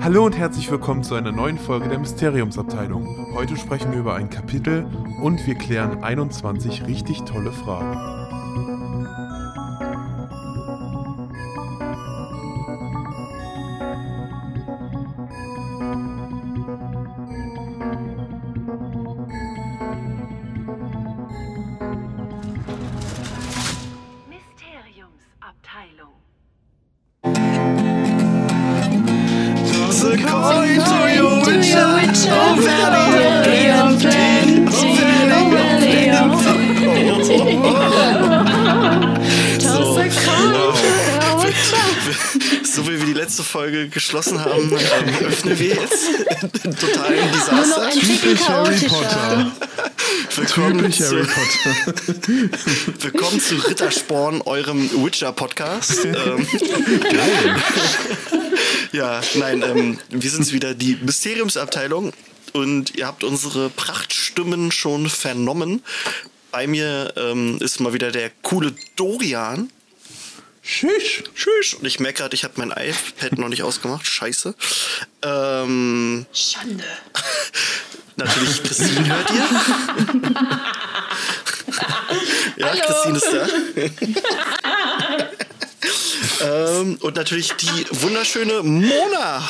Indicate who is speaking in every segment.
Speaker 1: Hallo und herzlich willkommen zu einer neuen Folge der Mysteriumsabteilung. Heute sprechen wir über ein Kapitel und wir klären 21 richtig tolle Fragen.
Speaker 2: Folge geschlossen haben, ähm, öffnen wir jetzt einen totalen
Speaker 3: Nur noch
Speaker 2: Desaster.
Speaker 1: Typisch Harry. Potter.
Speaker 2: Willkommen
Speaker 1: Typisch Harry
Speaker 2: zu,
Speaker 1: Potter.
Speaker 2: willkommen zu Rittersporn, eurem Witcher-Podcast. Ähm, ja, nein, ähm, wir sind wieder die Mysteriumsabteilung und ihr habt unsere Prachtstimmen schon vernommen. Bei mir ähm, ist mal wieder der coole Dorian.
Speaker 1: Tschüss.
Speaker 2: Tschüss. Und ich merke gerade, ich habe mein iPad noch nicht ausgemacht. Scheiße. Ähm,
Speaker 3: Schande.
Speaker 2: natürlich, Christine hört ihr. ja,
Speaker 3: Hallo.
Speaker 2: Christine ist da. ähm, und natürlich die wunderschöne Mona.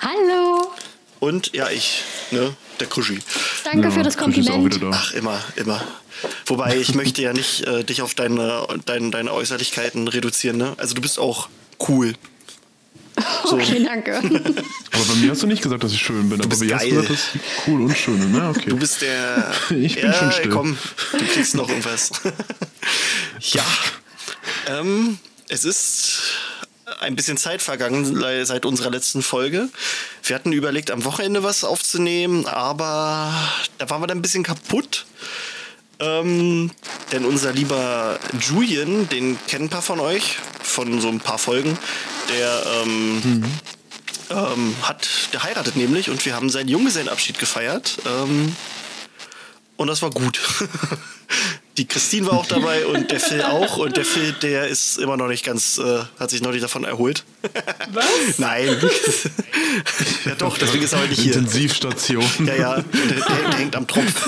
Speaker 3: Hallo.
Speaker 2: Und ja, ich, ne, der Kuschi.
Speaker 3: Danke für das Kompliment.
Speaker 1: wieder da.
Speaker 2: Ach, immer, immer. Wobei, ich möchte ja nicht äh, dich auf deine, deine, deine Äußerlichkeiten reduzieren, ne? Also du bist auch cool. So.
Speaker 3: Okay, danke.
Speaker 1: Aber bei mir hast du nicht gesagt, dass ich schön bin.
Speaker 2: bist
Speaker 1: bei dir hast du
Speaker 2: geil.
Speaker 1: gesagt, dass ich cool und schön bin. Na, okay.
Speaker 2: Du bist der.
Speaker 1: Ich bin
Speaker 2: ja,
Speaker 1: schon still.
Speaker 2: komm, du kriegst noch irgendwas. ja. Ähm, es ist ein bisschen Zeit vergangen seit unserer letzten Folge. Wir hatten überlegt, am Wochenende was aufzunehmen, aber da waren wir dann ein bisschen kaputt. Ähm, denn unser lieber Julian, den kennen ein paar von euch, von so ein paar Folgen, der ähm, ähm, hat, der heiratet nämlich und wir haben seinen Junggesellenabschied gefeiert. Ähm, und das war gut. Die Christine war auch dabei und der Phil auch. Und der Phil, der ist immer noch nicht ganz, äh, hat sich noch nicht davon erholt.
Speaker 4: Was?
Speaker 2: Nein. ja doch, deswegen ist er heute nicht hier.
Speaker 1: Intensivstation.
Speaker 2: Ja, ja, der, der, der hängt am Tropf.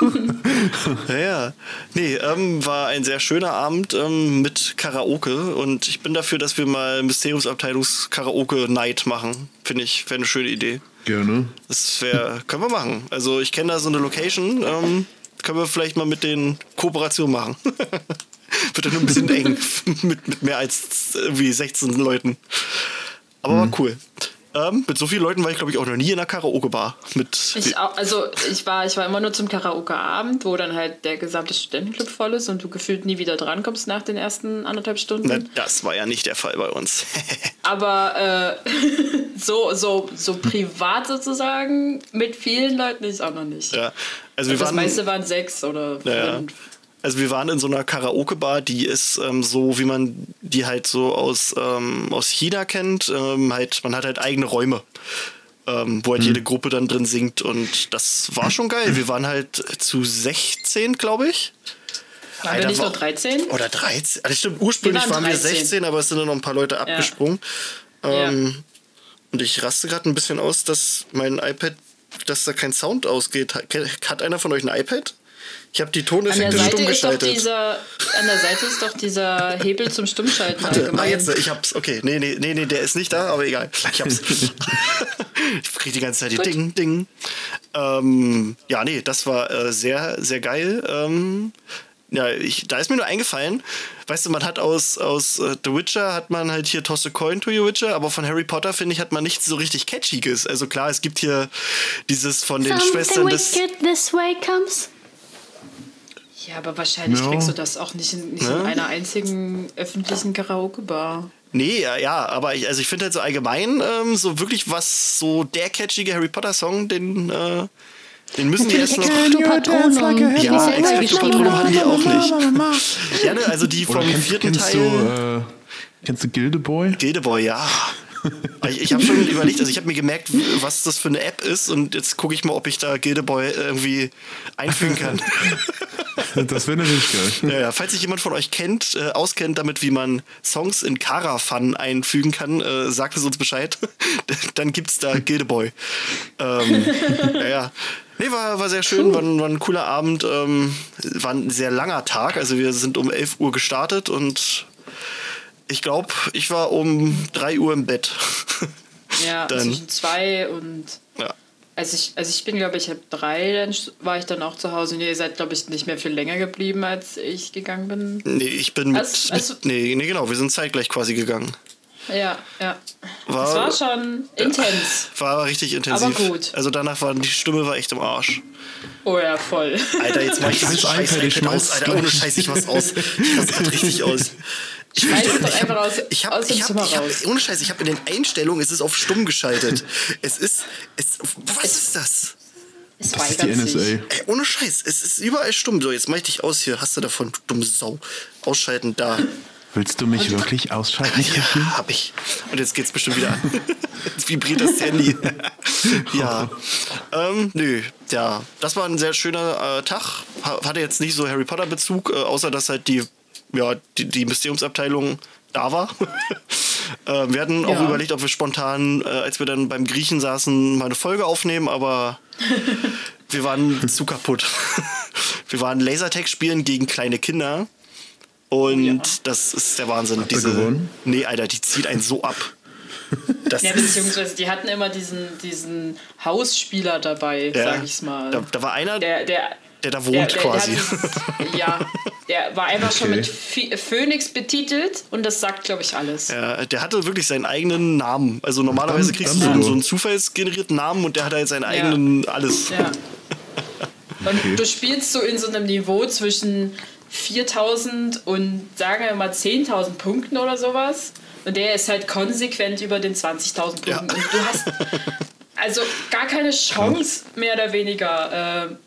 Speaker 2: ja, ja. Nee, ähm, war ein sehr schöner Abend ähm, mit Karaoke und ich bin dafür, dass wir mal Mysteriumsabteilungs Karaoke Night machen. Finde ich, wäre eine schöne Idee.
Speaker 1: Gerne.
Speaker 2: Das wäre, können wir machen. Also ich kenne da so eine Location, ähm, können wir vielleicht mal mit den Kooperation machen. Wird dann nur ein bisschen eng mit, mit mehr als irgendwie 16 Leuten. Aber war cool. Ähm, mit so vielen Leuten war ich, glaube ich, auch noch nie in einer Karaoke-Bar. Mit
Speaker 4: Ich auch, also ich war, ich war immer nur zum Karaoke-Abend, wo dann halt der gesamte Studentenclub voll ist und du gefühlt nie wieder drankommst nach den ersten anderthalb Stunden.
Speaker 2: Na, das war ja nicht der Fall bei uns.
Speaker 4: Aber äh, so, so, so privat sozusagen mit vielen Leuten ist auch noch nicht.
Speaker 2: ja. Also wir
Speaker 4: das
Speaker 2: waren,
Speaker 4: meiste waren sechs oder
Speaker 2: Ja, ja. Also wir waren in so einer Karaoke-Bar, die ist ähm, so, wie man die halt so aus, ähm, aus China kennt. Ähm, halt, man hat halt eigene Räume, ähm, wo halt jede Gruppe dann drin singt. Und das war schon geil. Wir waren halt zu 16, glaube ich.
Speaker 4: Waren wir nicht
Speaker 2: war-
Speaker 4: nur 13?
Speaker 2: Oder 13. Also stimmt, ursprünglich
Speaker 4: Wir waren
Speaker 2: waren, wir
Speaker 4: 13.
Speaker 2: 16, aber es sind dann noch ein paar Leute abgesprungen. Ähm, Und ich raste gerade ein bisschen aus, dass mein iPad, dass da kein Sound ausgeht. Hat, hat einer von euch ein iPad? Ich habe die Toneffekte stumm geschaltet.
Speaker 4: dieser, an der Seite ist doch dieser Hebel zum Stummschalten
Speaker 2: Warte, ah, jetzt, ich hab's. Okay, nee, nee, nee, nee, der ist nicht da, aber egal. Ich hab's. ich krieg die ganze Zeit die
Speaker 4: Gut.
Speaker 2: Ding, Ding. Ähm, ja, nee, das war äh, sehr, sehr geil. Ähm, ja, ich, da ist mir nur eingefallen, weißt du, man hat aus, aus äh, The Witcher hat man halt hier Toss a Coin to your Witcher, aber von Harry Potter, finde ich, hat man nichts so richtig Catchiges. Also klar, es gibt hier dieses von den
Speaker 3: Something
Speaker 2: Schwestern des.
Speaker 3: this way comes.
Speaker 4: Ja, aber wahrscheinlich
Speaker 1: Ja.
Speaker 4: kriegst du das auch nicht in, nicht in
Speaker 2: Ne?
Speaker 4: einer einzigen öffentlichen Karaoke-Bar.
Speaker 2: Nee, ja, ja, aber ich, also ich finde halt so allgemein ähm, so wirklich was, so der catchige Harry Potter Song, den, äh, den müssen die erst noch.
Speaker 3: Expecto Patronum.
Speaker 2: Ja, Expecto. Patronum hatten die auch nicht. Ja, ne, also die vom
Speaker 1: kennst,
Speaker 2: vierten
Speaker 1: kennst
Speaker 2: Teil.
Speaker 1: du, äh, Kennst du Gildeboy?
Speaker 2: Gildeboy, ja. Ich, ich habe schon überlegt, also ich habe mir gemerkt, was das für eine App ist und jetzt gucke ich mal, ob ich da Gildeboy irgendwie einfügen kann.
Speaker 1: Das wäre natürlich geil.
Speaker 2: Ja, ja. Falls sich jemand von euch kennt, äh, auskennt damit, wie man Songs in Karafan einfügen kann, äh, sagt es uns Bescheid. Dann gibt's da Gildeboy. Ähm, ja, ja. Nee, war, war sehr schön, war, ein- war ein cooler Abend, ähm, war ein sehr langer Tag. Also wir sind um 11 Uhr gestartet und ich glaube, ich war um 3 Uhr im Bett.
Speaker 4: Ja,
Speaker 2: Dann-
Speaker 4: zwischen zwei und. Also ich, also ich bin, glaube ich, ab drei, dann war ich dann auch zu Hause. Und ihr seid, glaube ich, nicht mehr viel länger geblieben, als ich gegangen bin.
Speaker 2: Nee, ich bin mit,
Speaker 4: Also- also-
Speaker 2: mit nee, nee, genau, wir sind zeitgleich quasi gegangen.
Speaker 4: Ja, ja.
Speaker 2: War-
Speaker 4: Es war schon intens.
Speaker 2: War aber richtig intensiv.
Speaker 4: Aber gut.
Speaker 2: Also danach war die Stimme war echt im Arsch.
Speaker 4: Oh ja, voll.
Speaker 2: Alter, jetzt mach ich das scheiß
Speaker 1: iPad, ich
Speaker 2: iPad aus, Alter. Ohne Scheiß, ich mach's aus. Ich mach's grad richtig aus. Ich
Speaker 4: es doch einfach aus,
Speaker 2: ich hab,
Speaker 4: aus dem
Speaker 2: ich hab,
Speaker 4: Zimmer
Speaker 2: ich hab,
Speaker 4: raus.
Speaker 2: ohne Scheiß, ich habe in den Einstellungen, es ist auf stumm geschaltet. es ist, es, was ist das?
Speaker 4: Es
Speaker 1: Das ist die. NSA.
Speaker 2: Ey, ohne Scheiß, es ist überall stumm. So, jetzt mach ich dich aus hier. Hast du davon, du dumme Sau. Ausschalten da.
Speaker 1: Willst du mich wirklich ausschalten?
Speaker 2: Ja, hab ich. Und jetzt geht's bestimmt wieder an. Jetzt vibriert das Handy. ja. Ähm, nö, ja. Das war ein sehr schöner äh, Tag. Ha- Hatte jetzt nicht so Harry Potter-Bezug, äh, außer dass halt die, ja, die, die Mysteriumsabteilung da war. äh, wir hatten auch
Speaker 4: Ja.
Speaker 2: überlegt, ob wir spontan, äh, als wir dann beim Griechen saßen, mal eine Folge aufnehmen, aber wir waren zu kaputt. wir waren Lasertag spielen gegen kleine Kinder. Und
Speaker 4: Ja.
Speaker 2: das ist der Wahnsinn.
Speaker 1: Ihr
Speaker 2: Diese,
Speaker 1: gewonnen?
Speaker 2: nee, Alter, die zieht einen so ab. Das
Speaker 4: Ja, beziehungsweise die hatten immer diesen, diesen Hausspieler dabei,
Speaker 2: ja,
Speaker 4: sag ich's mal.
Speaker 2: Da, da war einer, der,
Speaker 4: der, der,
Speaker 2: da wohnt
Speaker 4: der, der,
Speaker 2: quasi.
Speaker 4: Der hat dieses, ja, der war einfach schon
Speaker 1: Okay.
Speaker 4: mit Phi- Phönix betitelt und das sagt, glaube ich, alles.
Speaker 2: ja, der hatte wirklich seinen eigenen Namen. Also normalerweise kriegst du so, einen zufallsgenerierten Namen und der hat halt seinen eigenen alles.
Speaker 4: Ja. Und du spielst so in so einem Niveau zwischen 4000 und sagen wir mal 10.000 Punkten oder sowas. Und der ist halt konsequent über den 20.000 Punkten.
Speaker 2: Ja.
Speaker 4: Und du hast also gar keine Chance, mehr oder weniger.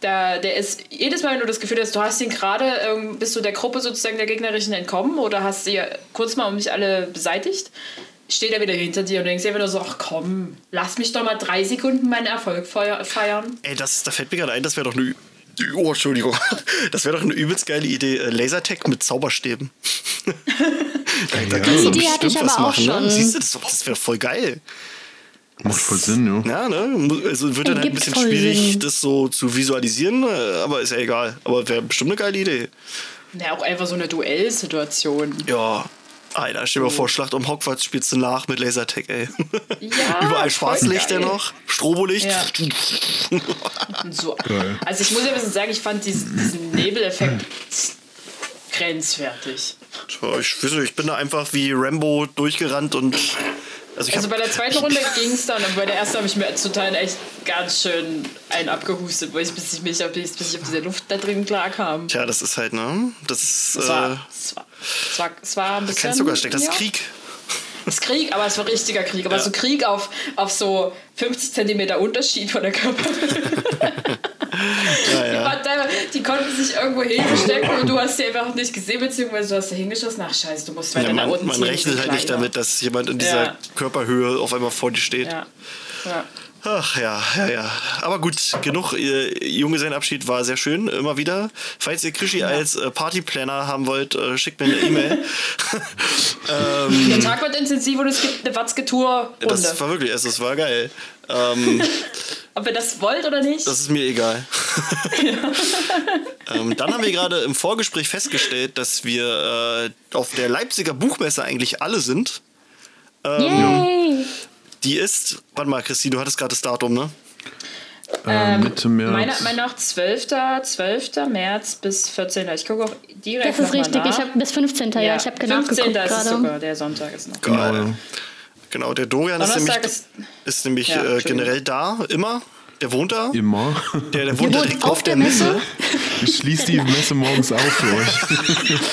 Speaker 4: Da, der ist jedes Mal, wenn du das Gefühl hast, du hast ihn gerade, ähm, bist du der Gruppe sozusagen der gegnerischen entkommen oder hast sie kurz mal um dich alle beseitigt, steht er wieder hinter dir und denkst dir wieder so, ach komm, lass mich doch mal drei Sekunden meinen Erfolg feier- feiern.
Speaker 2: Ey, das, da fällt mir gerade ein, das wäre doch eine. Oh, Entschuldigung. Das wäre doch eine übelst geile Idee. Äh, Lasertag mit Zauberstäben. da, da
Speaker 1: Ja.
Speaker 2: kannst du
Speaker 1: Die
Speaker 3: Idee hatte ich aber auch
Speaker 2: machen, Ne?
Speaker 3: schon.
Speaker 2: Siehst du, das, das wäre voll geil.
Speaker 1: Macht voll Sinn, ja.
Speaker 2: Ja, ne? Also wird dann halt ein bisschen schwierig,
Speaker 3: Sinn.
Speaker 2: das so zu visualisieren, äh, aber ist ja egal. Aber wäre bestimmt eine geile Idee.
Speaker 4: Ja, auch einfach so eine Duellsituation.
Speaker 2: Ja. Alter, stell dir mal vor, Schlacht um Hogwarts spielst du nach mit Lasertag, ey.
Speaker 4: Ja,
Speaker 2: Überall Schwarzlichter noch, Strobolicht.
Speaker 4: Ja. So. Also ich muss ja ein bisschen sagen, ich fand diesen, diesen Nebeleffekt grenzwertig.
Speaker 2: Tja, ich, weiß nicht, ich bin da einfach wie Rambo durchgerannt und. Also,
Speaker 4: Also bei der zweiten Runde ging es dann und bei der ersten habe ich mir Teil echt ganz schön einen abgehustet, weil ich bis ich mich auf, die, bis ich auf diese Luft da drin klar kam.
Speaker 2: Tja, das ist halt, ne? Das ist.
Speaker 4: Es
Speaker 2: Äh,
Speaker 4: war, es war, es war, es war ein bisschen...
Speaker 2: kein Zuckersteck, das
Speaker 4: ja,
Speaker 2: ist Krieg.
Speaker 4: Das ist Krieg, aber es war richtiger Krieg. Aber
Speaker 2: Ja.
Speaker 4: so Krieg auf, auf so 50 Zentimeter Unterschied von der Körperhöhe.
Speaker 2: Ja,
Speaker 4: Die,
Speaker 2: ja.
Speaker 4: teilweise- die konnten sich irgendwo hinstecken und du hast sie einfach nicht gesehen, beziehungsweise du hast sie hingeschossen. Ach scheiße, du musst weiter
Speaker 2: ja
Speaker 4: nach
Speaker 2: man,
Speaker 4: unten
Speaker 2: man rechnet
Speaker 4: die
Speaker 2: halt nicht damit, dass jemand in dieser. Körperhöhe auf einmal vor dir steht.
Speaker 4: Ja. Ja.
Speaker 2: Ach ja, ja, ja. Aber gut, genug. Ihr Junggesellenabschied war sehr schön, immer wieder. Falls ihr Krischi als äh, Partyplanner haben wollt, äh, schickt mir eine E-Mail. ähm,
Speaker 4: Der Tag wird intensiv und es gibt eine Watzke-Tour-Runde.
Speaker 2: das war wirklich, es das war geil. Ähm,
Speaker 4: Ob ihr das wollt oder nicht?
Speaker 2: das ist mir egal. ähm, dann haben wir gerade im Vorgespräch festgestellt, dass wir äh, auf der Leipziger Buchmesse eigentlich alle sind.
Speaker 3: Yay!
Speaker 2: Die ist, warte mal, Christi, du hattest gerade das Datum, ne?
Speaker 1: Äh, Mitte März.
Speaker 4: Meiner Meinung nach 12. 12. März bis 14. Ich gucke auch direkt
Speaker 3: Das ist richtig.
Speaker 4: nach.
Speaker 3: Ich habe bis 15. Ja, ich habe genau
Speaker 4: 15.
Speaker 3: geguckt
Speaker 4: ist sogar, der Sonntag ist noch.
Speaker 2: Geil.
Speaker 1: Genau.
Speaker 2: Genau, der Dorian ist nämlich,
Speaker 4: ist-
Speaker 2: ist nämlich
Speaker 4: Ja,
Speaker 2: äh, generell da, immer. Der wohnt da.
Speaker 1: Immer.
Speaker 2: Der, der wohnt
Speaker 3: wohnt
Speaker 2: direkt
Speaker 3: auf
Speaker 2: auf der
Speaker 3: der
Speaker 2: Messe.
Speaker 3: Messe?
Speaker 1: Ich schließe die Messe morgens auf für euch.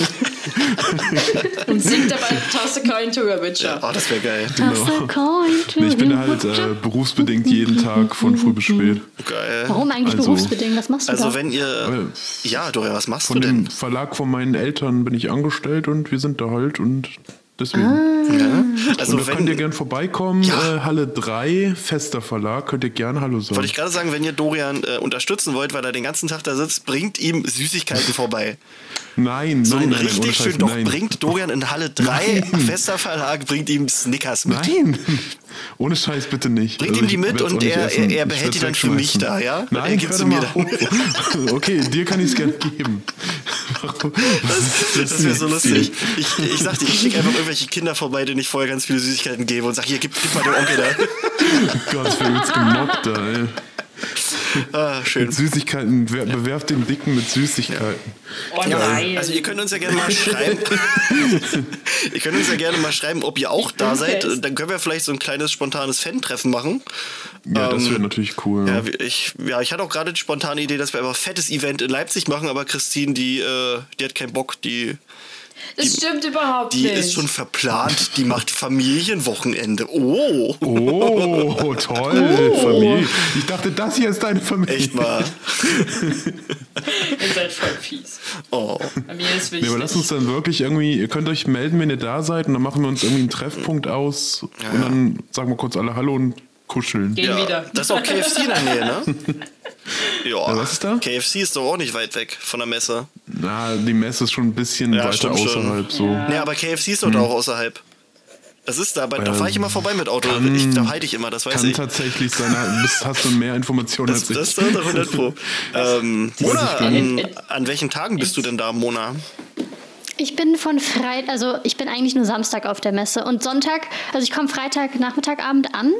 Speaker 4: Und singt dabei Tasse Coin to a Witcher.
Speaker 2: Oh, das wäre geil.
Speaker 3: Toss a coin to
Speaker 1: Nee, ich bin halt äh, berufsbedingt jeden Tag von früh bis spät.
Speaker 2: Geil.
Speaker 3: Warum eigentlich
Speaker 1: also-
Speaker 3: berufsbedingt? Was machst du
Speaker 2: Also
Speaker 3: da?
Speaker 2: wenn ihr... Ja, Dorian, was machst
Speaker 1: Von
Speaker 2: du
Speaker 1: dem
Speaker 2: denn?
Speaker 1: Verlag von meinen Eltern bin ich angestellt und wir sind da halt und Deswegen.
Speaker 2: Ja.
Speaker 1: Also da könnt ihr
Speaker 2: wenn,
Speaker 1: gern vorbeikommen.
Speaker 2: Ja.
Speaker 1: Äh, Halle 3, fester Verlag. Könnt ihr gern Hallo sagen.
Speaker 2: wollte ich gerade sagen, wenn ihr Dorian äh, unterstützen wollt, weil er den ganzen Tag da sitzt, bringt ihm Süßigkeiten vorbei.
Speaker 1: Nein,
Speaker 2: So
Speaker 1: nein,
Speaker 2: ein
Speaker 1: nein, nein,
Speaker 2: richtig schön, doch,
Speaker 1: nein.
Speaker 2: bringt Dorian in Halle 3, fester Verlag, bringt ihm Snickers mit.
Speaker 1: Nein, ohne Scheiß bitte nicht.
Speaker 2: Bringt ihm
Speaker 1: ich
Speaker 2: die mit und er-
Speaker 1: essen.
Speaker 2: er- er behält die dann für mich da, ja? Und
Speaker 1: Nein,
Speaker 2: er gibt
Speaker 1: hör
Speaker 2: sie
Speaker 1: doch
Speaker 2: mir
Speaker 1: mal auf. Okay, dir kann ich es gern geben.
Speaker 2: Das, das wäre so lustig. Ich, ich sag dir, ich schicke einfach irgendwelche Kinder vorbei, denen ich vorher ganz viele Süßigkeiten gebe und sag, hier, gib, gib mal dem Onkel da.
Speaker 1: Gott, ich bin jetzt gemobbt da, ey.
Speaker 2: Ah, schön.
Speaker 1: Mit Süßigkeiten, wer- bewerft den Dicken mit Süßigkeiten.
Speaker 4: Oh nein.
Speaker 2: Also ihr könnt uns ja gerne mal schreiben. ihr könnt uns ja gerne mal schreiben, ob ihr auch da seid. Dann können wir vielleicht so ein kleines spontanes Fan-Treffen machen.
Speaker 1: Ja, das
Speaker 2: Ähm,
Speaker 1: wäre natürlich cool.
Speaker 2: Ja, ich, ja, ich hatte auch gerade die spontane Idee, dass wir einfach ein fettes Event in Leipzig machen, aber Christine, die, äh, die hat keinen Bock, die,
Speaker 4: das stimmt überhaupt
Speaker 2: die
Speaker 4: nicht.
Speaker 2: ist schon verplant, die macht Familienwochenende. Oh,
Speaker 1: Oh, toll, Familie. Ich dachte, das hier ist deine Familie.
Speaker 2: echt mal.
Speaker 4: Ihr seid voll fies.
Speaker 2: Oh.
Speaker 4: Mir ist
Speaker 1: Nee,
Speaker 4: wichtig.
Speaker 1: aber lasst uns dann wirklich irgendwie, ihr könnt euch melden, wenn ihr da seid und dann machen wir uns irgendwie einen Treffpunkt aus und dann sagen wir kurz alle Hallo und kuscheln.
Speaker 4: Gehen
Speaker 2: Ja,
Speaker 4: wieder.
Speaker 2: das ist auch KFC in der Nähe, ne? Ja,
Speaker 1: was ist da?
Speaker 2: KFC ist doch auch nicht weit weg von der Messe.
Speaker 1: Na, die Messe ist schon ein bisschen
Speaker 2: Ja,
Speaker 1: weiter
Speaker 2: stimmt schon.
Speaker 1: außerhalb. So.
Speaker 2: Nee, aber KFC ist doch da auch außerhalb. Das ist da, aber da
Speaker 1: Ähm,
Speaker 2: fahre ich immer vorbei mit Auto.
Speaker 1: kann-
Speaker 2: ich, da halte ich immer, das weiß
Speaker 1: Kann
Speaker 2: ich.
Speaker 1: tatsächlich sein, hast du mehr Informationen
Speaker 2: Das,
Speaker 1: als ich.
Speaker 2: das ist doch 100 Pro. Ähm, Mona, an, an welchen Tagen bist du denn da, Mona?
Speaker 3: Ich bin von Freitag, also ich bin eigentlich nur Samstag auf der Messe und Sonntag, also ich komme Freitag Nachmittagabend an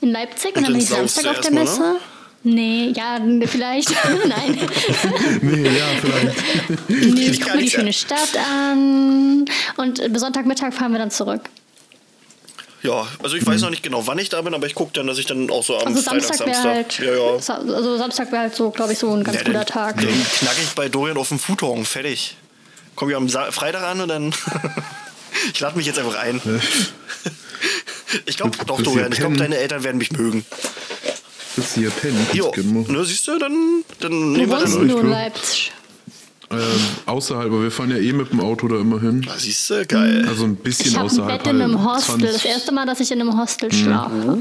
Speaker 3: in Leipzig und,
Speaker 2: Und
Speaker 3: dann bin ich Samstag auf der Messe. Nee, ja, vielleicht. Nein.
Speaker 1: Nee, ja, vielleicht.
Speaker 3: Nee, ich gucke mir die schöne Stadt an und äh, Sonntagmittag fahren wir dann zurück.
Speaker 2: Ja, also ich weiß noch nicht genau, wann ich da bin, aber ich gucke dann, dass ich dann auch so am
Speaker 3: Also
Speaker 2: Freitag,
Speaker 3: Samstag wäre
Speaker 2: Samstag.
Speaker 3: halt,
Speaker 2: ja, ja.
Speaker 3: Sa- also Samstag wäre halt so, glaube ich, so ein ganz
Speaker 2: Ja,
Speaker 3: guter Tag.
Speaker 2: Dann knack ich bei Dorian auf dem Futon, fertig. Komm ich am Sa Freitag an und dann. ich lade mich jetzt einfach ein. Ich glaube,
Speaker 1: Das-
Speaker 2: doch,
Speaker 1: das ist
Speaker 2: Dorian,
Speaker 1: ja
Speaker 2: ich glaube, deine Eltern werden mich mögen.
Speaker 1: Das ist hier pennen.
Speaker 2: Jo, ne, siehst du, dann, dann
Speaker 3: Wo
Speaker 2: nehmen wir das.
Speaker 1: Hallo,
Speaker 3: du
Speaker 1: ich
Speaker 3: in
Speaker 1: glaub-
Speaker 3: Leipzig?
Speaker 1: Ähm, außerhalb, aber wir fahren ja eh mit dem Auto da immer hin.
Speaker 2: Ah, Siehst du, geil.
Speaker 1: Also ein bisschen
Speaker 3: Ich habe ein
Speaker 1: außerhalb.
Speaker 3: Bett in einem
Speaker 1: halt
Speaker 3: Hostel. Das
Speaker 1: 20,
Speaker 3: erste Mal, dass ich in einem Hostel
Speaker 2: Mhm.
Speaker 3: schlafe.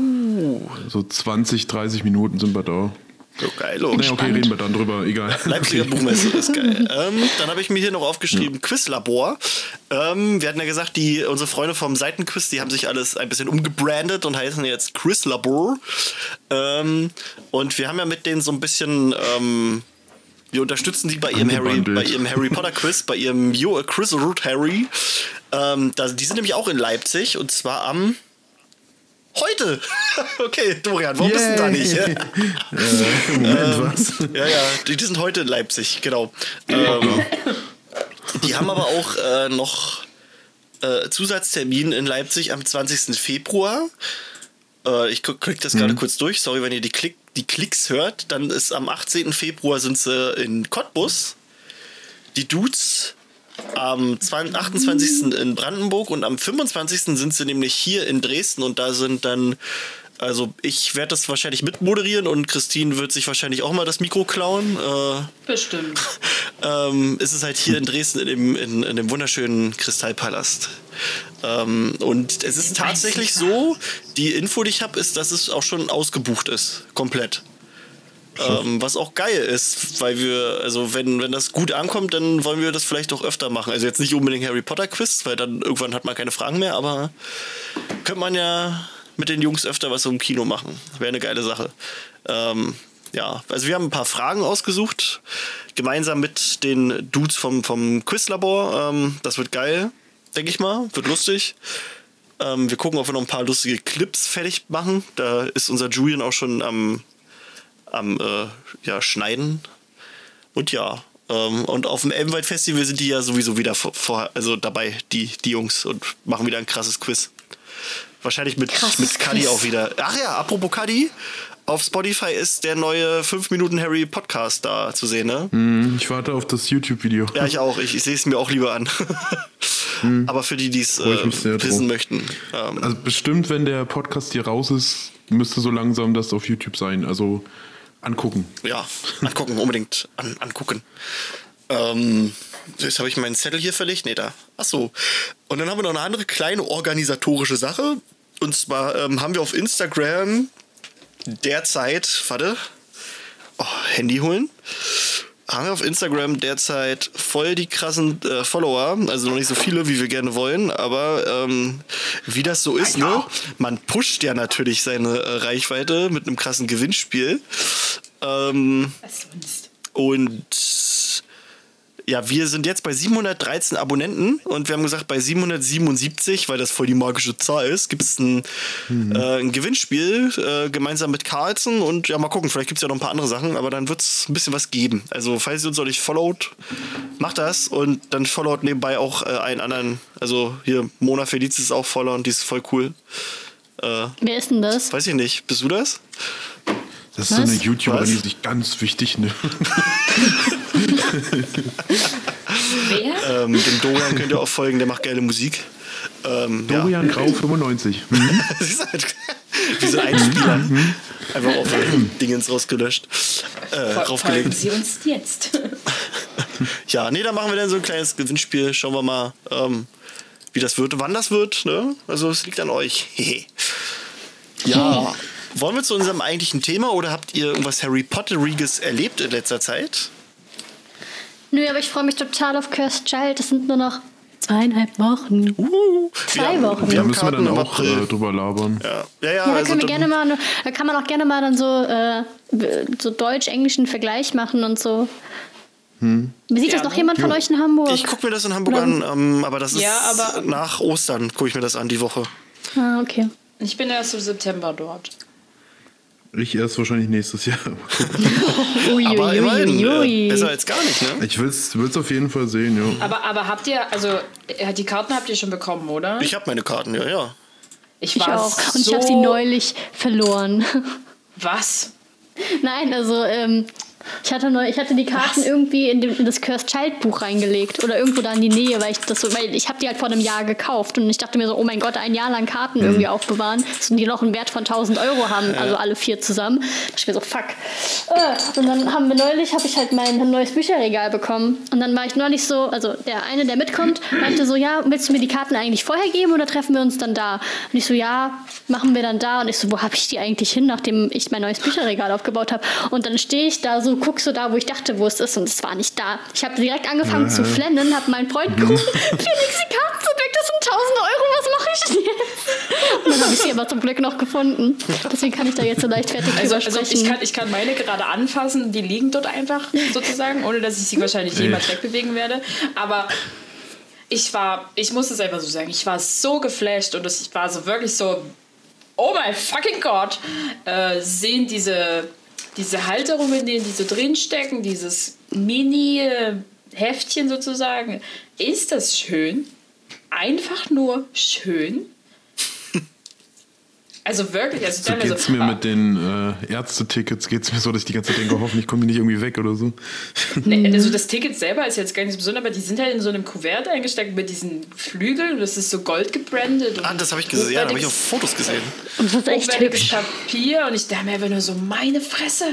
Speaker 1: so 20, 30 Minuten sind wir da.
Speaker 2: So geil, oh.
Speaker 1: Naja, okay, reden wir dann drüber, egal.
Speaker 2: Leipziger Buchmesse ist geil. Ähm, dann habe ich mir hier noch aufgeschrieben, Quizlabor. Ähm, wir hatten ja gesagt, die, unsere Freunde vom Seitenquiz, die haben sich alles ein bisschen umgebrandet und heißen jetzt Quizlabor. Ähm, und wir haben ja mit denen so ein bisschen, ähm, wir unterstützen die bei ihrem, Harry, bei ihrem Harry Potter Quiz, bei ihrem You a Quiz Root Harry. Ähm, da, die sind nämlich auch in Leipzig und zwar am Heute! okay, Dorian, warum bist du da nicht?
Speaker 1: Yay. äh, Moment, was?
Speaker 2: Ja, ja, die, die sind heute in Leipzig, genau. Ähm, die haben aber auch äh, noch äh, Zusatztermin in Leipzig am 20. Februar. Äh, ich gu- klick das gerade kurz durch. Sorry, wenn ihr die, Klick, die Klicks hört. Dann ist am 18. Februar sind sie in Cottbus. Die Dudes am 20 28. in Brandenburg und am 25. sind sie nämlich hier in Dresden und da sind dann, also ich werde das wahrscheinlich mitmoderieren und Christine wird sich wahrscheinlich auch mal das Mikro klauen. Äh,
Speaker 4: Bestimmt.
Speaker 2: ähm, ist es halt hier in Dresden in dem, in, in dem wunderschönen Kristallpalast. Ähm, und es ist tatsächlich so, die Info, die ich habe, ist, dass es auch schon ausgebucht ist, komplett. Ähm, was auch geil ist, weil wir, also wenn, wenn das gut ankommt, dann wollen wir das vielleicht auch öfter machen. Also jetzt nicht unbedingt Harry Potter Quiz, weil dann irgendwann hat man keine Fragen mehr, aber könnte man ja mit den Jungs öfter was im Kino machen. Wäre eine geile Sache. Ähm, ja, also wir haben ein paar Fragen ausgesucht, gemeinsam mit den Dudes vom, vom Quizlabor. Ähm, das wird geil, denke ich mal. Wird lustig. Ähm, wir gucken, ob wir noch ein paar lustige Clips fertig machen. Da ist unser Julian auch schon am, am äh, ja, Schneiden. Und ja, ähm, und auf dem Elbenwald Festival sind die ja sowieso wieder vor, also dabei, die, die Jungs, und machen wieder ein krasses Quiz. Wahrscheinlich mit,
Speaker 3: Krasses
Speaker 2: mit Cuddy
Speaker 3: Quiz.
Speaker 2: auch wieder. Ach ja, apropos Cuddy, auf Spotify ist der neue 5 Minuten Harry Podcast da zu sehen, ne?
Speaker 1: Hm, Ich warte auf das YouTube-Video.
Speaker 2: Ja, ich auch. Ich, ich sehe es mir auch lieber an. Aber für die, die es äh, wissen
Speaker 1: drauf.
Speaker 2: möchten. Ähm,
Speaker 1: Also bestimmt, wenn der Podcast hier raus ist, müsste so langsam das auf YouTube sein. Also angucken.
Speaker 2: ja, angucken, unbedingt an, angucken. Ähm, jetzt habe ich meinen Zettel hier verlegt. Nee, da. Ach so. Und dann haben wir noch eine andere kleine organisatorische Sache. Und zwar ähm, haben wir auf Instagram derzeit, warte, oh, Handy holen. Haben wir auf Instagram derzeit voll die krassen äh, Follower, also noch nicht so viele, wie wir gerne wollen, aber ähm, wie das so ist, ne? Man pusht ja natürlich seine äh, Reichweite mit einem krassen Gewinnspiel. Ähm,
Speaker 4: Was sonst?
Speaker 2: und ja, wir sind jetzt bei 713 Abonnenten und wir haben gesagt, bei 777, weil das voll die magische Zahl ist, gibt es ein, äh, ein Gewinnspiel äh, gemeinsam mit Carlson und ja, mal gucken, vielleicht gibt es ja noch ein paar andere Sachen, aber dann wird es ein bisschen was geben. Also, falls ihr uns noch nicht followt, macht das und dann followt nebenbei auch äh, einen anderen. Also, hier, Mona Feliz ist auch follow und die ist voll cool. Äh,
Speaker 3: Wer ist denn das?
Speaker 2: weiß ich nicht, bist du das?
Speaker 1: Das ist so eine
Speaker 3: Was?
Speaker 1: YouTuberin,
Speaker 2: Was?
Speaker 1: die sich ganz wichtig nimmt.
Speaker 4: Wer?
Speaker 2: Ähm, dem Dorian könnt ihr auch folgen, der macht geile Musik. Ähm, ja.
Speaker 1: Dorian Grau 95. Mhm.
Speaker 2: Das ist halt wie so ein Einspieler. Einfach auf Dingens rausgelöscht. Äh,
Speaker 4: Folgen
Speaker 2: raufgelegt.
Speaker 4: Sie uns jetzt.
Speaker 2: Ja, nee, da machen wir dann so ein kleines Gewinnspiel. Schauen wir mal, ähm, wie das wird, wann das wird. Ne? Also es liegt an euch. Hehe. ja. Wollen wir zu unserem eigentlichen Thema oder habt ihr irgendwas Harry Potteriges erlebt in letzter Zeit?
Speaker 3: Nö, aber ich freue mich total auf Cursed Child. Das sind nur noch zweieinhalb Wochen.
Speaker 2: Uh,
Speaker 3: Zwei
Speaker 2: haben-
Speaker 3: Wochen.
Speaker 2: Wir
Speaker 1: Da
Speaker 2: haben
Speaker 1: müssen wir dann auch äh, drüber labern.
Speaker 2: Ja, ja, ja.
Speaker 3: Ja, da
Speaker 2: also
Speaker 3: können wir gerne mal, da kann man auch gerne mal dann so, äh, so deutsch-englischen Vergleich machen und so. Wie sieht das
Speaker 4: Ja,
Speaker 3: noch
Speaker 4: ne?
Speaker 3: jemand von euch in Hamburg?
Speaker 2: Ich gucke mir das in Hamburg
Speaker 3: Oder-
Speaker 2: an, ähm, aber das ist
Speaker 4: Ja, aber-
Speaker 2: nach Ostern gucke ich mir das an, die Woche.
Speaker 3: ah, okay.
Speaker 4: Ich bin erst im September dort.
Speaker 1: Ich erst wahrscheinlich nächstes Jahr.
Speaker 3: Ui,
Speaker 2: Aber
Speaker 3: ui,
Speaker 2: immerhin,
Speaker 3: ui, ui.
Speaker 2: äh, besser als gar nicht, ne?
Speaker 1: Ich will es auf jeden Fall sehen, ja.
Speaker 4: Aber, aber habt ihr, also äh, die Karten habt ihr schon bekommen, oder?
Speaker 2: Ich habe meine Karten, ja, ja.
Speaker 4: Ich
Speaker 3: Ich
Speaker 4: war
Speaker 3: auch. Und
Speaker 4: so
Speaker 3: ich habe sie neulich verloren.
Speaker 4: Was?
Speaker 3: Nein, also ähm, ich hatte neu, ich hatte die Karten
Speaker 4: Was?
Speaker 3: irgendwie in, dem, in das Cursed Child Buch reingelegt oder irgendwo da in die Nähe, weil ich das so, weil ich habe die halt vor einem Jahr gekauft und ich dachte mir so, oh mein Gott, ein Jahr lang Karten irgendwie aufbewahren, die noch einen Wert von 1000 Euro haben, also alle vier zusammen. Da dachte ich mir so, fuck. Äh, und dann haben wir neulich, habe ich halt mein neues Bücherregal bekommen und dann war ich neulich so, also der eine, der mitkommt, meinte so, ja, willst du mir die Karten eigentlich vorher geben oder treffen wir uns dann da? Und ich so, ja, machen wir dann da und ich so, wo habe ich die eigentlich hin, nachdem ich mein neues Bücherregal aufgebaut habe? Und dann stehe ich da so, guck so da, wo ich dachte, wo es ist und es war nicht da. Ich habe direkt angefangen zu flennen, habe meinen Freund gerufen, Felix, die Karten sind weg, das sind 1000 Euro, was mache ich denn jetzt? Und dann habe ich sie aber zum Glück noch gefunden. Deswegen kann ich da jetzt so leichtfertig
Speaker 4: Also,
Speaker 3: drüber
Speaker 4: also
Speaker 3: sprechen.
Speaker 4: ich, kann, ich kann meine gerade anfassen, die liegen dort einfach sozusagen, ohne dass ich sie wahrscheinlich jemals wegbewegen werde. Aber ich war, ich muss es einfach so sagen, ich war so geflasht und es war so wirklich so, oh mein fucking Gott, äh, sehen diese, diese Halterungen, in denen die so drinstecken, dieses Mini-Heftchen sozusagen, ist das schön? Einfach nur schön? Also wirklich, also
Speaker 1: So
Speaker 4: dann also,
Speaker 1: geht's mir mit den äh, Ärztetickets, geht's mir so, dass ich die ganze Zeit denke, hoffentlich komme ich nicht irgendwie weg oder so.
Speaker 4: Nee, also das Ticket selber ist jetzt gar nicht so besonders, aber die sind halt in so einem Kuvert eingesteckt mit diesen Flügeln und das ist so gold gebrandet. Und
Speaker 2: Ah, das habe ich gesehen. Ja, da habe ich auf Fotos gesehen.
Speaker 3: Und das ist echt
Speaker 4: hochwertiges
Speaker 3: hübsch.
Speaker 4: Papier und ich dachte mir einfach nur so, meine Fresse.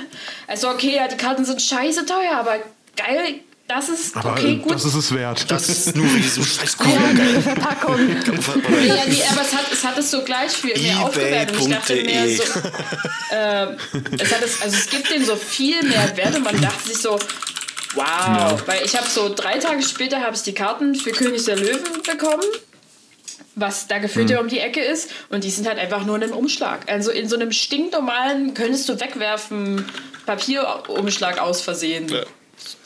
Speaker 4: Also okay, ja, die Karten sind scheiße teuer, aber geil, das ist
Speaker 1: Aber
Speaker 4: okay,
Speaker 1: äh,
Speaker 4: gut.
Speaker 1: das ist es wert.
Speaker 2: Das ist nur wegen so scheiß
Speaker 3: Ja,
Speaker 2: Kugeln.
Speaker 3: diese Verpackung.
Speaker 4: ja, nee, aber es hat, es hat es so gleich für mir aufgewertet. Und ich dachte mir
Speaker 2: ebay.de.
Speaker 4: so, äh, es hat es, also es gibt dem so viel mehr Wert und man dachte sich so, wow. Weil ich habe so drei Tage später habe ich die Karten für König der Löwen bekommen. Was da gefühlt ja um die Ecke ist. Und die sind halt einfach nur in einem Umschlag. Also in so einem stinknormalen, könntest du wegwerfen, Papierumschlag aus Versehen.
Speaker 2: Ja.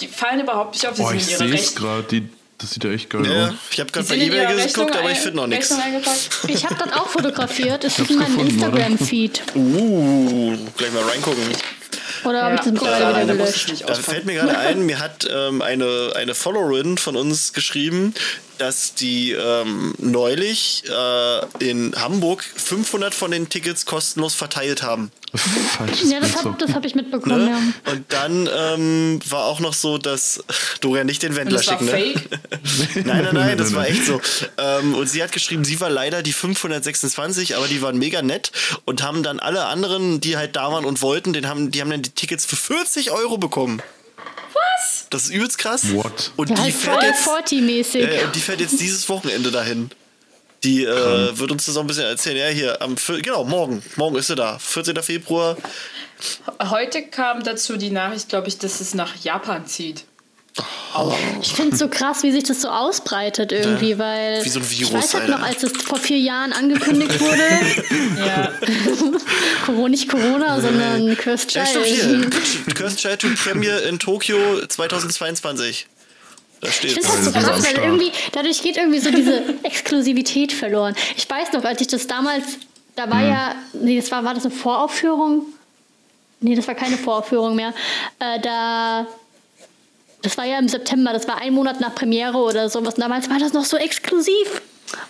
Speaker 4: Die fallen überhaupt nicht auf, die
Speaker 1: Oh,
Speaker 4: sind
Speaker 1: ich sehe es gerade. Das sieht ja echt geil
Speaker 2: Ja,
Speaker 1: aus.
Speaker 2: ich habe gerade bei eBay
Speaker 4: Rechnung
Speaker 2: geguckt, aber ich finde noch nichts.
Speaker 3: Ich habe das auch fotografiert. Es ist in meinem? Instagram-Feed.
Speaker 2: Uh, gleich mal reingucken.
Speaker 3: Oder habe ich das
Speaker 4: rein,
Speaker 3: wieder gelöscht?
Speaker 4: nicht
Speaker 2: Da fällt mir gerade ein, mir hat ähm, eine, eine Followerin von uns geschrieben, dass die ähm, neulich äh, in Hamburg 500 von den Tickets kostenlos verteilt haben.
Speaker 1: Falsches
Speaker 3: Ja, das
Speaker 1: so.
Speaker 3: habe das hab ich mitbekommen,
Speaker 2: Ne?
Speaker 3: ja.
Speaker 2: Und dann ähm, war auch noch so, dass Dorian nicht den Wendler schickt. Ne?
Speaker 4: fake.
Speaker 2: Nein, nein, nein, das war echt so. Ähm, und sie hat geschrieben, sie war leider die 526, aber die waren mega nett und haben dann alle anderen, die halt da waren und wollten, den haben, die haben dann die Tickets für 40 Euro bekommen. Das ist übelst krass.
Speaker 1: What?
Speaker 2: Und die
Speaker 3: halt
Speaker 2: fährt jetzt.
Speaker 3: 40-mäßig.
Speaker 2: Ja, ja, und die fährt jetzt dieses Wochenende dahin. Die äh, wird uns das noch ein bisschen erzählen. Ja, hier am genau, morgen. Morgen ist sie da. 14. Februar.
Speaker 4: Heute kam dazu die Nachricht, glaube ich, dass es nach Japan zieht.
Speaker 3: Ich finde es so krass, wie sich das so ausbreitet irgendwie, weil
Speaker 2: Wie so ein Virus,
Speaker 3: ich weiß halt
Speaker 2: Alter.
Speaker 3: noch, als es vor vier Jahren angekündigt wurde,
Speaker 4: Ja.
Speaker 3: Corona, nicht Corona, sondern Cursed
Speaker 2: Ja,
Speaker 3: Child.
Speaker 2: hier. Cursed Child to Premiere in Tokio 2022. Da
Speaker 3: Ich
Speaker 2: steht
Speaker 3: finde das so
Speaker 1: Das am
Speaker 3: krass, weil irgendwie, dadurch geht irgendwie so diese Exklusivität verloren. Ich weiß noch, als ich das damals, da war ja, nee, das war, war das eine Voraufführung? Nee, das war keine Voraufführung mehr. Äh, da, das war ja im September, das war ein Monat nach Premiere oder sowas. Damals war das noch so exklusiv.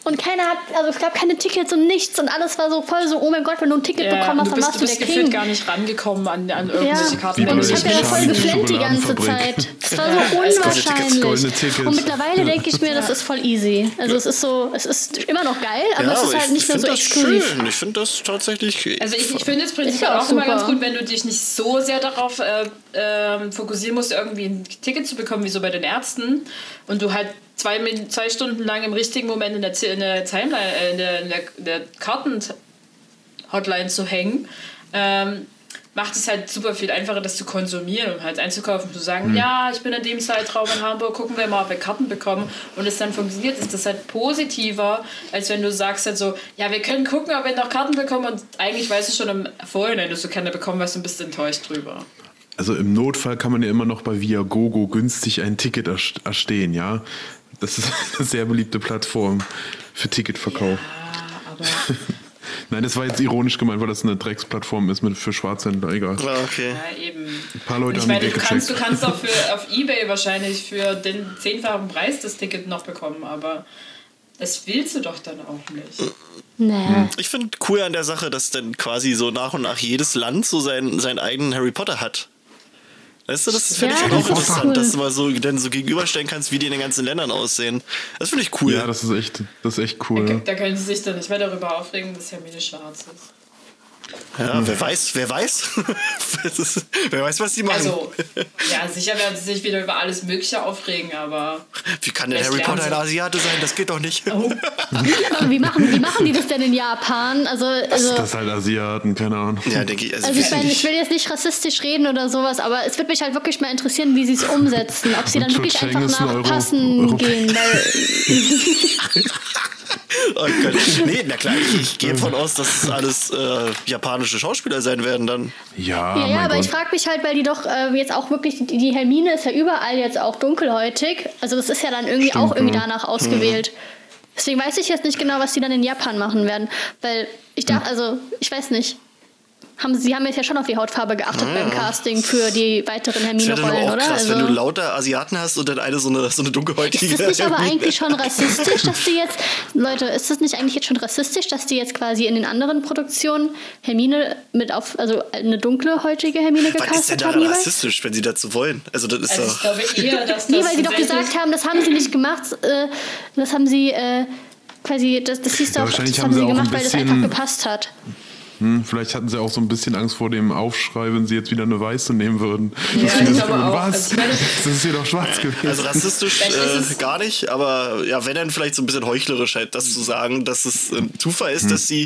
Speaker 3: Und keiner hat, also es gab keine Tickets und nichts und alles war so voll so, oh mein Gott, wenn du ein Ticket
Speaker 4: Ja,
Speaker 3: bekommen hast,
Speaker 4: du
Speaker 3: dann warst
Speaker 4: du
Speaker 3: du
Speaker 4: bist
Speaker 3: der
Speaker 4: gefühlt
Speaker 3: King.
Speaker 4: gar nicht rangekommen an, an
Speaker 3: Ja,
Speaker 4: irgendwelche Karten.
Speaker 1: Wie
Speaker 3: und ich habe ja
Speaker 1: der
Speaker 3: voll geflennt die ganze. Zeit. Das war so
Speaker 2: Goldene Tickets,
Speaker 3: unwahrscheinlich.
Speaker 1: goldene Tickets.
Speaker 3: Und mittlerweile denke ich mir, das ist voll easy. Also es ist so, es ist immer noch geil, aber es ist halt nicht mehr so
Speaker 2: finde das
Speaker 3: exklusiv.
Speaker 2: schön. Ich finde das tatsächlich.
Speaker 4: Also ich, ich finde es prinzipiell
Speaker 3: ja auch
Speaker 4: auch immer ganz gut, wenn du dich nicht so sehr darauf äh, ähm, fokussieren musst, irgendwie ein Ticket zu bekommen, wie so bei den Ärzten. Und du halt zwei, zwei Stunden lang im richtigen Moment in der, Z- in der Timeline, äh, in der, in der, der Karten-Hotline zu hängen. Ähm, macht es halt super viel einfacher, das zu konsumieren und halt einzukaufen. Zu sagen, ja, ich bin in dem Zeitraum in Hamburg, gucken wir mal, ob wir Karten bekommen. Und es dann funktioniert, ist das halt positiver, als wenn du sagst halt so, ja, wir können gucken, ob wir noch Karten bekommen und eigentlich weißt du schon im Vorhinein, dass du keine bekommen hast und bist enttäuscht drüber.
Speaker 1: Also im Notfall kann man ja immer noch bei Viagogo günstig ein Ticket erst- erstehen, ja. Das ist eine sehr beliebte Plattform für Ticketverkauf.
Speaker 4: Aber
Speaker 1: Nein, das war jetzt ironisch gemeint, weil das eine Drecksplattform ist mit für Schwarzhändler, egal.
Speaker 2: Ja, okay.
Speaker 4: ja, eben.
Speaker 1: Ein paar Leute
Speaker 4: ich
Speaker 1: haben
Speaker 4: meine,
Speaker 1: die
Speaker 4: du kannst, du kannst auch für, auf Ebay wahrscheinlich für den zehnfachen Preis das Ticket noch bekommen, aber das willst du doch dann auch nicht.
Speaker 3: Naja.
Speaker 2: Ich finde cool an der Sache, dass dann quasi so nach und nach jedes Land so seinen, seinen eigenen Harry Potter hat. Weißt du, das finde
Speaker 3: Ja,
Speaker 2: ich auch interessant,
Speaker 3: cool.
Speaker 2: dass du mal so, dann so gegenüberstellen kannst, wie die in den ganzen Ländern aussehen. Das finde ich cool.
Speaker 1: Ja, das ist echt, das ist echt
Speaker 4: Da,
Speaker 1: cool.
Speaker 4: da können sie sich dann nicht mehr darüber aufregen, dass Hermine schwarz ist.
Speaker 2: Ja, wer weiß, wer weiß. Das ist- wer weiß, was die machen.
Speaker 4: Also, ja, sicher werden sie sich wieder über alles Mögliche aufregen, aber
Speaker 2: wie kann denn Harry Potter ein Asiate sein? Das geht doch nicht.
Speaker 4: Oh.
Speaker 3: Wie machen, wie machen die das denn in Japan? Also, also,
Speaker 1: Das ist halt Asiaten, keine Ahnung.
Speaker 2: Ja, denke ich. Also,
Speaker 3: also ich, meine, ich will jetzt nicht rassistisch reden oder sowas, aber es würde mich halt wirklich mal interessieren, wie sie es umsetzen. Ob sie dann wirklich einfach nach
Speaker 1: Euro-
Speaker 3: Passen
Speaker 1: Euro-
Speaker 3: gehen. Weil,
Speaker 2: Oh Gott. Nee, na klar, ich, ich gehe von aus, dass es alles äh, japanische Schauspieler sein werden dann.
Speaker 1: Ja,
Speaker 3: ja, ja, aber
Speaker 1: Gott.
Speaker 3: ich frage mich halt, weil die doch äh, jetzt auch wirklich, die, die Hermine ist ja überall jetzt auch dunkelhäutig. Also das ist ja dann irgendwie
Speaker 1: Stimmt,
Speaker 3: auch irgendwie danach ausgewählt. Deswegen weiß ich jetzt nicht genau, was die dann in Japan machen werden. Weil ich dachte, also, ich weiß nicht. Haben, sie haben jetzt ja schon auf die Hautfarbe geachtet beim Casting für die weiteren
Speaker 2: aber
Speaker 3: Hermine-Rollen,
Speaker 2: auch
Speaker 3: oder?
Speaker 2: krass,
Speaker 3: Also,
Speaker 2: wenn du lauter Asiaten hast und dann eine so eine, so eine dunkelhäutige.
Speaker 3: ist das nicht aber
Speaker 2: Hermine.
Speaker 3: eigentlich schon rassistisch, dass die jetzt, Leute, ist das nicht eigentlich jetzt schon rassistisch, dass die jetzt quasi in den anderen Produktionen Hermine mit auf, also eine dunkle häutige Hermine
Speaker 2: Was ist denn
Speaker 3: gecastet haben jeweils?
Speaker 2: rassistisch, wenn sie dazu wollen? Also, das ist
Speaker 4: Also ich glaube eher, dass das
Speaker 3: Nee, weil sie doch gesagt haben, das haben sie nicht gemacht, äh, das haben sie äh, quasi, das, das hieß
Speaker 1: Ja,
Speaker 3: doch,
Speaker 1: wahrscheinlich
Speaker 3: das
Speaker 1: haben
Speaker 3: haben sie
Speaker 1: sie
Speaker 3: gemacht,
Speaker 1: ein
Speaker 3: weil das einfach gepasst hat.
Speaker 1: Hm, vielleicht hatten sie auch so ein bisschen Angst vor dem Aufschrei, wenn sie jetzt wieder eine Weiße nehmen würden.
Speaker 4: Ja,
Speaker 1: Das
Speaker 4: ich
Speaker 1: ist
Speaker 4: glaube auch.
Speaker 1: Was?
Speaker 4: Also
Speaker 1: das ist hier doch schwarz gewesen.
Speaker 2: Also rassistisch äh,
Speaker 4: es-
Speaker 2: gar nicht, aber ja, wenn dann vielleicht so ein bisschen heuchlerisch halt das zu sagen, dass es ein Zufall ist, dass sie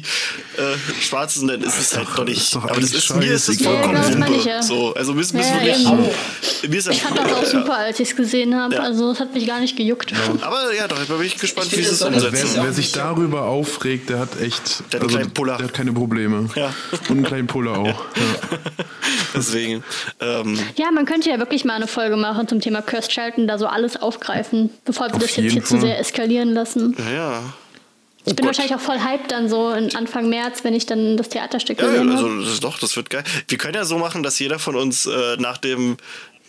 Speaker 2: äh, schwarz sind, dann ist es halt
Speaker 1: doch-
Speaker 2: nicht.
Speaker 1: doch
Speaker 2: aber das ist, mir ist es vollkommen
Speaker 3: Ja, genau, ich ja.
Speaker 2: So, also mir ist
Speaker 3: Ja,
Speaker 2: wirklich.
Speaker 3: eben.
Speaker 2: Mir ist
Speaker 3: Ich fand das auch super, als ich es gesehen habe.
Speaker 2: Ja.
Speaker 3: Also das hat mich gar nicht gejuckt.
Speaker 2: Aber ja, doch, da bin ich gespannt,
Speaker 4: Ich
Speaker 2: wie es umsetzen.
Speaker 4: ist
Speaker 1: Wer, wer sich darüber aufregt, der hat echt. also.
Speaker 2: Der hat
Speaker 1: keine Probleme.
Speaker 2: Ja.
Speaker 1: Und einen kleinen Puller auch. Ja.
Speaker 2: Deswegen. Ähm,
Speaker 3: Ja, man könnte ja wirklich mal eine Folge machen zum Thema Cursed Child und da so alles aufgreifen, bevor wir
Speaker 1: Auf
Speaker 3: das jetzt hier zu sehr eskalieren lassen.
Speaker 2: ja.
Speaker 3: Ich bin
Speaker 2: Gott.
Speaker 3: wahrscheinlich auch voll hyped dann so in Anfang März, wenn ich dann das Theaterstück
Speaker 2: Ja, ja,
Speaker 3: gesehen
Speaker 2: also
Speaker 3: habe.
Speaker 2: das ist doch, das wird geil. Wir können ja so machen, dass jeder von uns äh, nach dem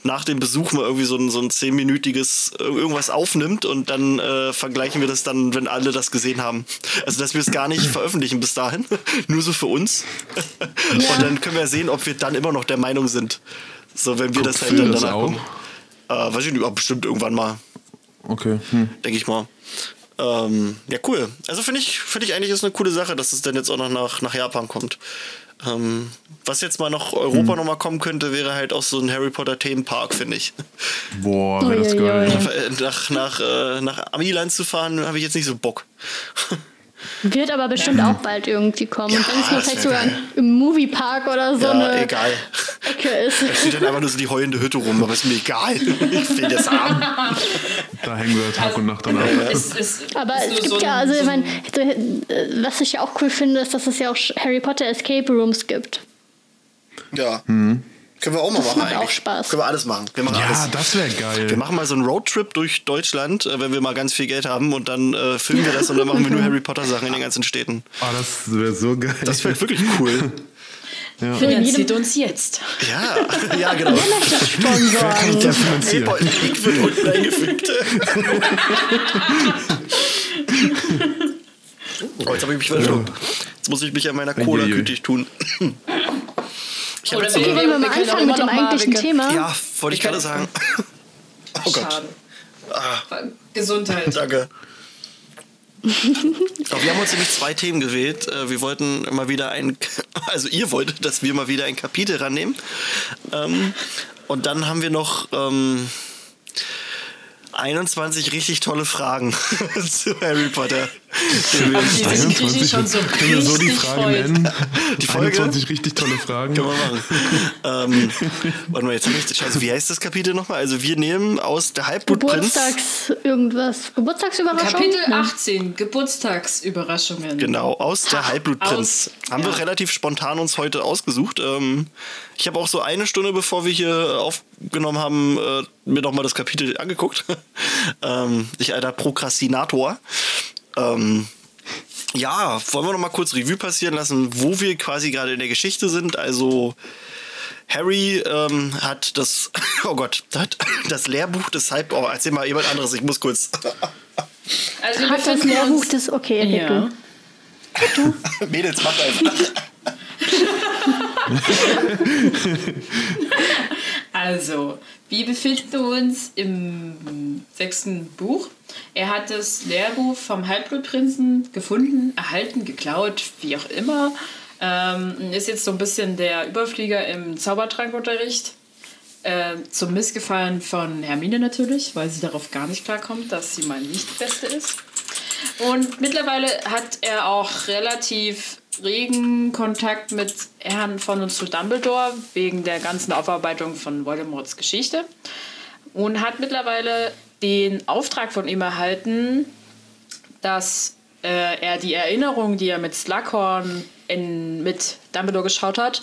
Speaker 2: nach dem Besuch mal irgendwie so ein, so ein zehnminütiges irgendwas aufnimmt und dann äh, vergleichen wir das dann, wenn alle das gesehen haben. Also dass wir es gar nicht veröffentlichen bis dahin, nur so für uns. Und dann können wir sehen, ob wir dann immer noch der Meinung sind. So, wenn wir das halt dann
Speaker 1: das
Speaker 2: danach
Speaker 1: auch?
Speaker 2: gucken. Äh, weiß ich nicht, aber bestimmt irgendwann mal,
Speaker 1: Okay. Hm.
Speaker 2: denke ich mal. Ähm, ja, cool. Also finde ich, finde ich eigentlich ist eine coole Sache, dass es dann jetzt auch noch nach, nach Japan kommt. Ähm, was jetzt mal nach Europa
Speaker 1: Hm.
Speaker 2: noch mal kommen könnte, wäre halt auch so ein Harry Potter Themenpark, finde ich.
Speaker 1: Boah, wäre das geil.
Speaker 2: Nach, nach, äh, nach Amiland zu fahren, habe ich jetzt nicht so Bock.
Speaker 3: Wird aber bestimmt auch bald irgendwie kommen. Und wenn es nur vielleicht sogar
Speaker 2: geil.
Speaker 3: im Moviepark oder so
Speaker 2: Ja,
Speaker 3: eine
Speaker 2: egal.
Speaker 3: Ecke ist.
Speaker 2: Da steht dann einfach nur so die heulende Hütte rum, aber ist mir egal. Ich will das haben.
Speaker 1: Da hängen wir Tag und Nacht dann ab.
Speaker 3: Aber
Speaker 4: ist
Speaker 3: es gibt
Speaker 4: so
Speaker 3: ja, also ich
Speaker 4: so ein-
Speaker 3: meine, äh, was ich ja auch cool finde, ist, dass es ja auch Harry Potter Escape Rooms gibt.
Speaker 2: Ja. Können wir auch mal machen
Speaker 3: macht auch
Speaker 2: eigentlich.
Speaker 3: Spaß.
Speaker 2: Können wir alles machen. Wir machen
Speaker 1: Ja,
Speaker 2: alles.
Speaker 1: das wäre
Speaker 2: Wir
Speaker 1: geil.
Speaker 2: machen mal so einen Roadtrip durch Deutschland, äh, wenn wir mal ganz viel Geld haben und dann äh, filmen wir das und dann machen wir nur Harry Potter Sachen in den ganzen Städten.
Speaker 1: Oh, das wäre so geil.
Speaker 2: Das wäre wirklich cool.
Speaker 1: ja.
Speaker 4: Finanziert uns jetzt.
Speaker 2: Ja, ja, genau.
Speaker 3: Sponsoren.
Speaker 1: Der finanziert.
Speaker 2: Hey, boy, Link wird unten eingefügt. Oh, jetzt habe ich mich verschluckt. Jetzt muss ich mich an meiner Cola gütig tun. Ich hab
Speaker 4: Oder wir-
Speaker 2: aber,
Speaker 3: Wollen wir mal anfangen mit dem
Speaker 4: mal-
Speaker 3: eigentlichen
Speaker 4: wir können-
Speaker 3: Thema?
Speaker 2: ja, wollte ich gerade sagen. Oh Gott,
Speaker 4: Schade. Gesundheit.
Speaker 2: danke. Aber wir haben uns nämlich zwei Themen gewählt. Äh, Wir wollten mal wieder ein, also ihr wolltet, dass wir mal wieder ein Kapitel rannehmen. Ähm, Und dann haben wir noch ähm, 21 richtig tolle Fragen zu Harry Potter.
Speaker 4: Sich Griechi schon so
Speaker 1: können wir so die Fragen
Speaker 4: freut.
Speaker 1: nennen?
Speaker 2: Die Folge?
Speaker 1: 21 richtig tolle Fragen.
Speaker 2: Können wir machen. ähm, warte mal, jetzt habe ich Scheiße, wie heißt das Kapitel nochmal? Also wir nehmen aus der Halbblutprinz.
Speaker 3: Geburtstags irgendwas. Geburtstagsüberraschung?
Speaker 4: Kapitel
Speaker 3: Nein.
Speaker 4: 18, Geburtstagsüberraschungen.
Speaker 2: Genau, aus der Halbblutprinz.
Speaker 4: aus-
Speaker 2: Haben wir
Speaker 4: ja.
Speaker 2: relativ spontan uns heute ausgesucht. Ähm, ich habe auch so eine Stunde, bevor wir hier aufgenommen haben, äh, mir nochmal das Kapitel angeguckt. ähm, ich alter Prokrastinator. Ähm, ja, wollen wir noch mal kurz Revue passieren lassen, wo wir quasi gerade in der Geschichte sind. Also Harry ähm, hat das, oh Gott, hat das Lehrbuch des Halb... Oh, erzähl mal jemand anderes, ich muss kurz...
Speaker 4: Also
Speaker 3: Hat das Lehrbuch des. Okay,
Speaker 4: ja.
Speaker 3: du.
Speaker 2: Mädels, macht einfach.
Speaker 4: Also, wir befinden uns im sechsten Buch. Er hat das Lehrbuch vom Halbblutprinzen gefunden, erhalten, geklaut, wie auch immer. Ähm, ist jetzt so ein bisschen der Überflieger im Zaubertrankunterricht. Äh, zum Missgefallen von Hermine natürlich, weil sie darauf gar nicht klarkommt, dass sie mal nicht die Beste ist. Und mittlerweile hat er auch relativ regen Kontakt mit Herrn von und zu Dumbledore wegen der ganzen Aufarbeitung von Voldemorts Geschichte und hat mittlerweile den Auftrag von ihm erhalten, dass äh, er die Erinnerung, die er mit Slughorn in, mit Dumbledore geschaut hat,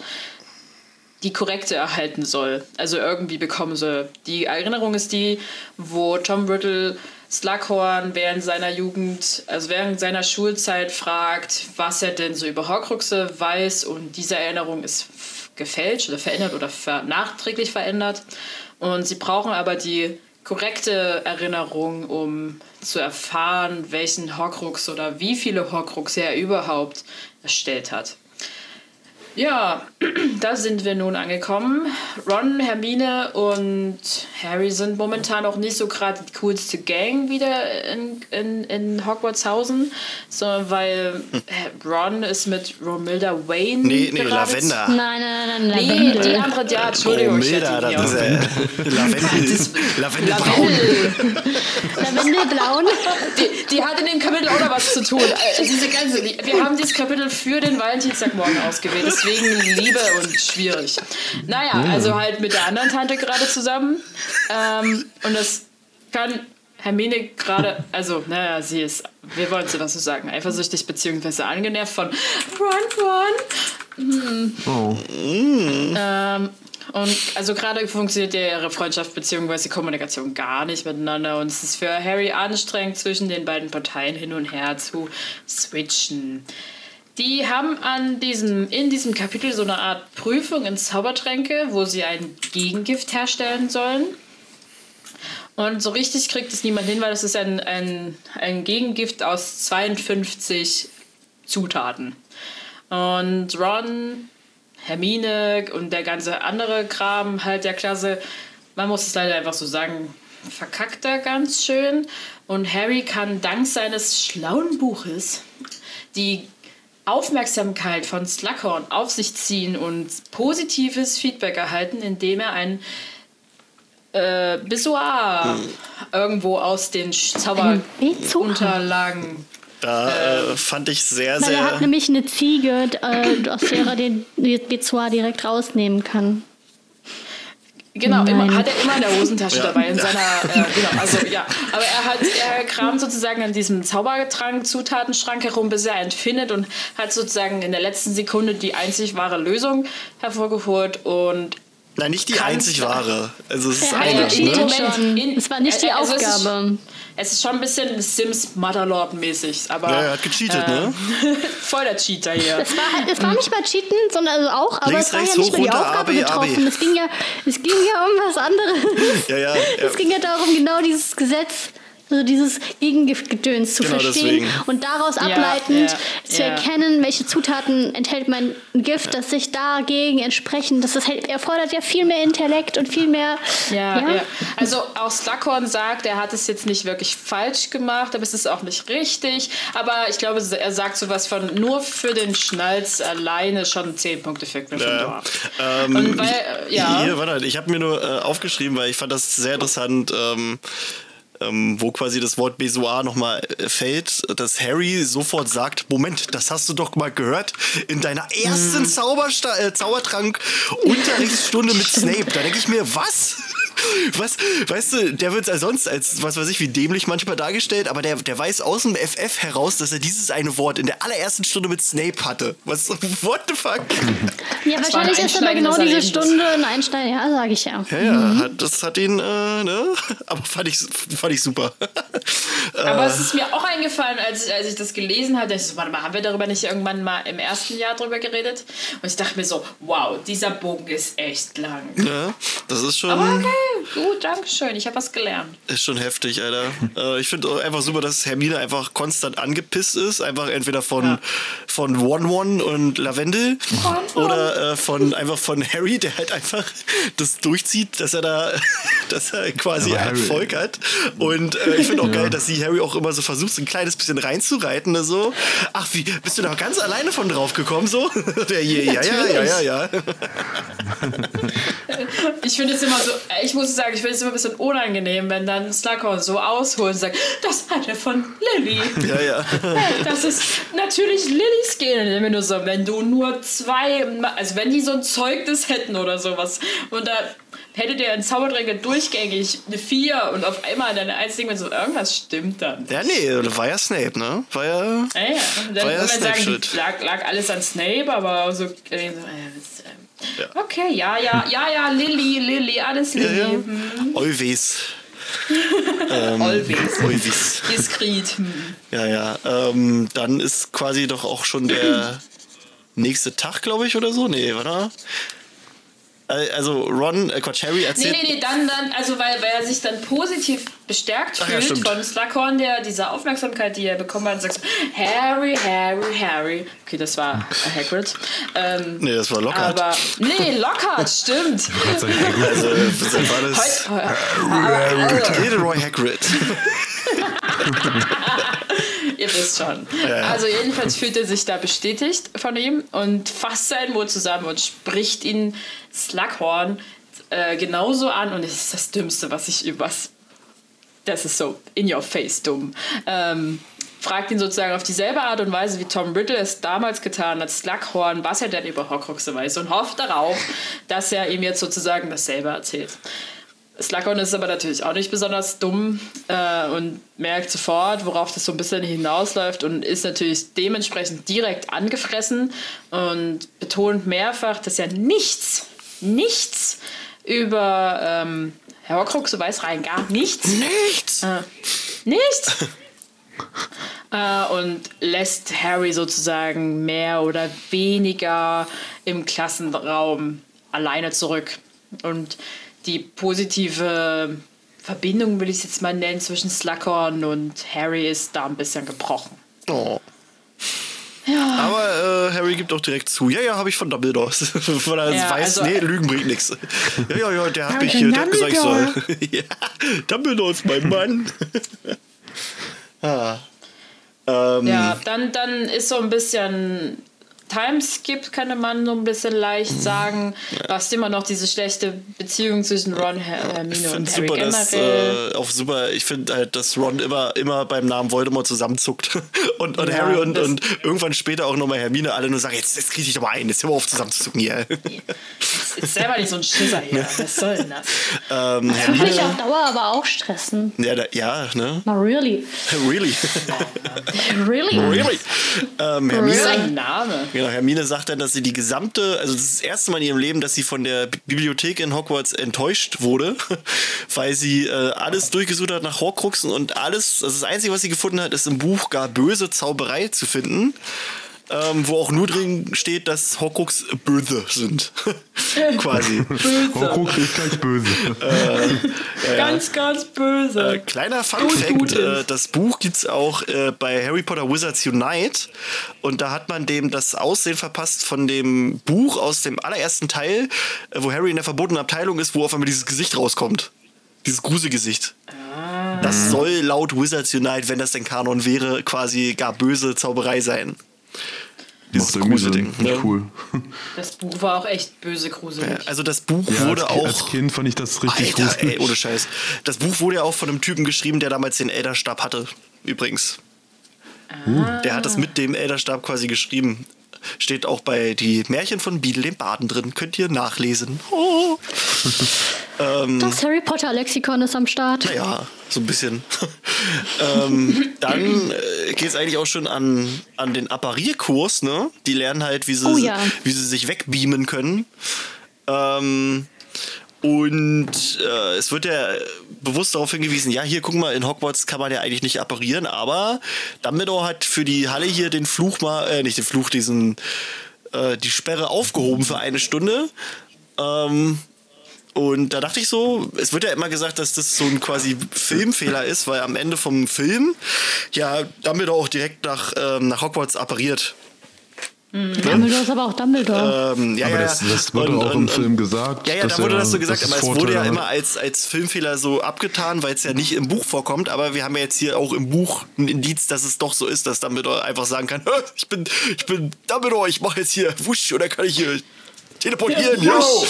Speaker 4: die korrekte erhalten soll. Also irgendwie bekommen sie. Die Erinnerung ist die, wo Tom Riddle Slughorn während seiner Jugend, also während seiner Schulzeit fragt, was er denn so über Horcruxe weiß und diese Erinnerung ist gefälscht oder verändert oder ver nachträglich verändert und sie brauchen aber die korrekte Erinnerung, um zu erfahren, welchen Horcrux oder wie viele Horcruxe er überhaupt erstellt hat. Ja, da sind wir nun angekommen. Ron, Hermine und Harry sind momentan auch nicht so gerade die coolste Gang wieder in, in, in Hogwartshausen, sondern weil äh, Ron ist mit Romilda Wayne.
Speaker 2: Nee, nee,
Speaker 4: gerade-
Speaker 2: Lavender.
Speaker 3: Nein, nein, nein, nein.
Speaker 4: Nee, die andere, ja, Entschuldigung. ich
Speaker 2: Milda,
Speaker 4: hätte die
Speaker 2: das ist
Speaker 4: auch-
Speaker 2: äh, Lavendel. Lavendelbraun.
Speaker 4: Lavendel.
Speaker 3: Lavendelbraun.
Speaker 4: Die, die hat in dem Kapitel auch noch was zu tun. Äh, diese ganze, die, wir haben dieses Kapitel für den Valentinstagmorgen ausgewählt, deswegen Liebe und schwierig. Naja, also halt mit der anderen Tante gerade zusammen. Ähm, und das kann Hermine gerade, also, naja, sie ist, wir wollen sie das so sagen, eifersüchtig beziehungsweise angenervt von Ron, Ron.
Speaker 1: Oh.
Speaker 4: Ähm, und also gerade funktioniert ja ihre Freundschaft bzw. Kommunikation gar nicht miteinander und es ist für Harry anstrengend, zwischen den beiden Parteien hin und her zu switchen. Die haben an diesem, in diesem Kapitel so eine Art Prüfung in Zaubertränke, wo sie ein Gegengift herstellen sollen. Und so richtig kriegt es niemand hin, weil es ist ein, ein, ein Gegengift aus 52 Zutaten. Und Ron, Hermine und der ganze andere Kram halt der Klasse, man muss es leider einfach so sagen, verkackt er ganz schön. Und Harry kann dank seines schlauen Buches die Aufmerksamkeit von Slughorn auf sich ziehen und positives Feedback erhalten, indem er ein äh, Besoir irgendwo aus den? Zauberunterlagen
Speaker 2: da äh, fand ich sehr,
Speaker 3: Weil
Speaker 2: sehr.
Speaker 3: er hat nämlich eine Ziege, äh, aus der er den Bezoar direkt rausnehmen kann.
Speaker 4: Genau, immer, hat er immer in der Hosentasche
Speaker 2: Ja.
Speaker 4: dabei, in seiner, äh, genau, also ja. Aber er hat, er kramt sozusagen an diesem Zaubertrank Zutatenschrank herum, bis er einen findet und hat sozusagen in der letzten Sekunde die einzig wahre Lösung hervorgeholt und
Speaker 2: Nein, nicht die einzig wahre. Also es ist eine. Ne?
Speaker 4: Moment, in-
Speaker 3: Es war nicht die
Speaker 4: also es ist-
Speaker 3: Aufgabe.
Speaker 4: Es ist schon ein bisschen Sims Motherlord-mäßig, aber
Speaker 2: Ja, er hat gecheatet, ne?
Speaker 4: voll der Cheater hier.
Speaker 3: Es war, halt- es war nicht mal Cheaten, sondern also auch, aber
Speaker 2: Links,
Speaker 3: es war
Speaker 2: rechts,
Speaker 3: ja nicht
Speaker 2: hoch,
Speaker 3: mal die
Speaker 2: runter,
Speaker 3: Aufgabe
Speaker 2: AB,
Speaker 3: betroffen.
Speaker 2: AB.
Speaker 3: Es ging ja, es ging ja um was anderes.
Speaker 2: Ja, ja. ja.
Speaker 3: Es ging ja darum, genau dieses Gesetz, also dieses Gegengedöns zu
Speaker 2: Genau,
Speaker 3: verstehen
Speaker 2: deswegen.
Speaker 3: und daraus
Speaker 4: Ja,
Speaker 3: ableitend
Speaker 4: ja,
Speaker 3: zu
Speaker 4: ja.
Speaker 3: erkennen, welche Zutaten enthält mein Gift, das sich dagegen entsprechen. Das halt, erfordert ja viel mehr Intellekt und viel mehr.
Speaker 4: Ja, ja. Also auch Slughorn sagt, er hat es jetzt nicht wirklich falsch gemacht, aber es ist auch nicht richtig. Aber ich glaube, er sagt sowas von nur für den Schnalz alleine schon 10 Punkte für Gryffindor.
Speaker 2: Ja. Ähm,
Speaker 4: Und weil, ja.
Speaker 2: Hier, warte, ich habe mir nur äh, aufgeschrieben, weil ich fand das sehr interessant, ähm, ähm, wo quasi das Wort Besoir nochmal äh, fällt, dass Harry sofort sagt, Moment, das hast du doch mal gehört in deiner ersten Zaubersta äh, Zaubertrank-Unterrichtsstunde mit Snape. Da denke ich mir, was? Was, weißt du, der wird sonst als, was weiß ich, wie dämlich manchmal dargestellt, aber der, der weiß aus dem FF heraus, dass er dieses eine Wort in der allerersten Stunde mit Snape hatte. Was, what the fuck?
Speaker 3: Ja,
Speaker 4: Das
Speaker 3: wahrscheinlich ist aber genau diese. Stunde ein Einstein, ja, sage ich ja.
Speaker 2: Ja, ja, hat, das hat ihn, äh, ne? Aber fand ich, fand ich super.
Speaker 4: Aber es ist mir auch eingefallen, als ich, als ich das gelesen hatte. Ich so, warte mal, haben wir darüber nicht irgendwann mal im ersten Jahr drüber geredet? Und ich dachte mir so, wow, dieser Bogen ist echt lang.
Speaker 2: ja, das ist schon,
Speaker 4: Aber okay, gut, danke schön. Ich habe was gelernt.
Speaker 2: ist schon heftig, Alter. Äh, ich finde auch einfach super, dass Hermine einfach konstant angepisst ist. Einfach entweder von,
Speaker 4: Ja.
Speaker 2: von One-One und Lavendel
Speaker 4: One-One.
Speaker 2: oder äh, von, einfach von Harry, der halt einfach das durchzieht, dass er da, dass er quasi
Speaker 1: Aber Harry-
Speaker 2: Erfolg hat. Und äh, ich finde auch geil, dass sie Harry auch immer so versucht, so ein kleines bisschen reinzureiten. So. Ach, wie, bist du da ganz alleine von drauf gekommen? So? Der hier, ja, ja, ja, ja, ja.
Speaker 4: Ich finde es immer so, ich muss sagen, ich finde es immer ein bisschen unangenehm, wenn dann Slughorn so ausholt und sagt, das hat er von Lilly.
Speaker 2: Ja, ja.
Speaker 4: Das ist natürlich Lillys Gen. Und ich mir nur so, wenn du nur zwei, also wenn die so ein Zeugnis hätten oder sowas und da hätte der ein Zauberträger durchgängig eine 4 und auf einmal dann eins Ding, wenn so irgendwas stimmt dann.
Speaker 2: Ja, nee, war ja Snape, ne? War ja.
Speaker 4: Ja, ja. Und dann
Speaker 2: War ja
Speaker 4: man sagen, lag, lag alles an Snape, aber so. Äh, so, äh,
Speaker 2: Ja.
Speaker 4: Okay, ja, ja, ja, ja, Lilly, Lilly, alles
Speaker 2: Ja,
Speaker 4: Lilly.
Speaker 2: ja.
Speaker 4: Hm,
Speaker 2: Always.
Speaker 4: Always.
Speaker 2: Always.
Speaker 4: Diskret. Hm.
Speaker 2: Ja, ja. Ähm, dann ist quasi doch auch schon der nächste Tag, glaube ich, oder so. Nee, oder? Äh, Also Ron, äh, Quatsch, Harry
Speaker 4: Nee,
Speaker 2: erzählt.
Speaker 4: nee, nee, dann, dann, also weil, weil er sich dann positiv bestärkt
Speaker 2: Ach ja,
Speaker 4: fühlt
Speaker 2: stimmt.
Speaker 4: von Slughorn, der diese Aufmerksamkeit, die er bekommen hat, und sagt so, Harry, Harry, Harry. Okay, das war Hagrid. Ähm,
Speaker 2: Nee, das war Lockhart.
Speaker 4: aber, nee, Lockhart, stimmt.
Speaker 2: Also, das war das.
Speaker 4: Heute, äh,
Speaker 2: Gilderoy Hagrid.
Speaker 4: Wisst schon.
Speaker 2: ja.
Speaker 4: Also jedenfalls fühlt er sich da bestätigt von ihm und fasst seinen Mut zusammen und spricht ihn Slughorn äh, genauso an und es ist das Dümmste, was ich übers... Das ist so in your face dumm. Ähm, fragt ihn sozusagen auf dieselbe Art und Weise, wie Tom Riddle es damals getan hat, Slughorn, was er denn über Horcruxe weiß und hofft darauf, dass er ihm jetzt sozusagen dasselbe erzählt. Slughorn ist aber natürlich auch nicht besonders dumm äh, und merkt sofort, worauf das so ein bisschen hinausläuft und ist natürlich dementsprechend direkt angefressen und betont mehrfach, dass er nichts, nichts über ähm, Herr Horcruxe weiß rein gar nichts.
Speaker 2: Nichts!
Speaker 4: Äh, nichts! äh, und lässt Harry sozusagen mehr oder weniger im Klassenraum alleine zurück. Und die positive Verbindung, will ich es jetzt mal nennen, zwischen Slughorn und Harry ist da ein bisschen gebrochen.
Speaker 2: Oh. Aber äh, Harry gibt auch direkt zu, ja, ja, habe ich von Dumbledore. Weil er
Speaker 4: Ja,
Speaker 2: weiß,
Speaker 4: also-
Speaker 2: nee, Lügen bringt nichts. Ja, ja, ja, der
Speaker 3: Harry
Speaker 2: mich hier, der hat gesagt, ich soll. Ja, Dumbledore ist mein Mann. ah. ähm,
Speaker 4: Ja, dann, dann ist so ein bisschen Timeskip, könnte man so ein bisschen leicht sagen. Du hast immer noch diese schlechte Beziehung zwischen Ron, Her Hermine
Speaker 2: Ich
Speaker 4: und
Speaker 2: finde
Speaker 4: Harry
Speaker 2: super, dass äh, auch super, ich finde halt, dass Ron immer, immer beim Namen Voldemort zusammenzuckt. Und, und
Speaker 4: Ja,
Speaker 2: Harry und,
Speaker 4: das-
Speaker 2: und irgendwann später auch nochmal Hermine alle nur sagen, jetzt, jetzt krieg ich doch mal ein, jetzt hör mal auf zusammenzuzucken hier.
Speaker 4: ist selber nicht so ein Schisser hier. Was soll denn das?
Speaker 2: ähm,
Speaker 3: Würde
Speaker 2: Hermine,
Speaker 3: mich auf Dauer aber auch stressen.
Speaker 2: ja, da, ja, ne?
Speaker 3: Mal really.
Speaker 2: Really.
Speaker 3: Really?
Speaker 2: really. Ähm,
Speaker 4: Das
Speaker 2: Hermine,
Speaker 4: ist ein Name.
Speaker 2: Genau, Hermine sagt dann, dass sie die gesamte, also das ist das erste Mal in ihrem Leben, dass sie von der Bi- Bibliothek in Hogwarts enttäuscht wurde, weil sie äh, alles durchgesucht hat nach Horcruxen und alles, also das Einzige, was sie gefunden hat, ist im Buch gar böse Zauberei zu finden. Ähm, wo auch nur drin steht, dass Horcrux böse sind. Quasi.
Speaker 1: Horcrux ist gleich böse.
Speaker 4: Ganz, ganz böse.
Speaker 2: Äh, kleiner Fun
Speaker 4: Gut,
Speaker 2: Fact:
Speaker 4: gut
Speaker 2: äh. Das Buch gibt es auch äh, bei Harry Potter Wizards Unite. Und da hat man dem das Aussehen verpasst von dem Buch aus dem allerersten Teil, äh, wo Harry in der verbotenen Abteilung ist, wo auf einmal dieses Gesicht rauskommt. Dieses Gruselgesicht.
Speaker 4: Ah.
Speaker 2: Das soll laut Wizards Unite, wenn das denn Kanon wäre, quasi gar böse Zauberei sein.
Speaker 1: Sinn.
Speaker 2: Gruselding, ne?
Speaker 1: cool.
Speaker 4: Das Buch war auch echt böse gruselig.
Speaker 2: Also das Buch
Speaker 1: Ja,
Speaker 2: wurde
Speaker 1: als,
Speaker 2: auch.
Speaker 1: als Kind fand ich das richtig
Speaker 2: Alter,
Speaker 1: gruselig.
Speaker 2: ey, ohne Scheiß. Das Buch wurde ja auch von einem Typen geschrieben, der damals den Elderstab hatte, übrigens. Der hat das mit dem Elderstab quasi geschrieben. Steht auch bei die Märchen von Biedel dem Baden drin. Könnt ihr nachlesen. Oh.
Speaker 3: Das Harry Potter Lexikon ist am Start.
Speaker 2: Ja, so ein bisschen. ähm, dann äh, geht es eigentlich auch schon an, an den Apparierkurs, ne? Die lernen halt, wie sie,
Speaker 3: Oh ja.
Speaker 2: wie sie sich wegbeamen können. Ähm, und äh, es wird ja bewusst darauf hingewiesen, ja, hier guck mal, in Hogwarts kann man ja eigentlich nicht apparieren, aber Dumbledore hat für die Halle hier den Fluch mal, äh, nicht den Fluch, diesen, äh, die Sperre aufgehoben für eine Stunde. Ähm, und da dachte ich so, es wird ja immer gesagt, dass das so ein quasi Filmfehler ist, weil am Ende vom Film ja Dumbledore auch direkt nach, ähm, nach Hogwarts appariert.
Speaker 3: Dumbledore ist aber auch Dumbledore.
Speaker 2: Ähm, ja,
Speaker 1: Aber
Speaker 2: ja,
Speaker 1: das, das wurde
Speaker 2: und-
Speaker 1: auch
Speaker 2: und-
Speaker 1: im
Speaker 2: und-
Speaker 1: Film gesagt.
Speaker 2: Ja, ja, da wurde
Speaker 1: er-
Speaker 2: das so gesagt, aber es wurde ja
Speaker 1: hat.
Speaker 2: immer als, als Filmfehler so abgetan, weil es ja nicht im Buch vorkommt. Aber wir haben ja jetzt hier auch im Buch ein Indiz, dass es doch so ist, dass Dumbledore einfach sagen kann: "Hä, Ich bin, ich bin Dumbledore, ich mache jetzt hier wusch oder kann ich hier teleportieren?
Speaker 4: Ja,
Speaker 2: yo!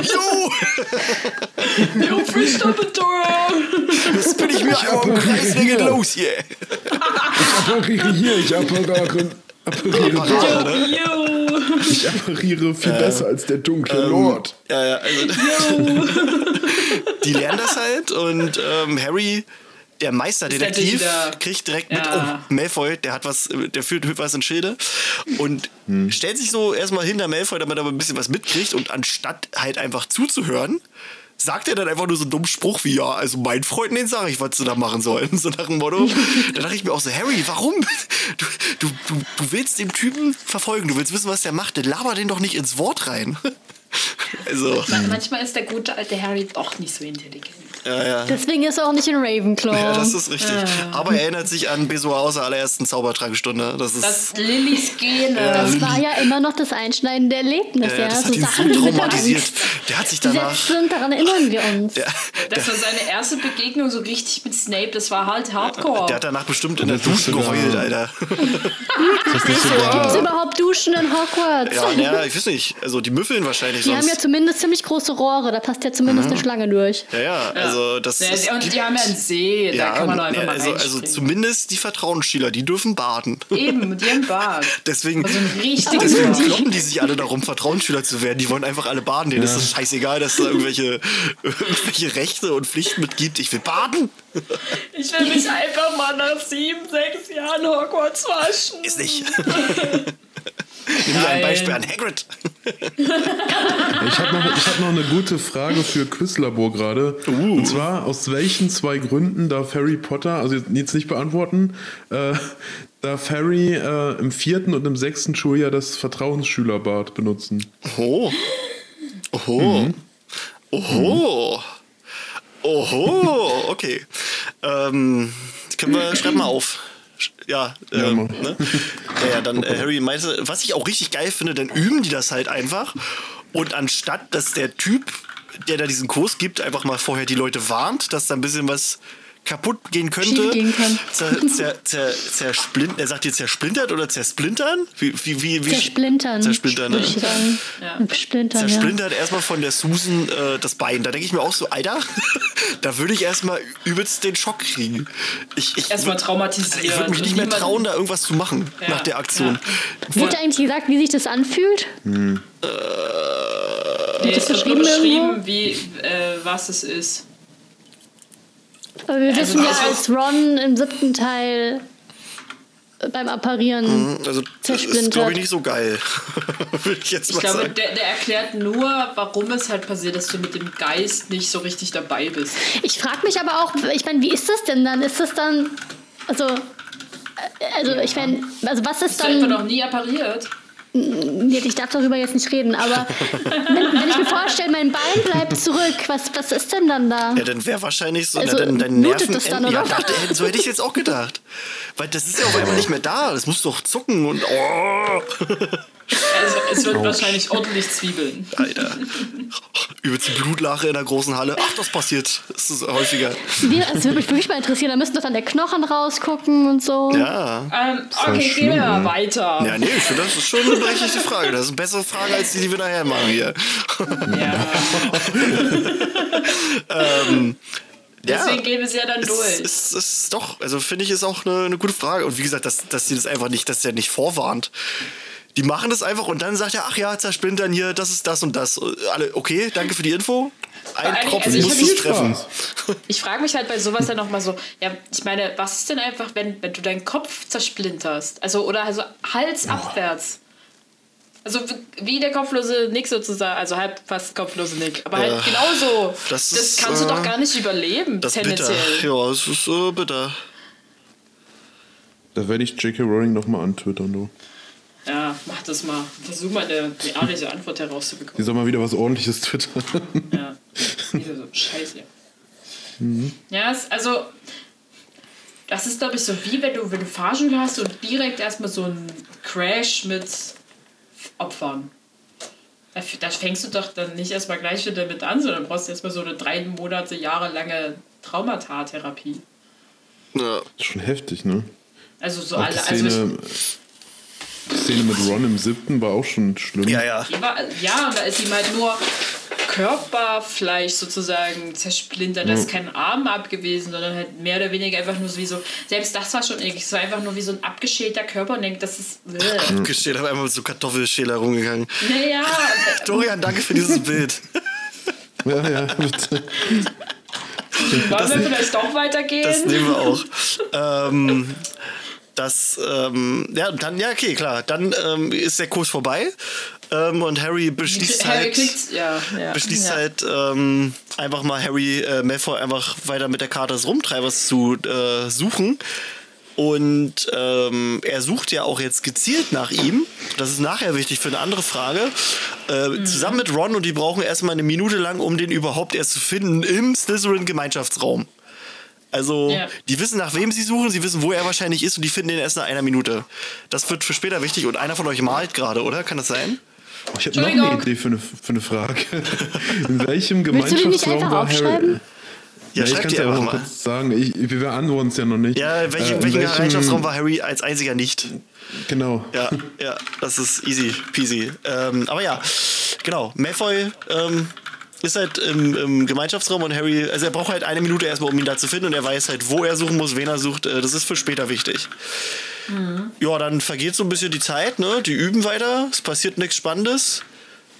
Speaker 2: yo!
Speaker 4: Jo, Fisch Dumbledore!
Speaker 2: Jetzt bin ich mir einmal im Kreis, wer geht los hier?
Speaker 1: appariere hier, ich appariere, appariere,
Speaker 2: Ja, ne?
Speaker 4: Jo!
Speaker 1: ich appariere viel besser als der dunkle Lord.
Speaker 2: Ja, ja, also, die lernen das halt und ähm, Harry, der Meisterdetektiv, kriegt direkt mit,
Speaker 4: Ja.
Speaker 2: oh, Malfoy, der hat was, der führt was in Schilde und stellt sich so erstmal hinter Malfoy, damit er aber ein bisschen was mitkriegt und anstatt halt einfach zuzuhören, sagt er dann einfach nur so einen dummen Spruch wie, ja, also mein Freund, den sage ich, was sie da machen sollen. So nach dem Motto. da dachte ich mir auch so, Harry, warum? Du, du, du, du willst den Typen verfolgen, du willst wissen, was der macht, dann laber den doch nicht ins Wort rein. also,
Speaker 4: Man- Manchmal ist der gute alte Harry doch nicht so intelligent.
Speaker 2: Ja, ja.
Speaker 3: Deswegen ist er auch nicht in Ravenclaw.
Speaker 2: Ja, das ist richtig. Aber er erinnert sich an Besoar aus der allerersten Zaubertrankstunde. Das ist.
Speaker 4: Das Lillys Gene.
Speaker 3: das war ja immer noch das einschneidende Erlebnis. Ja,
Speaker 2: das
Speaker 3: so
Speaker 2: hat ihn
Speaker 3: Sachen,
Speaker 2: so traumatisiert. Der hat sich danach.
Speaker 3: sind, daran erinnern wir uns.
Speaker 2: Der,
Speaker 4: Das war seine erste Begegnung so richtig mit Snape. Das war halt Hardcore.
Speaker 2: der hat danach bestimmt in der Dusche geheult, Alter.
Speaker 3: Gibt es überhaupt Duschen in Hogwarts?
Speaker 2: Ja, ja, ich weiß nicht. Also die müffeln wahrscheinlich
Speaker 3: Die haben ja
Speaker 2: sonst.
Speaker 3: zumindest ziemlich große Rohre, da passt ja zumindest eine Schlange durch.
Speaker 2: Ja, ja, also das
Speaker 4: Ja,
Speaker 2: ist.
Speaker 4: und die haben ja einen See, da kann man doch einfach
Speaker 2: ja,
Speaker 4: mal
Speaker 2: also, also zumindest die Vertrauensschüler, die dürfen baden.
Speaker 4: Eben, mit ihrem Bart.
Speaker 2: Deswegen,
Speaker 4: Also ein
Speaker 2: deswegen kloppen die sich alle darum, Vertrauensschüler zu werden. Die wollen einfach alle baden. Denen ist es scheißegal, dass es da irgendwelche, irgendwelche Rechte und Pflichten mitgibt. Ich will baden.
Speaker 4: Ich will mich einfach mal nach sieben, sechs Jahren Hogwarts waschen.
Speaker 2: Ist nicht. Nimm dir ein. Beispiel an Hagrid.
Speaker 1: ich habe noch, ich hab noch eine gute Frage für Quizlabor gerade.
Speaker 2: Uh.
Speaker 1: Und zwar, aus welchen zwei Gründen darf Harry Potter, also jetzt nicht beantworten, äh, darf Harry äh, im vierten und im sechsten Schuljahr das Vertrauensschülerbad benutzen?
Speaker 2: Oh. Oho. Oho. Oho. Okay. Ähm, können wir, schreib mal auf. Ja,
Speaker 1: Ja,
Speaker 2: ähm, ne? Ja, ja, dann äh, Harry meinte, was ich auch richtig geil finde, dann üben die das halt einfach. Und anstatt, dass der Typ, der da diesen Kurs gibt, einfach mal vorher die Leute warnt, dass da ein bisschen was kaputt gehen könnte.
Speaker 3: Gehen.
Speaker 2: Zer, zer, zer, zersplint, er sagt jetzt zersplintert oder zersplintern? Wie, wie, wie, wie
Speaker 3: Zersplintern.
Speaker 2: Zersplintern, ne?
Speaker 4: Ja.
Speaker 3: Splintern, ja.
Speaker 2: Zersplintert erstmal von der Susan äh, das Bein. Da denke ich mir auch so, Alter, da würde ich erstmal übelst den Schock kriegen. Ich, ich,
Speaker 4: Erstmal traumatisiert.
Speaker 2: ich würde mich nicht mehr trauen, da irgendwas zu machen
Speaker 4: Ja,
Speaker 2: nach der Aktion.
Speaker 3: Wird eigentlich gesagt, wie sich das anfühlt?
Speaker 4: Nee,
Speaker 3: das
Speaker 4: es wird
Speaker 3: beschrieben
Speaker 4: beschrieben, wie, äh, was es ist.
Speaker 3: Aber wir
Speaker 4: Also,
Speaker 3: wissen ja, als Ron im siebten Teil äh, beim Apparieren.
Speaker 2: Also, das ist, glaube ich, nicht so geil. ich jetzt
Speaker 4: Ich
Speaker 2: mal
Speaker 4: glaube,
Speaker 2: sagen.
Speaker 4: der, der erklärt nur, warum es halt passiert, dass du mit dem Geist nicht so richtig dabei bist.
Speaker 3: Ich frage mich aber auch, ich meine, wie ist das denn dann? Ist das dann, also, äh, also ich meine, also was ist
Speaker 4: Hast du etwa
Speaker 3: dann,
Speaker 4: noch nie appariert?
Speaker 3: Jetzt, ich darf darüber jetzt nicht reden, aber wenn, wenn ich mir vorstelle, mein Bein bleibt zurück, was, was ist denn dann da?
Speaker 2: Ja, dann wäre wahrscheinlich so,
Speaker 3: Also,
Speaker 2: na, dann, dein Nerven.
Speaker 3: das dann,
Speaker 2: ja, dachte, so hätte ich jetzt auch gedacht. Weil das ist ja auf einmal nicht mehr da. Das muss doch zucken und. Oh,
Speaker 4: Also, es wird wahrscheinlich ordentlich zwiebeln.
Speaker 2: Alter. Übelst die Blutlache in der großen Halle. Ach, das passiert. Das ist häufiger.
Speaker 3: Wie, das würde mich wirklich mal interessieren, da müsste doch dann der Knochen rausgucken und so.
Speaker 2: Ja.
Speaker 4: Ähm, okay, gehen wir mal weiter.
Speaker 2: Ja, nee, ich finde, das ist schon eine berechtigte Frage. Das ist eine bessere Frage als die, die wir nachher machen hier.
Speaker 4: Ja. Deswegen gehen wir es ja dann
Speaker 2: Es
Speaker 4: durch.
Speaker 2: ist, ist doch, also finde ich, ist auch eine, eine gute Frage. Und wie gesagt, dass, dass sie das einfach nicht, dass der nicht vorwarnt. Die machen das einfach und dann sagt er, ach ja, zersplintern hier, das ist das und das. Alle, okay, danke für die Info. Ein Tropfen
Speaker 4: also ich
Speaker 2: muss es treffen.
Speaker 4: Ich frage mich halt bei sowas dann nochmal so, ja, ich meine, was ist denn einfach, wenn, wenn du deinen Kopf zersplinterst? Also, oder also Hals abwärts. Also wie der kopflose Nick sozusagen, also halb fast kopflose Nick. Aber halt
Speaker 2: Ja.
Speaker 4: genauso.
Speaker 2: Das
Speaker 4: Das,
Speaker 2: ist,
Speaker 4: kannst du
Speaker 2: äh,
Speaker 4: doch gar nicht überleben,
Speaker 2: Das ist bitter.
Speaker 4: tendenziell.
Speaker 2: Ja, es ist äh, bitter.
Speaker 1: Da werde ich J.K. Rowling nochmal antwittern, du.
Speaker 4: Ja, mach das mal. Versuch mal eine realische Antwort
Speaker 1: Die
Speaker 4: herauszubekommen.
Speaker 1: soll mal wieder was ordentliches twittern.
Speaker 4: Ja. So, scheiße. Ja, es, also, das ist, glaube ich, so wie wenn du, wenn du Fahrschule hast und direkt erstmal so einen Crash mit Opfern. Da, fängst du doch dann nicht erstmal gleich wieder mit an, sondern brauchst erstmal so eine drei Monate, jahrelange Traumatatherapie.
Speaker 2: Ja.
Speaker 1: Schon heftig, ne?
Speaker 4: Also so
Speaker 1: Auch
Speaker 4: alle.
Speaker 1: die
Speaker 4: Also ich,
Speaker 1: Szene, die Szene mit Ron im siebten war auch schon schlimm.
Speaker 2: ja, ja.
Speaker 4: War, ja, und da ist ihm halt nur Körperfleisch sozusagen zersplintert. Da ist kein Arm ab gewesen, sondern halt mehr oder weniger einfach nur so wie so. Selbst das war schon eklig. Es war einfach nur wie so ein abgeschälter Körper und denkt, das ist. Bäh.
Speaker 2: Gesteht, habe einmal mit so Kartoffelschäler rumgegangen.
Speaker 4: Naja,
Speaker 2: Dorian, danke für dieses Bild.
Speaker 1: Ja, ja, bitte.
Speaker 4: wollen wir vielleicht doch weitergehen?
Speaker 2: Das nehmen wir auch. ähm, das, ähm, ja, dann, ja, okay, klar. Dann ähm, ist der Kurs vorbei ähm, und Harry beschließt
Speaker 4: Harry
Speaker 2: halt,
Speaker 4: kriegt, ja, ja.
Speaker 2: beschließt
Speaker 4: ja.
Speaker 2: halt ähm, einfach mal Harry äh, Malfoy einfach weiter mit der Karte des Rumtreibers zu äh, suchen. Und ähm, er sucht ja auch jetzt gezielt nach ihm. Das ist nachher wichtig für eine andere Frage. Äh,
Speaker 4: Mhm.
Speaker 2: Zusammen mit Ron und die brauchen erstmal eine Minute lang, um den überhaupt erst zu finden im Slytherin-Gemeinschaftsraum. Also,
Speaker 4: Ja.
Speaker 2: die wissen, nach wem sie suchen, sie wissen, wo er wahrscheinlich ist und die finden ihn erst nach einer Minute. Das wird für später wichtig und einer von euch malt gerade, oder? Kann das sein?
Speaker 1: Ich habe noch eine. Idee für eine, für eine Frage. In welchem Gemeinschaftsraum war Harry?
Speaker 3: aufschreiben?
Speaker 2: Ja,
Speaker 1: ich
Speaker 2: schreibt
Speaker 1: kann es
Speaker 2: die
Speaker 1: ja
Speaker 2: einfach
Speaker 1: auch
Speaker 2: mal.
Speaker 1: kurz sagen. Ich, wir beantworten es ja noch nicht.
Speaker 2: Ja, welche,
Speaker 1: Äh, in
Speaker 2: welchen
Speaker 1: welchem-
Speaker 2: Gemeinschaftsraum war Harry als einziger nicht?
Speaker 1: Genau.
Speaker 2: Ja, ja, das ist easy peasy. Ähm, aber ja, genau. Malfoy ähm, ist halt im, im Gemeinschaftsraum und Harry, also er braucht halt eine Minute erstmal, um ihn da zu finden und er weiß halt, wo er suchen muss, wen er sucht. Äh, das ist für später wichtig. Ja, dann vergeht so ein bisschen die Zeit, ne? Die üben weiter, es passiert nichts Spannendes.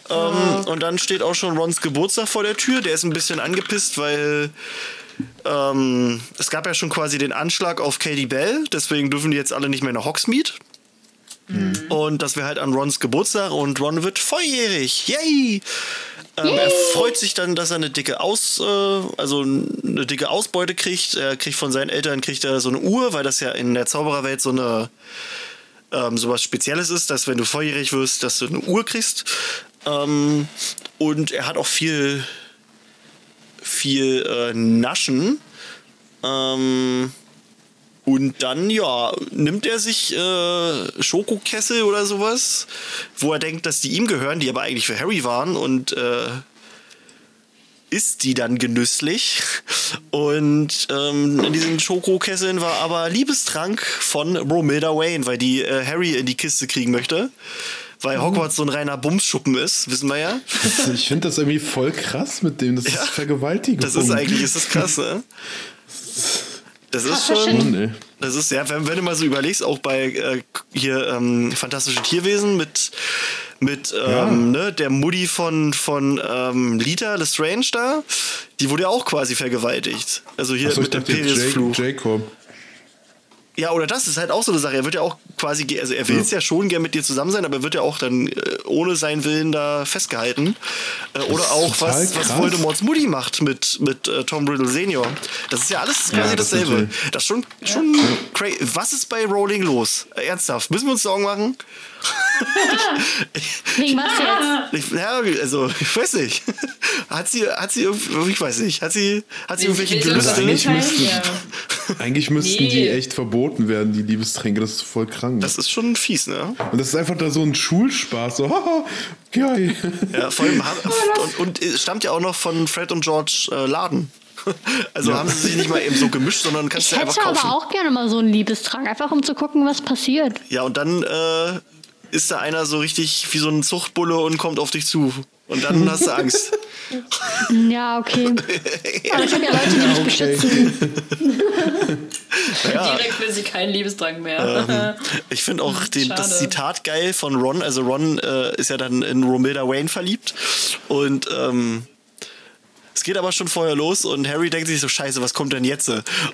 Speaker 2: Ähm, und dann steht auch schon Rons Geburtstag vor der Tür. Der ist ein bisschen angepisst, weil ähm, es gab ja schon quasi den Anschlag auf Katie Bell. Deswegen dürfen die jetzt alle nicht mehr nach Hogsmeade. Und das wäre halt an Rons Geburtstag und Ron wird volljährig. Yay! Ähm, er freut sich dann, dass er eine dicke Aus, äh, also eine dicke Ausbeute kriegt. Er kriegt von seinen Eltern kriegt er so eine Uhr, weil das ja in der Zaubererwelt so eine ähm, sowas Spezielles ist, dass wenn du volljährig wirst, dass du eine Uhr kriegst. Ähm, und er hat auch viel, viel äh, Naschen. Ähm, Und dann, ja, nimmt er sich äh, Schokokessel oder sowas, wo er denkt, dass die ihm gehören, die aber eigentlich für Harry waren und äh, isst die dann genüsslich. Und ähm, in diesen Schokokesseln war aber Liebestrank von Romilda Wayne, weil die äh, Harry in die Kiste kriegen möchte. Weil Hogwarts so ein reiner Bumsschuppen ist, wissen wir ja.
Speaker 1: Ich finde das irgendwie voll krass mit dem. Das
Speaker 2: Ja.
Speaker 1: ist Vergewaltigung.
Speaker 2: Das ist eigentlich, ist das krass, ne? Das ist schon. Das ist ja, wenn, wenn du mal so überlegst, auch bei äh, hier ähm, Fantastische Tierwesen mit, mit ähm, ne, der Mutti von, von ähm, Lita Lestrange da, die wurde ja auch quasi vergewaltigt. Also hier
Speaker 1: ich
Speaker 2: mit dem
Speaker 1: dachte jetzt Jake,
Speaker 2: Fluch.
Speaker 1: Jacob.
Speaker 2: Ja, oder das ist halt auch so eine Sache. Er wird ja auch quasi, also er will ja. ja schon gern mit dir zusammen sein, aber er wird ja auch dann äh, ohne seinen Willen da festgehalten. Äh, oder
Speaker 1: ist
Speaker 2: auch, was, was. Voldemorts Mutti macht mit, mit äh, Tom Riddle Senior. Das ist ja alles quasi
Speaker 1: das
Speaker 2: dasselbe.
Speaker 1: natürlich.
Speaker 2: Das ist schon, schon crazy. Was ist bei Rowling los? Äh, ernsthaft, müssen wir uns Sorgen machen?
Speaker 3: Wegen was jetzt?
Speaker 2: Ich, ja, also, ich weiß nicht. Hat sie, hat sie, irgendwie- ich weiß nicht, hat sie, hat sie irgendwelche Gelüste?
Speaker 1: eigentlich
Speaker 4: mitteilen? Ja.
Speaker 1: Eigentlich müssten
Speaker 4: Nee.
Speaker 1: die echt verboten werden, die Liebestränke. Das ist voll krank.
Speaker 2: Das ist schon fies, ne?
Speaker 1: und das ist einfach da so ein Schulspaß. So, haha, geil.
Speaker 2: Ja, vor allem, haben- und, und es stammt ja auch noch von Fred und George äh, Laden. Also haben sie sich nicht mal eben so gemischt, sondern kannst
Speaker 3: Ich
Speaker 2: du einfach
Speaker 3: hätte
Speaker 2: kaufen.
Speaker 3: aber auch gerne mal so einen Liebestrank, einfach um zu gucken, was passiert.
Speaker 2: Ja, und dann äh, ist da einer so richtig wie so ein Zuchtbulle und kommt auf dich zu. Und dann hast du Angst.
Speaker 3: Ja, okay. Aber ich habe ja Leute, die mich beschützen.
Speaker 2: Ja.
Speaker 4: Direkt will sie keinen Liebesdrang mehr.
Speaker 2: Ich finde auch den, das. Zitat geil von Ron. Also Ron äh, ist ja dann in Romilda Wayne verliebt. Und ähm, es geht aber schon vorher los und Harry denkt sich so, scheiße, was kommt denn jetzt?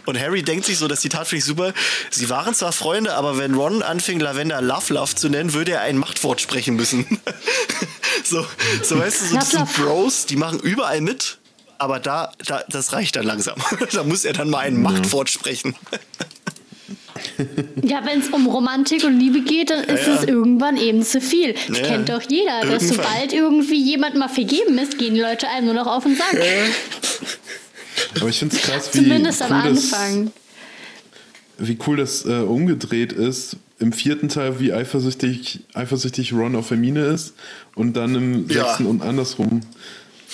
Speaker 2: Und Harry denkt sich so, das Zitat finde ich super, sie waren zwar Freunde, aber wenn Ron anfing, Lavender Love Love zu nennen, würde er ein Machtwort sprechen müssen. so, so weißt du, so
Speaker 3: Love.
Speaker 2: Bros, die machen überall mit, aber da, da das reicht dann langsam. da muss er dann mal ein Machtwort sprechen.
Speaker 3: Ja, wenn es um Romantik und Liebe geht, dann ist
Speaker 2: Ja, ja.
Speaker 3: es irgendwann eben zu viel. Das
Speaker 2: Ja.
Speaker 3: kennt doch jeder, dass
Speaker 2: Irgendwann.
Speaker 3: sobald irgendwie jemand mal vergeben ist, gehen die Leute einem nur noch auf den Sack.
Speaker 1: Aber ich finde es krass, wie
Speaker 3: Zumindest
Speaker 1: cool,
Speaker 3: am
Speaker 1: das,
Speaker 3: Anfang.
Speaker 1: wie cool das äh, umgedreht ist. Im vierten Teil, wie eifersüchtig, eifersüchtig Ron auf Hermine ist. Und dann im
Speaker 2: Ja.
Speaker 1: sechsten und andersrum.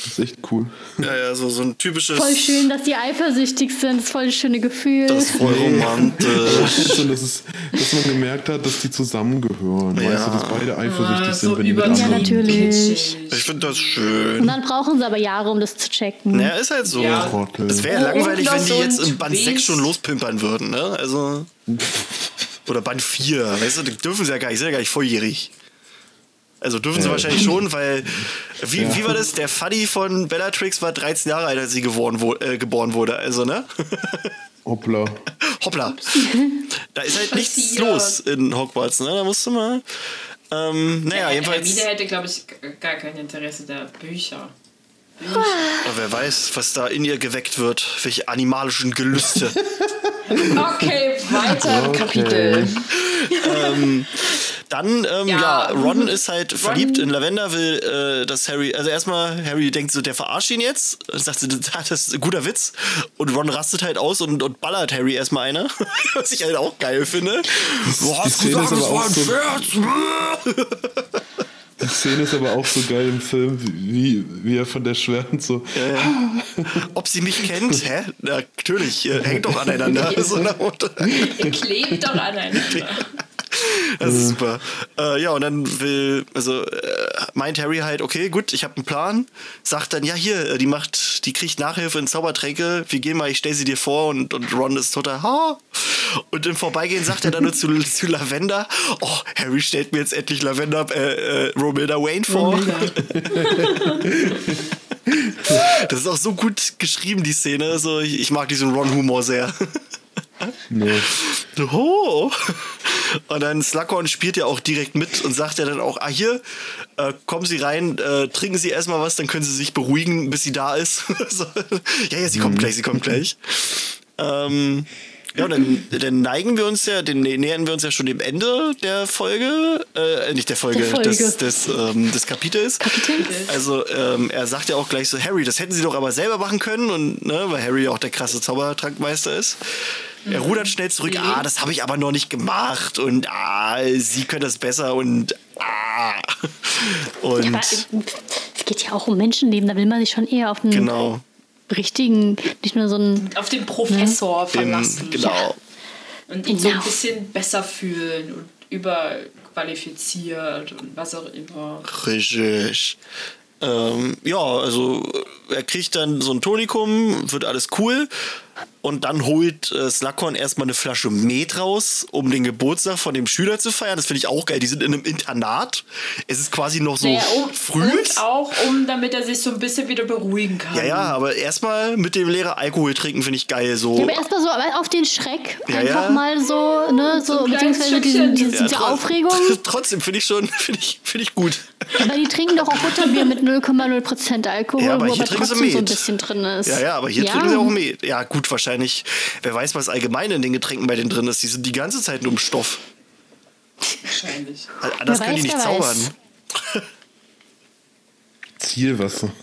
Speaker 1: Das ist echt cool.
Speaker 2: Ja, ja, so, so ein typisches.
Speaker 3: Voll schön, dass die eifersüchtig sind. Das ist voll das schöne Gefühl.
Speaker 2: Das ist voll romantisch.
Speaker 1: so, dass, es, dass man gemerkt hat, dass die zusammengehören.
Speaker 2: Ja.
Speaker 1: Weißt du, dass beide eifersüchtig
Speaker 4: Ah,
Speaker 1: sind,
Speaker 4: so
Speaker 1: wenn die mit
Speaker 3: Ja, natürlich.
Speaker 2: Ich finde das
Speaker 3: Und
Speaker 2: schön.
Speaker 3: dann brauchen sie aber Jahre, um das zu checken.
Speaker 2: Ja, ist halt so.
Speaker 4: Ja.
Speaker 2: Es wäre
Speaker 4: Oh,
Speaker 2: langweilig,
Speaker 4: und
Speaker 2: wenn die jetzt im Band 6
Speaker 4: Twist.
Speaker 2: schon lospimpern würden, ne? Also. Oder Band 4. Weißt du, die dürfen sie ja gar nicht, sind ja gar nicht volljährig. Also dürfen sie
Speaker 1: Ja.
Speaker 2: wahrscheinlich schon, weil. Wie,
Speaker 1: Ja.
Speaker 2: wie war das? Der Fuddy von Bellatrix war 13 Jahre alt, als sie geboren, wo, äh, geboren wurde. Also, ne?
Speaker 1: Hoppla.
Speaker 2: Hoppla. Da ist halt nichts
Speaker 4: Passiert.
Speaker 2: los in Hogwarts, ne? Da musst du mal. Ähm, naja, jedenfalls.
Speaker 4: Hermine hätte, glaube ich, gar kein Interesse der Bücher.
Speaker 2: Aber wer weiß, was da in ihr geweckt wird. Welche animalischen Gelüste.
Speaker 4: Okay, weiter im
Speaker 1: Okay.
Speaker 4: Kapitel.
Speaker 2: Dann, ähm, ja.
Speaker 4: Ja.
Speaker 2: Ron ist halt verliebt in Lavender, will, äh, dass Harry, also erstmal, Harry denkt so, der verarscht ihn jetzt. Und sagt so, das ist ein guter Witz. Und Ron rastet halt aus und, und ballert Harry erstmal einer. Was ich halt auch geil finde. Du hast
Speaker 1: Szene ist
Speaker 2: gesagt,
Speaker 1: aber
Speaker 2: es war
Speaker 1: auch
Speaker 2: ein Scherz.
Speaker 1: Die Szene ist aber auch so geil im Film, wie, wie er von der schwärmt so.
Speaker 2: Ob sie mich kennt? Hä? Na, natürlich, äh, hängt doch aneinander. so
Speaker 4: klebt doch aneinander.
Speaker 2: Das ist super. Äh, ja, und dann will, also äh, meint Harry halt, okay, gut, ich habe einen Plan. Sagt dann, ja, hier, äh, die macht, die kriegt Nachhilfe in Zaubertränke. Wir gehen mal, ich stell sie dir vor. Und, und Ron ist total, ha. Und im Vorbeigehen sagt er dann nur zu, zu Lavender, oh, Harry stellt mir jetzt endlich Lavender, äh, äh, Romilda Wayne vor. Das ist auch so gut geschrieben, die Szene. So, ich, ich mag diesen Ron-Humor sehr.
Speaker 1: Nee.
Speaker 2: Oh. Und dann Slughorn spielt ja auch direkt mit und sagt ja dann auch, ah hier, äh, kommen Sie rein, äh, trinken Sie erstmal was, dann können Sie sich beruhigen, bis sie da ist. so. Ja, ja, sie kommt gleich, sie kommt gleich. Ähm, ja, und dann, dann neigen wir uns ja, den nä- nähern wir uns ja schon dem Ende der Folge, äh, nicht der Folge,
Speaker 3: Der Folge.
Speaker 2: des, des, ähm, des Kapitels.
Speaker 3: Kapitel?
Speaker 2: Also ähm, er sagt ja auch gleich so, Harry, das hätten sie doch aber selber machen können und ne, weil Harry auch der krasse Zaubertrankmeister ist. Er rudert schnell zurück. Ah, das habe ich aber noch nicht gemacht. Und ah, sie können das besser. Und ah. Und
Speaker 3: Aber es geht ja auch um Menschenleben, da will man sich schon eher auf einen
Speaker 2: genau.
Speaker 3: richtigen, nicht nur so einen.
Speaker 4: Auf den Professor
Speaker 2: Dem,
Speaker 4: verlassen.
Speaker 2: genau.
Speaker 4: Und ihn so ein
Speaker 3: Genau.
Speaker 4: bisschen besser fühlen und überqualifiziert und was auch immer.
Speaker 2: Richtig. Ähm, ja, also er kriegt dann so ein Tonikum, wird alles cool. Und dann holt äh, Slackhorn erstmal eine Flasche Met raus, um den Geburtstag von dem Schüler zu feiern. Das finde ich auch geil. Die sind in einem Internat. Es ist quasi noch so
Speaker 4: Naja, um,
Speaker 2: früh.
Speaker 4: und auch, um, damit er sich so ein bisschen wieder beruhigen kann.
Speaker 2: Ja, ja, aber erstmal mit dem Lehrer Alkohol trinken finde ich geil. So.
Speaker 3: Ja, aber erstmal so auf den Schreck.
Speaker 2: Ja,
Speaker 3: einfach
Speaker 2: ja.
Speaker 3: mal so, ne, so,
Speaker 4: So
Speaker 3: beziehungsweise diese, diese,
Speaker 2: Ja,
Speaker 3: diese
Speaker 2: tro-
Speaker 3: Aufregung.
Speaker 2: Trotzdem finde ich schon, finde ich, finde ich gut.
Speaker 3: Aber die trinken doch auch Butterbier mit 0,0% Alkohol,
Speaker 2: Ja, aber
Speaker 3: wo
Speaker 2: hier
Speaker 3: aber
Speaker 2: trinken sie
Speaker 3: trotzdem so ein bisschen drin ist.
Speaker 2: Ja, ja, aber hier
Speaker 3: Ja.
Speaker 2: trinken sie auch Met. Ja, gut, wahrscheinlich. Wer weiß, was allgemein in den Getränken bei denen drin ist. Die sind die ganze Zeit nur im Stoff.
Speaker 4: Wahrscheinlich.
Speaker 2: Anders
Speaker 3: Wer
Speaker 2: können die nicht zaubern.
Speaker 3: weiß.
Speaker 1: Zielwasser.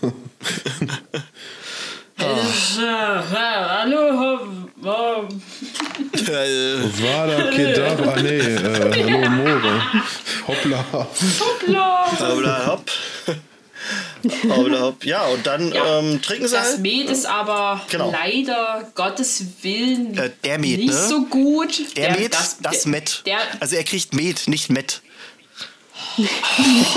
Speaker 4: Äh, hallo, oh,
Speaker 2: Äh,
Speaker 1: Kedavra. Ah, nee. Äh, hallo, More. Hoppla.
Speaker 4: hoppla.
Speaker 2: Hoppla, hopp. Ja, und dann
Speaker 4: Ja.
Speaker 2: ähm, trinken sie
Speaker 4: Das
Speaker 2: halt.
Speaker 4: Met ist aber
Speaker 2: Genau.
Speaker 4: leider Gottes Willen
Speaker 2: Äh, der Met,
Speaker 4: nicht
Speaker 2: ne?
Speaker 4: so gut.
Speaker 2: Der Met, das,
Speaker 4: der-
Speaker 2: Met.
Speaker 4: Der,
Speaker 2: also er kriegt Met, nicht Met.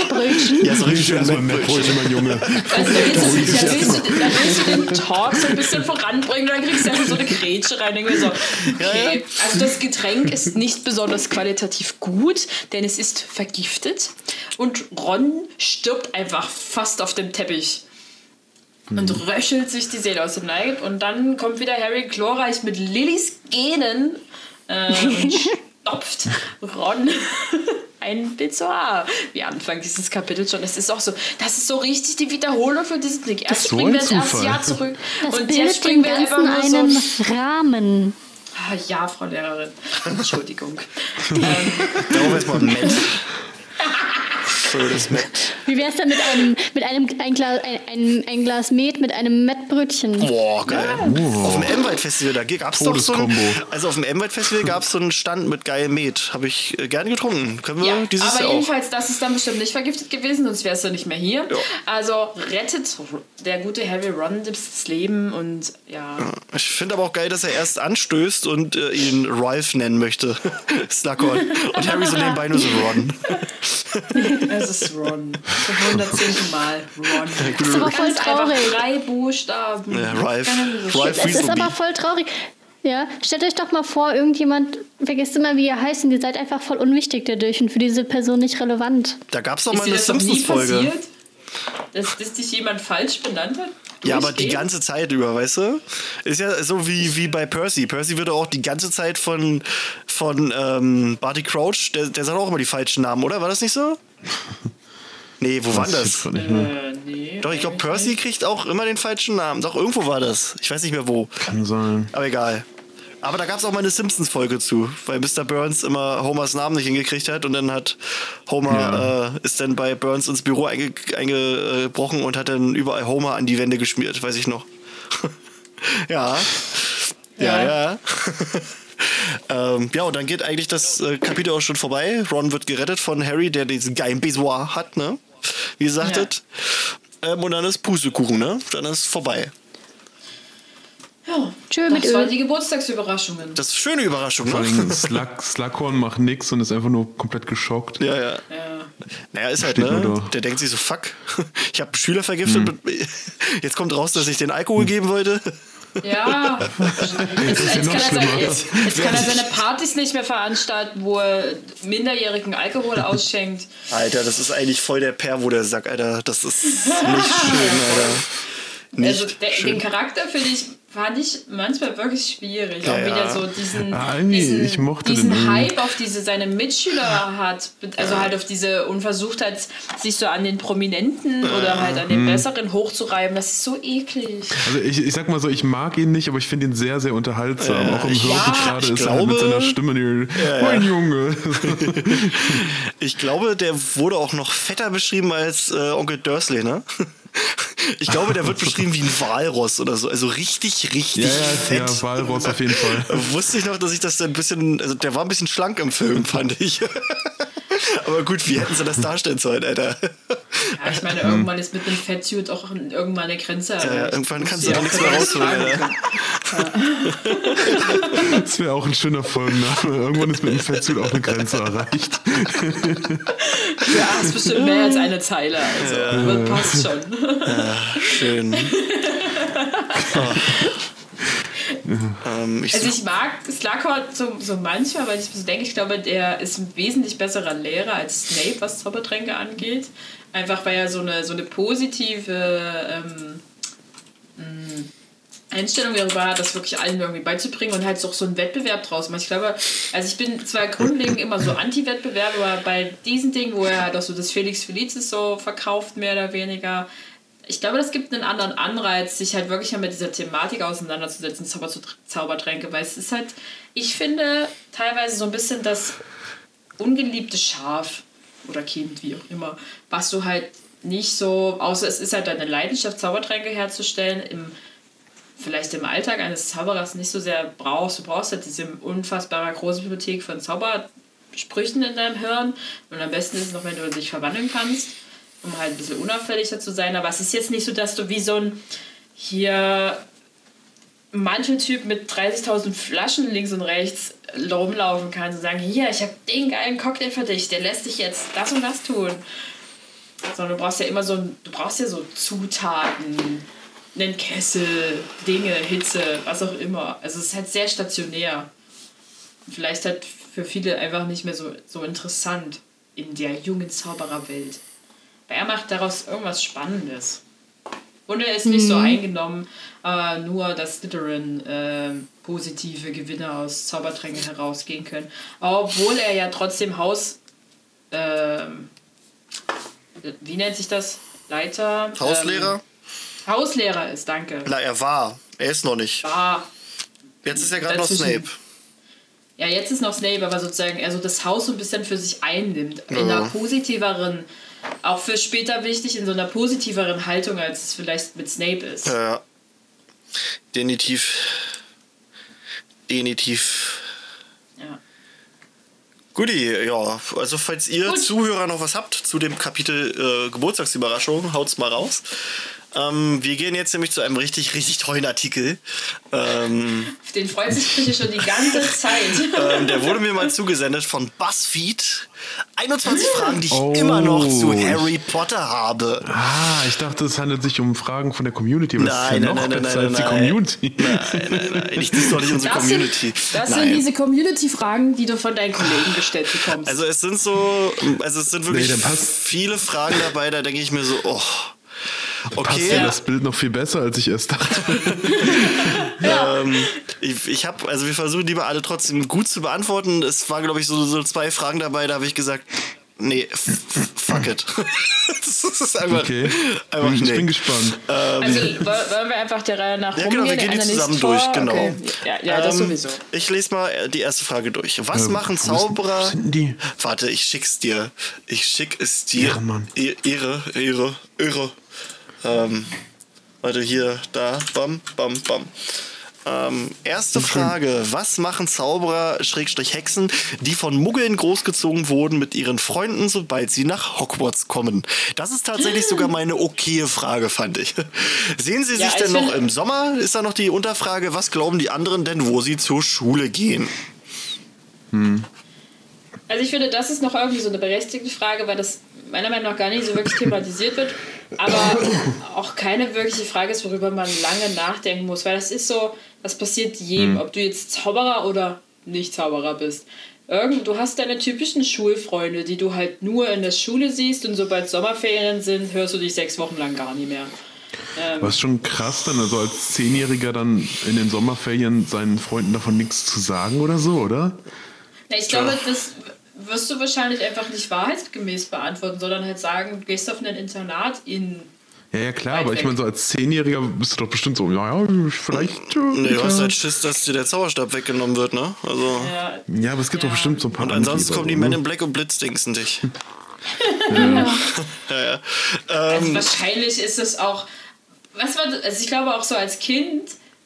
Speaker 3: Brötchen.
Speaker 2: Ja, so richtig schön Mettbrötchen.
Speaker 1: Mettbrötchen, mein Junge.
Speaker 4: also da willst, du, da, willst du, da willst du den Talk so ein bisschen voranbringen, dann kriegst du einfach so eine Grätsche rein. Mir so, okay. Also das Getränk ist nicht besonders qualitativ gut, denn es ist vergiftet. Und Ron stirbt einfach fast auf dem Teppich. Und röchelt sich die Seele aus dem Leib. Und dann kommt wieder Harry glorreich mit Lillys Genen äh, und stopft Ron ein Pissoir. Wie Anfang dieses Kapitels schon. Es ist auch so, das ist so richtig die Wiederholung für diesen Ding. Erst springen wir
Speaker 1: ein
Speaker 4: ins erste. Jahr zurück.
Speaker 3: Das
Speaker 4: und jetzt
Speaker 3: bildet
Speaker 4: springen wir einfach
Speaker 3: Ganzen
Speaker 4: nur
Speaker 3: einen
Speaker 4: so.
Speaker 3: Rahmen.
Speaker 4: Ah, ja, Frau Lehrerin. Entschuldigung.
Speaker 2: Darauf erstmal Met. Schönes Met.
Speaker 3: Wie wäre es denn mit einem, mit einem ein Glas, ein, ein, ein Glas Met mit einem Mettbrötchen?
Speaker 2: Boah, geil. Auf dem M-Wald-Festival, da gab es doch so ein. Also auf dem M-Wald-Festival gab es so einen Stand mit geilem Met. Habe ich äh, gerne getrunken. Können wir
Speaker 4: Ja,
Speaker 2: dieses
Speaker 4: aber
Speaker 2: Jahr auch.
Speaker 4: jedenfalls, das ist dann bestimmt nicht vergiftet gewesen, sonst wärst du nicht mehr hier.
Speaker 2: Ja.
Speaker 4: Also rettet der gute Harry Ron das Leben und ja.
Speaker 2: Ich finde aber auch geil, dass er erst anstößt und äh, ihn Ralph nennen möchte. Slughorn. Und Harry so nebenbei nur so Ron.
Speaker 4: Es ist Ron. Zum 110. Mal Ron.
Speaker 3: Das ist aber voll traurig.
Speaker 4: drei Buchstaben.
Speaker 2: Ja, Ralph.
Speaker 4: Ganz
Speaker 2: Ralph
Speaker 3: Das ist aber voll traurig. Ja, stellt euch doch mal vor, irgendjemand vergesst immer, wie ihr heißt und ihr seid einfach voll unwichtig dadurch und für diese Person nicht relevant.
Speaker 2: Da gab es doch mal eine
Speaker 4: das
Speaker 2: Simpsons-Folge.
Speaker 4: passiert? Dass, dass dich jemand falsch benannt hat?
Speaker 2: Ja, aber die ganze Zeit über, weißt du? Ist ja so wie, wie bei Percy. Percy wird auch die ganze Zeit von, von ähm, Barty Crouch, der, der sagt auch immer die falschen Namen, oder? War das nicht so? Nee, wo war das?
Speaker 4: Äh, nee.
Speaker 2: Doch, ich glaube, Percy kriegt auch immer den falschen Namen. Doch, irgendwo war das. Ich weiß nicht mehr wo.
Speaker 1: Kann sein.
Speaker 2: Aber egal. Aber da gab es auch mal eine Simpsons-Folge zu, weil Mr. Burns immer Homers Namen nicht hingekriegt hat und dann hat Homer, äh, ist dann bei Burns ins Büro einge eingebrochen und hat dann überall Homer an die Wände geschmiert, weiß ich noch. ja. Ja, ja. Ähm, ja, und dann geht eigentlich das äh, Kapitel auch schon vorbei. Ron wird gerettet von Harry, der diesen geilen Besoir hat, ne? Wie ihr sagtet. Ähm, und dann ist Pustekuchen, ne? Dann ist vorbei.
Speaker 4: Ja,
Speaker 3: Tschö mit
Speaker 4: das waren
Speaker 3: Öl.
Speaker 4: die Geburtstagsüberraschungen.
Speaker 2: Das ist eine schöne Überraschung,
Speaker 1: Vor
Speaker 2: ne?
Speaker 1: allem Slug, Slughorn macht nix und ist einfach nur komplett geschockt.
Speaker 2: Ja, ja.
Speaker 4: Ja.
Speaker 2: Naja, ist halt, ne? Der denkt sich so, fuck, ich habe Schüler vergiftet. Jetzt kommt raus, dass ich den Alkohol geben wollte.
Speaker 4: Ja, jetzt, jetzt,
Speaker 1: noch
Speaker 4: kann er seine,
Speaker 1: schlimmer.
Speaker 4: jetzt, jetzt kann er seine Partys nicht mehr veranstalten, wo er minderjährigen Alkohol ausschenkt.
Speaker 2: Alter, das ist eigentlich voll der Pervo, der Sack, Alter. Das ist nicht schön, Alter. Nicht
Speaker 4: Also der, den
Speaker 2: schön.
Speaker 4: Charakter finde ich, fand ich manchmal wirklich schwierig.
Speaker 2: Ja,
Speaker 4: auch wieder
Speaker 2: ja.
Speaker 4: so diesen,
Speaker 1: Ah,
Speaker 4: diesen,
Speaker 1: ich mochte
Speaker 4: diesen. Hype auf diese seine Mitschüler hat. Also halt auf diese Unversuchtheit, sich so an den Prominenten oder halt an den Besseren hochzureiben. Das ist so eklig.
Speaker 1: Also ich, ich sag mal so, ich mag ihn nicht, aber ich finde ihn sehr, sehr unterhaltsam. Auch im Hörbuch
Speaker 4: ja,
Speaker 1: gerade
Speaker 2: ich
Speaker 1: ist er halt mit
Speaker 2: glaube-
Speaker 1: seiner Stimme, die,
Speaker 2: Ja, ja.
Speaker 1: mein Junge.
Speaker 2: Ich glaube, der wurde auch noch fetter beschrieben als äh, Onkel Dursley, ne? Ich glaube, der wird beschrieben wie ein Walross oder so. Also richtig, richtig
Speaker 1: Ja,
Speaker 2: fett.
Speaker 1: ja, ja, Walross auf jeden Fall.
Speaker 2: Wusste ich noch, dass ich das ein bisschen, also der war ein bisschen schlank im Film, fand ich. Aber gut, wie hätten sie das darstellen sollen, Alter?
Speaker 4: Ja, ich meine, irgendwann ist mit einem Fettsuit auch irgendwann eine Grenze.
Speaker 2: Ja,
Speaker 4: erreicht.
Speaker 2: irgendwann kannst du da
Speaker 4: auch
Speaker 2: nichts mehr rausholen.
Speaker 1: Das wäre auch ein schöner Folgenname. Irgendwann ist mit dem Fettsuit auch eine Grenze erreicht.
Speaker 4: Ja, ist bestimmt mehr als eine Zeile. Also, aber passt schon.
Speaker 2: Schön. Ah. ähm, ich
Speaker 4: Also ich mag Slughorn so, so manchmal, weil ich so denke, ich glaube, der ist ein wesentlich besserer Lehrer als Snape, was Zaubertränke angeht. Einfach weil er so eine, so eine positive ähm, mh, Einstellung darüber hat, das wirklich allen irgendwie beizubringen und halt auch so einen Wettbewerb draus macht. Ich glaube, also ich bin zwar grundlegend immer so Anti-Wettbewerb, aber bei diesen Dingen, wo er halt auch so das Felix Felicis so verkauft, mehr oder weniger, ich glaube, das gibt einen anderen Anreiz, sich halt wirklich mit dieser Thematik auseinanderzusetzen, Zauber Zaubertränke, weil es ist halt, ich finde, teilweise so ein bisschen das ungeliebte Schaf oder Kind, wie auch immer, was du halt nicht so, außer es ist halt deine Leidenschaft, Zaubertränke herzustellen, im, vielleicht im Alltag eines Zauberers nicht so sehr brauchst. Du brauchst halt diese unfassbare große Bibliothek von Zaubersprüchen in deinem Hirn und am besten ist es noch, wenn du dich verwandeln kannst um halt ein bisschen unauffälliger zu sein. Aber es ist jetzt nicht so, dass du wie so ein hier Manteltyp mit 30.000 Flaschen links und rechts rumlaufen kannst und sagen, hier, ich habe den geilen Cocktail für dich, der lässt dich jetzt das und das tun. Sondern du brauchst ja immer so, du brauchst ja so Zutaten, einen Kessel, Dinge, Hitze, was auch immer. Also es ist halt sehr stationär. Vielleicht halt für viele einfach nicht mehr so, so interessant in der jungen Zaubererwelt. Er macht daraus irgendwas Spannendes. Und er ist nicht so eingenommen, äh, nur dass Slytherin äh, positive Gewinne aus Zaubertränken herausgehen können. Obwohl er ja trotzdem Haus. ähm, wie nennt sich das? Leiter?
Speaker 2: Hauslehrer?
Speaker 4: Ähm, Hauslehrer ist, danke.
Speaker 2: Na, er war. Er ist noch nicht.
Speaker 4: Ah,
Speaker 2: Jetzt ist er gerade noch. Snape.
Speaker 4: ja, jetzt ist noch Snape, aber sozusagen er so das Haus so ein bisschen für sich einnimmt. In
Speaker 2: Ja.
Speaker 4: einer positiveren, auch für später wichtig, in so einer positiveren Haltung, als es vielleicht mit Snape ist.
Speaker 2: Ja. Definitiv. Definitiv.
Speaker 4: Ja.
Speaker 2: Guti, ja. Also falls ihr
Speaker 4: Gut.
Speaker 2: Zuhörer noch was habt zu dem Kapitel äh, Geburtstagsüberraschung, haut's mal raus. Ähm, wir gehen jetzt nämlich zu einem richtig, richtig tollen Artikel. Ähm,
Speaker 4: den freut sich Krische schon die ganze Zeit.
Speaker 2: ähm, der wurde mir mal zugesendet von BuzzFeed. 21 Fragen, die ich
Speaker 1: Oh.
Speaker 2: immer noch zu Harry Potter habe.
Speaker 1: Ah, ich dachte, es handelt sich um Fragen von der Community. Aber das ist ja
Speaker 2: Nein,
Speaker 1: noch
Speaker 2: nein, nein,
Speaker 1: besser
Speaker 2: nein,
Speaker 1: als die
Speaker 2: nein.
Speaker 1: Community.
Speaker 2: Nein, nein, nein. Ich, das ist doch nicht unsere
Speaker 4: Das
Speaker 2: Community.
Speaker 4: sind, das
Speaker 2: nein.
Speaker 4: sind diese Community-Fragen, die du von deinen Kollegen gestellt bekommst.
Speaker 2: Also es sind so, also es sind wirklich
Speaker 1: Nee,
Speaker 2: viele Fragen dabei, da denke ich mir so, oh.
Speaker 1: Passt
Speaker 2: Okay,
Speaker 1: ja das Bild noch viel besser, als ich erst dachte.
Speaker 2: ähm, ich, ich habe, also wir versuchen die mal alle trotzdem gut zu beantworten. Es war, glaube ich, so, so zwei Fragen dabei, da habe ich gesagt, nee, fuck it. das ist einfach,
Speaker 1: Okay.
Speaker 2: einfach
Speaker 1: ich
Speaker 2: nee.
Speaker 1: bin gespannt.
Speaker 4: Also wo- wollen wir einfach der Reihe nach
Speaker 2: Ja, genau, wir
Speaker 4: rumgehen?
Speaker 2: gehen die zusammen
Speaker 4: vor?
Speaker 2: durch, genau.
Speaker 4: Okay. Ja, ja das
Speaker 2: Ähm,
Speaker 4: sowieso.
Speaker 2: Ich lese mal äh, die erste Frage durch. Was
Speaker 1: Ähm,
Speaker 2: machen Zauberer?
Speaker 1: sind die?
Speaker 2: Warte, ich schick's dir. Ich schick es dir.
Speaker 1: Ehrenmann.
Speaker 2: E- Ehre, Ehre, Ehre. Ähm, warte, hier, da, bam, bam, bam. Ähm, erste Frage. Was machen Zauberer, Schrägstrich Hexen, die von Muggeln großgezogen wurden mit ihren Freunden, sobald sie nach Hogwarts kommen? Das ist tatsächlich sogar meine okaye Frage, fand ich. Sehen Sie
Speaker 4: Ja,
Speaker 2: sich
Speaker 4: ich
Speaker 2: denn noch im Sommer? Ist da noch die Unterfrage, was glauben die anderen denn, wo sie zur Schule gehen?
Speaker 4: Also ich finde, das ist noch irgendwie so eine berechtigte Frage, weil das meiner Meinung nach gar nicht so wirklich thematisiert wird, aber auch keine wirkliche Frage ist, worüber man lange nachdenken muss, weil das ist so, das passiert jedem, ob du jetzt Zauberer oder nicht Zauberer bist. Irgend, du hast deine typischen Schulfreunde, die du halt nur in der Schule siehst und sobald Sommerferien sind, hörst du dich sechs Wochen lang gar nicht mehr.
Speaker 1: Was schon krass dann, also als Zehnjähriger dann in den Sommerferien seinen Freunden davon nichts zu sagen oder so, oder?
Speaker 4: Ja, ich glaube, das wirst du wahrscheinlich einfach nicht wahrheitsgemäß beantworten, sondern halt sagen, du gehst auf ein Internat in
Speaker 1: Ja, ja, klar, aber ich meine, so als Zehnjähriger bist du doch bestimmt so, ja, ja, vielleicht. äh,
Speaker 2: Nee, du hast halt Schiss, dass dir der Zauberstab weggenommen wird, ne? Also.
Speaker 4: Ja,
Speaker 1: ja, aber es gibt
Speaker 4: Ja.
Speaker 1: doch bestimmt so ein paar
Speaker 2: Und ansonsten
Speaker 1: Angeber,
Speaker 2: kommen die Men
Speaker 1: ne?
Speaker 2: in Black und blitzdingsen dich.
Speaker 4: Ja.
Speaker 2: ja, ja.
Speaker 4: Also
Speaker 2: Ähm,
Speaker 4: wahrscheinlich ist es auch. Was war das? Also ich glaube auch so als Kind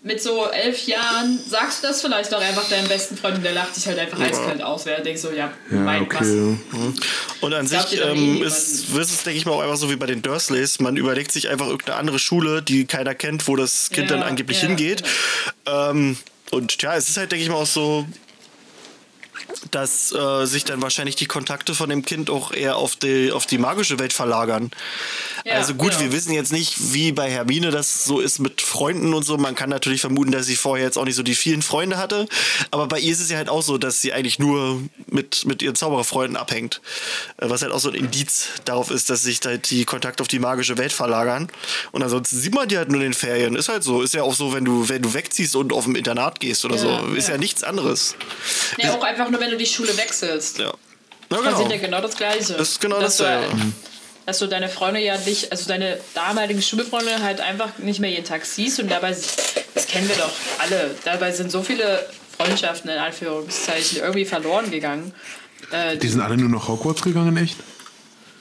Speaker 4: mit so elf Jahren sagst du das vielleicht auch einfach deinem besten Freund und der lacht dich halt einfach eiskalt aus, während denkst so, ja,
Speaker 1: Ja,
Speaker 4: mein was.
Speaker 1: okay.
Speaker 2: Und an sich
Speaker 4: doch eh
Speaker 2: ähm,
Speaker 4: niemanden.
Speaker 2: ist, ist es, denke ich mal, auch einfach so wie bei den Dursleys. Man überlegt sich einfach irgendeine andere Schule, die keiner kennt, wo das Kind
Speaker 4: Ja,
Speaker 2: dann angeblich
Speaker 4: ja,
Speaker 2: hingeht. Ähm, und ja, es ist halt, denke ich mal, auch so, dass äh, sich dann wahrscheinlich die Kontakte von dem Kind auch eher auf die, auf die magische Welt verlagern.
Speaker 4: Ja,
Speaker 2: also gut,
Speaker 4: ja.
Speaker 2: wir wissen jetzt nicht, wie bei Hermine das so ist mit Freunden und so. Man kann natürlich vermuten, dass sie vorher jetzt auch nicht so die vielen Freunde hatte. Aber bei ihr ist es ja halt auch so, dass sie eigentlich nur mit, mit ihren Zaubererfreunden abhängt. Äh, Was halt auch so ein Indiz darauf ist, dass sich halt die Kontakte auf die magische Welt verlagern. Und ansonsten sieht man die halt nur in den Ferien. Ist halt so. Ist ja auch so, wenn du, wenn du wegziehst und auf ein Internat gehst oder
Speaker 4: Ja,
Speaker 2: so. Ist ja.
Speaker 4: ja.
Speaker 2: nichts anderes.
Speaker 4: Ja, auch einfach nur, wenn du die Schule wechselst.
Speaker 2: Ja. Na,
Speaker 4: Das
Speaker 2: genau.
Speaker 4: sind ja genau das Gleiche.
Speaker 2: Das ist genau
Speaker 4: dass
Speaker 2: dasselbe.
Speaker 4: Du, dass du deine Freunde ja nicht, also deine damaligen Schulfreunde halt einfach nicht mehr jeden Tag siehst und dabei, das kennen wir doch alle, dabei sind so viele Freundschaften in Anführungszeichen irgendwie verloren gegangen. Äh,
Speaker 1: Die sind alle nur nach Hogwarts gegangen, echt?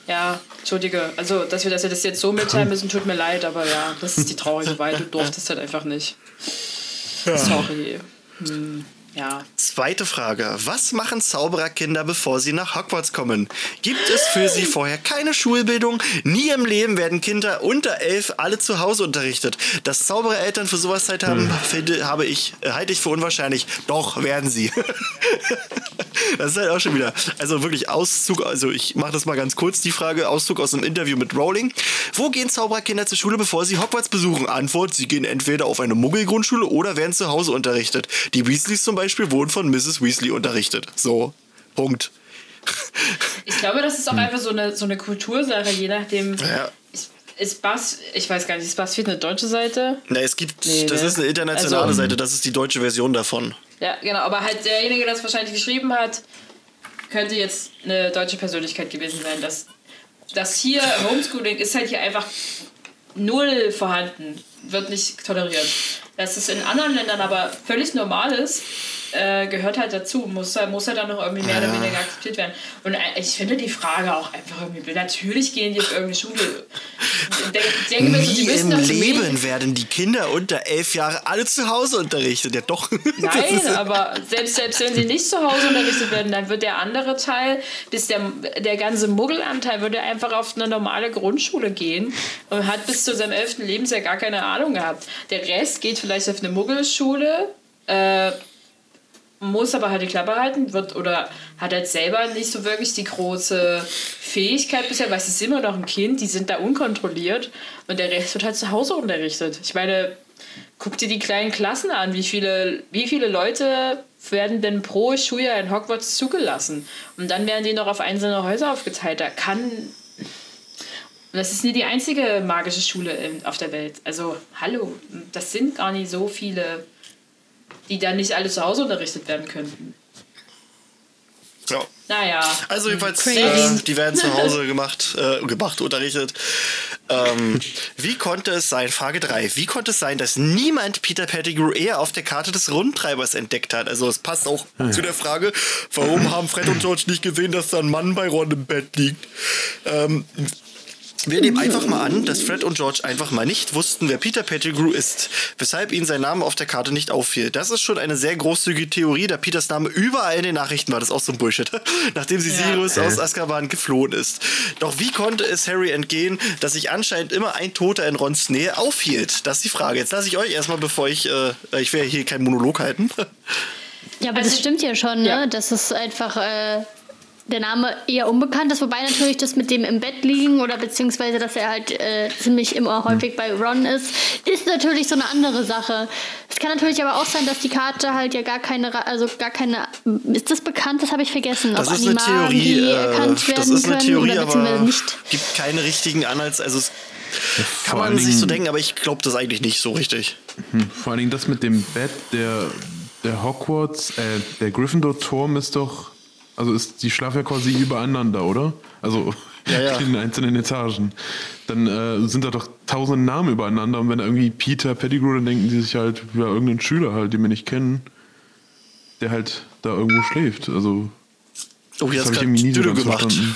Speaker 4: ja, entschuldige, also dass wir das jetzt so mitteilen müssen, tut mir leid, aber ja, das ist die traurige Wahrheit, du durftest halt einfach nicht. Sorry. Hm, ja.
Speaker 2: Zweite Frage. Was machen Zaubererkinder, bevor sie nach Hogwarts kommen? Gibt es für sie vorher keine Schulbildung? Nie im Leben werden Kinder unter elf alle zu Hause unterrichtet. Dass Zauberereltern für sowas Zeit haben, finde, habe ich, äh, halte ich für unwahrscheinlich. Doch, werden sie. das ist halt auch schon wieder. Also wirklich Auszug, also ich mache das mal ganz kurz, die Frage, Auszug aus einem Interview mit Rowling. Wo gehen Zaubererkinder zur Schule, bevor sie Hogwarts besuchen? Antwort, sie gehen entweder auf eine Muggelgrundschule oder werden zu Hause unterrichtet. Die Weasleys zum Beispiel wurden von Mrs. Weasley unterrichtet. So, Punkt.
Speaker 4: Ich glaube, das ist auch einfach so eine, so eine Kultursache, je nachdem.
Speaker 2: Ja.
Speaker 4: Ist, ist Buzz, ich weiß gar nicht, ist BuzzFeed eine deutsche Seite?
Speaker 2: Na, es gibt,
Speaker 4: Nee,
Speaker 2: das
Speaker 4: ne?
Speaker 2: ist eine internationale
Speaker 4: Also-
Speaker 2: Seite, das ist die deutsche Version davon.
Speaker 4: Ja, genau, aber halt derjenige, der das wahrscheinlich geschrieben hat, könnte jetzt eine deutsche Persönlichkeit gewesen sein. Das, das hier, Homeschooling, ist halt hier einfach null vorhanden, wird nicht toleriert. Dass es in anderen Ländern aber völlig normal ist, äh, gehört halt dazu, muss, muss halt dann noch irgendwie mehr oder
Speaker 2: Ja.
Speaker 4: weniger akzeptiert werden. Und äh, ich finde die Frage auch einfach irgendwie, natürlich gehen die auf irgendeine Schule. Ich denke, ich denke mir so, die
Speaker 2: Nie
Speaker 4: müssen
Speaker 2: im Leben
Speaker 4: Medien-
Speaker 2: werden die Kinder unter elf Jahre alle zu Hause unterrichtet. Ja, doch.
Speaker 4: Nein, aber selbst, selbst wenn sie nicht zu Hause unterrichtet werden, dann wird der andere Teil, bis der, der ganze Muggelanteil, würde einfach auf eine normale Grundschule gehen und hat bis zu seinem elften Lebensjahr gar keine Ahnung gehabt. Der Rest geht vielleicht auf eine Muggelschule, äh, muss aber halt die Klappe halten, wird oder hat halt selber nicht so wirklich die große Fähigkeit bisher, weil es ist immer noch ein Kind, die sind da unkontrolliert und der Rest wird halt zu Hause unterrichtet. Ich meine, guck dir die kleinen Klassen an, wie viele, wie viele Leute werden denn pro Schuljahr in Hogwarts zugelassen? Und dann werden die noch auf einzelne Häuser aufgeteilt. Da kann. Und das ist nie die einzige magische Schule auf der Welt. Also, hallo, das sind gar nicht so viele, die dann nicht alle zu Hause unterrichtet werden könnten.
Speaker 2: ja.
Speaker 4: Naja.
Speaker 2: Also jedenfalls, äh, die werden zu Hause gemacht, äh, gemacht, unterrichtet. Ähm, wie konnte es sein, Frage 3, wie konnte es sein, dass niemand Peter Pettigrew eher auf der Karte des Rundtreibers entdeckt hat? Also es passt auch zu der Frage, warum haben Fred und George nicht gesehen, dass da ein Mann bei Ron im Bett liegt? Ähm, wir nehmen einfach mal an, dass Fred und George einfach mal nicht wussten, wer Peter Pettigrew ist, weshalb ihnen sein Name auf der Karte nicht auffiel. Das ist schon eine sehr großzügige Theorie, da Peters Name überall in den Nachrichten war. Das ist auch so ein Bullshit. Nachdem sie Sirius aus Azkaban geflohen ist. Doch wie konnte es Harry entgehen, dass sich anscheinend immer ein Toter in Rons Nähe aufhielt? Das ist die Frage. Jetzt lasse ich euch erstmal, bevor ich, äh, ich will ja hier keinen Monolog halten.
Speaker 3: Ja, aber
Speaker 4: Also-
Speaker 3: das stimmt ja schon, ne?
Speaker 4: Ja.
Speaker 3: Das ist einfach äh, der Name eher unbekannt ist, wobei natürlich das mit dem im Bett liegen oder beziehungsweise, dass er halt äh, ziemlich immer häufig bei Ron ist, ist natürlich so eine andere Sache. Es kann natürlich aber auch sein, dass die Karte halt ja gar keine, also gar keine, ist das bekannt? Das habe ich vergessen.
Speaker 2: Das
Speaker 3: ob
Speaker 2: ist eine
Speaker 3: Animagen,
Speaker 2: Theorie.
Speaker 3: die
Speaker 2: Äh,
Speaker 3: erkannt werden
Speaker 2: das ist eine Theorie,
Speaker 3: beziehungsweise
Speaker 2: aber
Speaker 3: nicht.
Speaker 2: gibt keine richtigen Anhalts. Also es kann man sich so denken, aber ich glaube das eigentlich nicht so richtig.
Speaker 1: Vor allen Dingen das mit dem Bett, der, der Hogwarts, äh, der Gryffindor-Turm ist doch, also ist, die schlafen ja quasi übereinander, oder? Also
Speaker 2: Ja, ja.
Speaker 1: in den einzelnen Etagen. Dann äh, sind da doch tausende Namen übereinander und wenn irgendwie Peter Pettigrew, dann denken die sich halt, ja, irgendeinen Schüler halt, den wir nicht kennen, der halt da irgendwo schläft. Also
Speaker 2: Oh, hier
Speaker 1: das habe ich irgendwie nie so ganz
Speaker 2: gemacht.
Speaker 1: verstanden.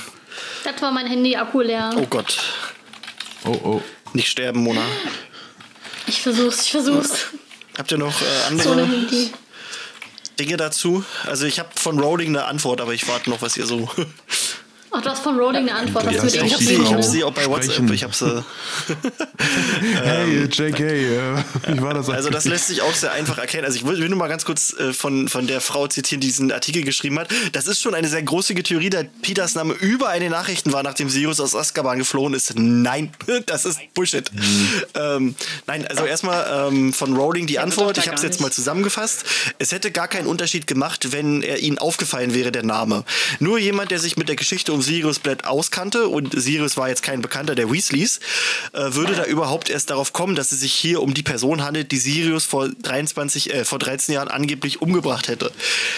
Speaker 3: Das war mein Handy-Akku leer.
Speaker 2: Oh Gott.
Speaker 1: Oh, oh.
Speaker 2: Nicht sterben, Mona.
Speaker 3: Ich versuch's, ich versuch's.
Speaker 2: Habt ihr noch äh,
Speaker 3: So eine
Speaker 2: andere
Speaker 3: Handy.
Speaker 2: Dinge dazu? Also ich habe von Rowling eine Antwort, aber ich warte noch, was ihr so.
Speaker 3: Ach, du hast von Rowling eine Antwort. Das
Speaker 1: Ja, ich
Speaker 3: dem
Speaker 2: ich habe sie, ich hab sie auch bei WhatsApp. Ich habe sie.
Speaker 1: Hey, JK, äh, wie war das
Speaker 2: Also das lässt sich auch sehr einfach erkennen. Also ich will, nur mal ganz kurz äh, von, von der Frau zitieren, die diesen Artikel geschrieben hat. Das ist schon eine sehr große Theorie, da Peters Name überall in den Nachrichten war, nachdem Sirius aus Azkaban geflohen ist. Nein, das ist Bullshit. Ähm, nein, also erstmal ähm, von Rowling die Antwort. Ich habe es jetzt mal zusammengefasst. Es hätte gar keinen Unterschied gemacht, wenn er ihnen aufgefallen wäre, der Name. Nur jemand, der sich mit der Geschichte um Sirius Blatt auskannte, und Sirius war jetzt kein Bekannter der Weasleys, äh, würde da überhaupt erst darauf kommen, dass es sich hier um die Person handelt, die Sirius vor 23, äh, vor 13 Jahren angeblich umgebracht hätte.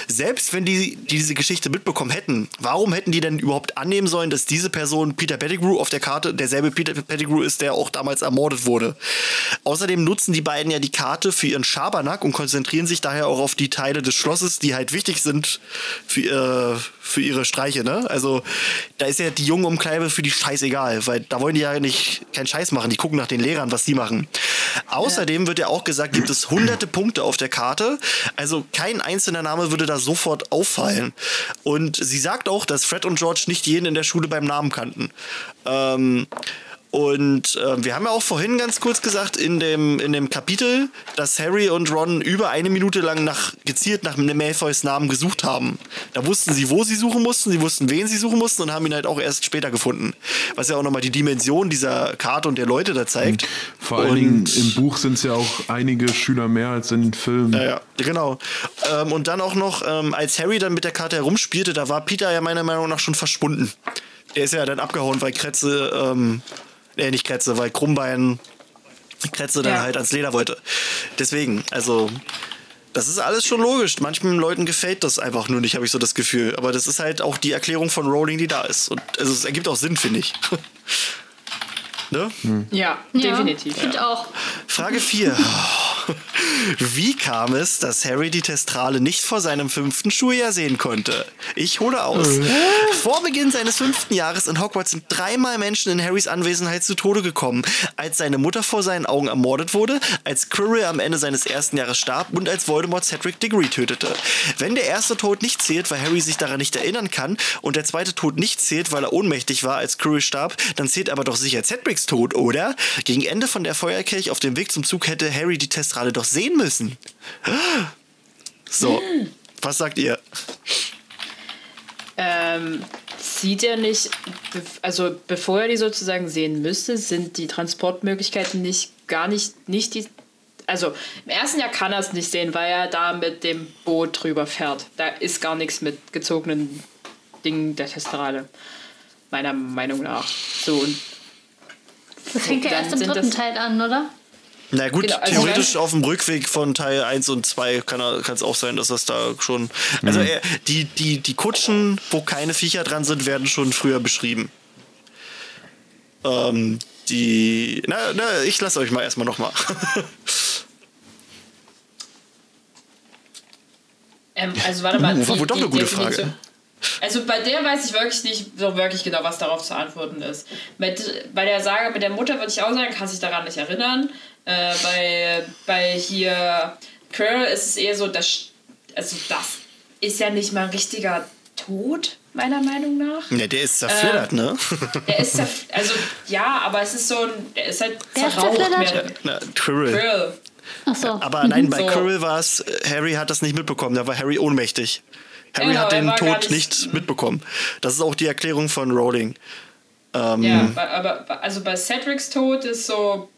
Speaker 2: Selbst wenn die, die diese Geschichte mitbekommen hätten, warum hätten die denn überhaupt annehmen sollen, dass diese Person Peter Pettigrew auf der Karte derselbe Peter Pettigrew ist, der auch damals ermordet wurde? Außerdem nutzen die beiden ja die Karte für ihren Schabernack und konzentrieren sich daher auch auf die Teile des Schlosses, die halt wichtig sind für, äh, für ihre Streiche. Ne? Also da ist ja die junge Umkleibe für die scheißegal, weil da wollen die ja nicht keinen Scheiß machen. Die gucken nach den Lehrern, was die machen. Außerdem wird ja auch gesagt, gibt es hunderte Punkte auf der Karte. Also kein einzelner Name würde da sofort auffallen. Und sie sagt auch, dass Fred und George nicht jeden in der Schule beim Namen kannten. Ähm, und äh, wir haben ja auch vorhin ganz kurz gesagt in dem, in dem Kapitel, dass Harry und Ron über eine Minute lang nach, gezielt nach Malfoys Namen gesucht haben. Da wussten sie, wo sie suchen mussten, sie wussten, wen sie suchen mussten und haben ihn halt auch erst später gefunden. Was ja auch nochmal die Dimension dieser Karte und der Leute da zeigt.
Speaker 1: Vor allen Dingen im Buch sind es ja auch einige Schüler mehr als in den Filmen.
Speaker 2: Ja, ja, genau. Ähm, und dann auch noch, ähm, als Harry dann mit der Karte herumspielte, da war Peter ja meiner Meinung nach schon verschwunden. Der ist ja dann abgehauen, weil Kretze, ähm, äh, nicht Kretze, weil Krummbein Kretze dann
Speaker 4: Ja.
Speaker 2: halt ans Leder wollte. Deswegen, also, das ist alles schon logisch. Manchen Leuten gefällt das einfach nur nicht, habe ich so das Gefühl. Aber das ist halt auch die Erklärung von Rowling, die da ist. Und also, es ergibt auch Sinn, finde ich. ne?
Speaker 4: Ja,
Speaker 3: Ja,
Speaker 4: definitiv.
Speaker 3: Ich auch.
Speaker 2: Frage 4. Wie kam es, dass Harry die Testrale nicht vor seinem fünften Schuljahr sehen konnte? Ich hole aus. Vor Beginn seines fünften Jahres in Hogwarts sind dreimal Menschen in Harrys Anwesenheit zu Tode gekommen. Als seine Mutter vor seinen Augen ermordet wurde, als Quirrell am Ende seines ersten Jahres starb und als Voldemort Cedric Diggory tötete. Wenn der erste Tod nicht zählt, weil Harry sich daran nicht erinnern kann und der zweite Tod nicht zählt, weil er ohnmächtig war, als Quirrell starb, dann zählt aber doch sicher Cedrics Tod, oder? Gegen Ende von der Feuerkelch auf dem Weg zum Zug hätte Harry die Testrale doch sehen müssen. So, was sagt ihr?
Speaker 4: Ähm, sieht er nicht, also bevor er die sozusagen sehen müsste, sind die Transportmöglichkeiten nicht gar nicht, nicht die. Also im ersten Jahr kann er es nicht sehen, weil er da mit dem Boot drüber fährt. Da ist gar nichts mit gezogenen Dingen der Testrale. Meiner Meinung nach. So, und
Speaker 3: Das fängt ja erst im dritten
Speaker 4: das-
Speaker 3: Teil an, oder?
Speaker 2: Na gut,
Speaker 4: Genau, also
Speaker 2: theoretisch auf dem Rückweg von Teil 1 und 2 kann es auch sein, dass das da schon. Also
Speaker 1: Mhm.
Speaker 2: die, die, die Kutschen, wo keine Viecher dran sind, werden schon früher beschrieben. Ähm, die. Na, na, ich lasse euch mal erstmal nochmal.
Speaker 4: Ähm, also warte mal.
Speaker 2: Uh, war wohl doch eine gute
Speaker 4: Definition-
Speaker 2: Frage.
Speaker 4: Also bei der weiß ich wirklich nicht so wirklich genau, was darauf zu antworten ist. Mit, bei der Sage mit der Mutter würde ich auch sagen, kann sich daran nicht erinnern. Äh, bei, bei hier Curl ist es eher so, dass, also das ist ja nicht mal ein richtiger Tod, meiner Meinung nach.
Speaker 2: ja, der ist zerfleddert, ne?
Speaker 4: Der ist zerf also ja, aber es ist so ein, der ist halt zerraucht. Mehr,
Speaker 2: Quirrell.
Speaker 4: Curl.
Speaker 3: Ach so.
Speaker 2: Aber nein, bei
Speaker 4: So.
Speaker 2: Quirrell war es, äh, Harry hat das nicht mitbekommen, da war Harry ohnmächtig. Harry
Speaker 4: Genau,
Speaker 2: hat den Tod
Speaker 4: nicht-
Speaker 2: nicht mitbekommen. Das ist auch die Erklärung von Rowling. Ähm,
Speaker 4: Ja, bei- aber also bei Cedrics Tod ist so.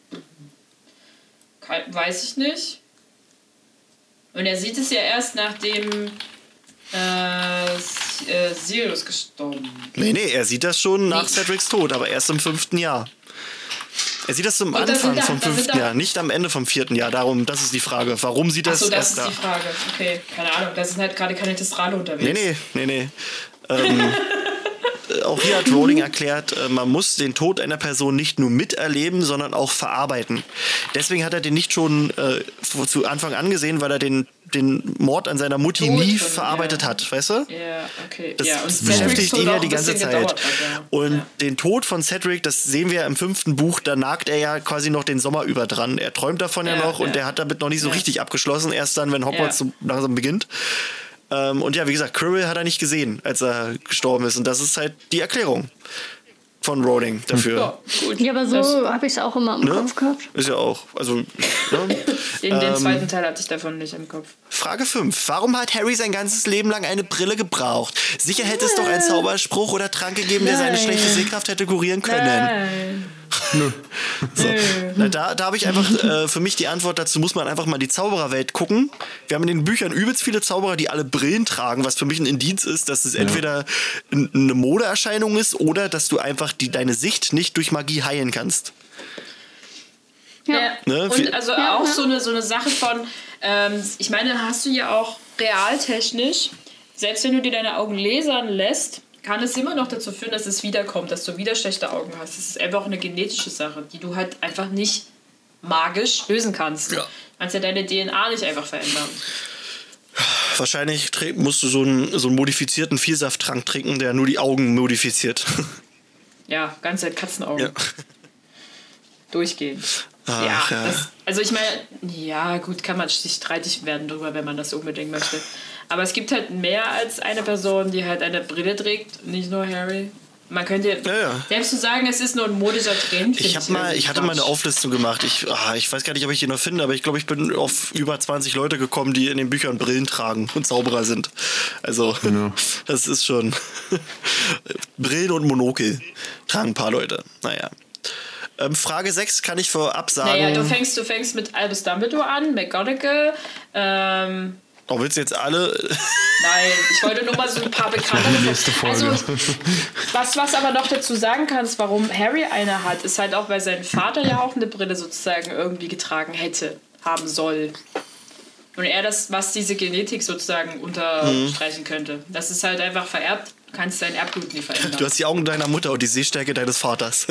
Speaker 4: Weiß ich nicht. Und er sieht es ja erst nachdem äh, äh, Sirius gestorben
Speaker 2: Nee, nee, er sieht das schon nach. Cedrics Tod, aber erst im fünften Jahr. Er sieht das zum
Speaker 4: Und
Speaker 2: Anfang
Speaker 4: da-
Speaker 2: vom fünften Jahr, nicht am Ende vom vierten Jahr. Darum, das ist die Frage. Warum sieht er es
Speaker 4: Achso, das ist
Speaker 2: da?
Speaker 4: die Frage. Okay, keine Ahnung. Da sind halt gerade keine Testrale unterwegs.
Speaker 2: Nee, nee, nee, nee. Ähm, äh, auch hier hat Rowling erklärt, äh, man muss den Tod einer Person nicht nur miterleben, sondern auch verarbeiten. Deswegen hat er den nicht schon äh, zu Anfang an gesehen, weil er den, den Mord an seiner Mutti
Speaker 4: Tod
Speaker 2: nie
Speaker 4: schon,
Speaker 2: verarbeitet
Speaker 4: ja.
Speaker 2: hat, weißt du?
Speaker 4: Ja, okay.
Speaker 2: Das
Speaker 4: ja, und
Speaker 2: beschäftigt ihn ja die ganze Zeit.
Speaker 4: gedauert ja.
Speaker 2: Und
Speaker 4: ja.
Speaker 2: den Tod von Cedric, das sehen wir ja im fünften Buch, da nagt er ja quasi noch den Sommer über dran. Er träumt davon ja, noch und der hat damit noch nicht so richtig abgeschlossen, erst dann, wenn Hogwarts so langsam beginnt. Ähm, und ja, wie gesagt, Quirrell hat er nicht gesehen, als er gestorben ist. Und das ist halt die Erklärung von Rowling dafür.
Speaker 4: Ja, gut.
Speaker 3: Ja, aber so habe ich es auch immer im
Speaker 2: Ne?
Speaker 3: Kopf gehabt.
Speaker 2: Ist ja auch. Also, ne?
Speaker 4: Den, den
Speaker 2: Ähm,
Speaker 4: zweiten Teil hatte ich davon nicht im Kopf.
Speaker 2: Frage 5. Warum hat Harry sein ganzes Leben lang eine Brille gebraucht? Sicher hätte es doch einen Zauberspruch oder Trank gegeben, der seine
Speaker 4: Nein.
Speaker 2: schlechte Sehkraft hätte kurieren können.
Speaker 4: Nein.
Speaker 2: So. Na, Da, da habe ich einfach äh, für mich die Antwort dazu, muss man einfach mal die Zaubererwelt gucken. Wir haben in den Büchern übelst viele Zauberer, die alle Brillen tragen, was für mich ein Indiz ist, dass es entweder n- eine Modeerscheinung ist oder dass du einfach die, deine Sicht nicht durch Magie heilen kannst.
Speaker 3: Ja.
Speaker 4: Ja.
Speaker 2: Ne,
Speaker 4: Und also
Speaker 3: Ja,
Speaker 4: auch
Speaker 3: ja.
Speaker 4: so eine, so eine Sache von, ähm, ich meine, hast du ja auch realtechnisch, selbst wenn du dir deine Augen lasern lässt, kann es immer noch dazu führen, dass es wiederkommt, dass du wieder schlechte Augen hast. Das ist einfach auch eine genetische Sache, die du halt einfach nicht magisch lösen kannst.
Speaker 2: Ja.
Speaker 4: Du kannst ja deine DNA nicht einfach verändern.
Speaker 2: Wahrscheinlich musst du so einen, so einen modifizierten Vielsafttrank trinken, der nur die Augen modifiziert.
Speaker 4: Ja, ganz Zeit Katzenaugen.
Speaker 2: ja.
Speaker 4: Durchgehen.
Speaker 2: Ach,
Speaker 4: ja,
Speaker 2: ja.
Speaker 4: Das, also ich meine, ja gut, kann man sich streitig werden drüber, wenn man das unbedingt möchte. Aber es gibt halt mehr als eine Person, die halt eine Brille trägt, nicht nur Harry. Man könnte
Speaker 2: Ja, ja.
Speaker 4: selbst zu sagen, es ist nur ein modischer Trend.
Speaker 2: Ich, hab mal,
Speaker 4: irgendwie
Speaker 2: ich hatte mal eine. Auflistung gemacht. Ich, ah, ich weiß gar nicht, ob ich die noch finde, aber ich glaube, ich bin auf über 20 Leute gekommen, die in den Büchern Brillen tragen und Zauberer sind. Also, das ist schon. Brillen und Monokel tragen ein paar Leute. Naja. Ähm, Frage 6 kann ich vorab sagen.
Speaker 4: Naja, du fängst, du fängst mit Albus Dumbledore an, McGonagall. Ähm,
Speaker 2: oh, willst du jetzt alle.
Speaker 4: Nein, ich wollte nur mal so ein paar bekannte.
Speaker 1: Nächste Folge.
Speaker 4: Also, was, was aber noch dazu sagen kannst, warum Harry eine hat, ist halt auch, weil sein Vater ja auch eine Brille sozusagen irgendwie getragen hätte, haben soll. Und er das, was diese Genetik sozusagen unterstreichen könnte. Das ist halt einfach vererbt, du kannst dein Erbgut nie verändern.
Speaker 2: Du hast die Augen deiner Mutter und die Sehstärke deines Vaters.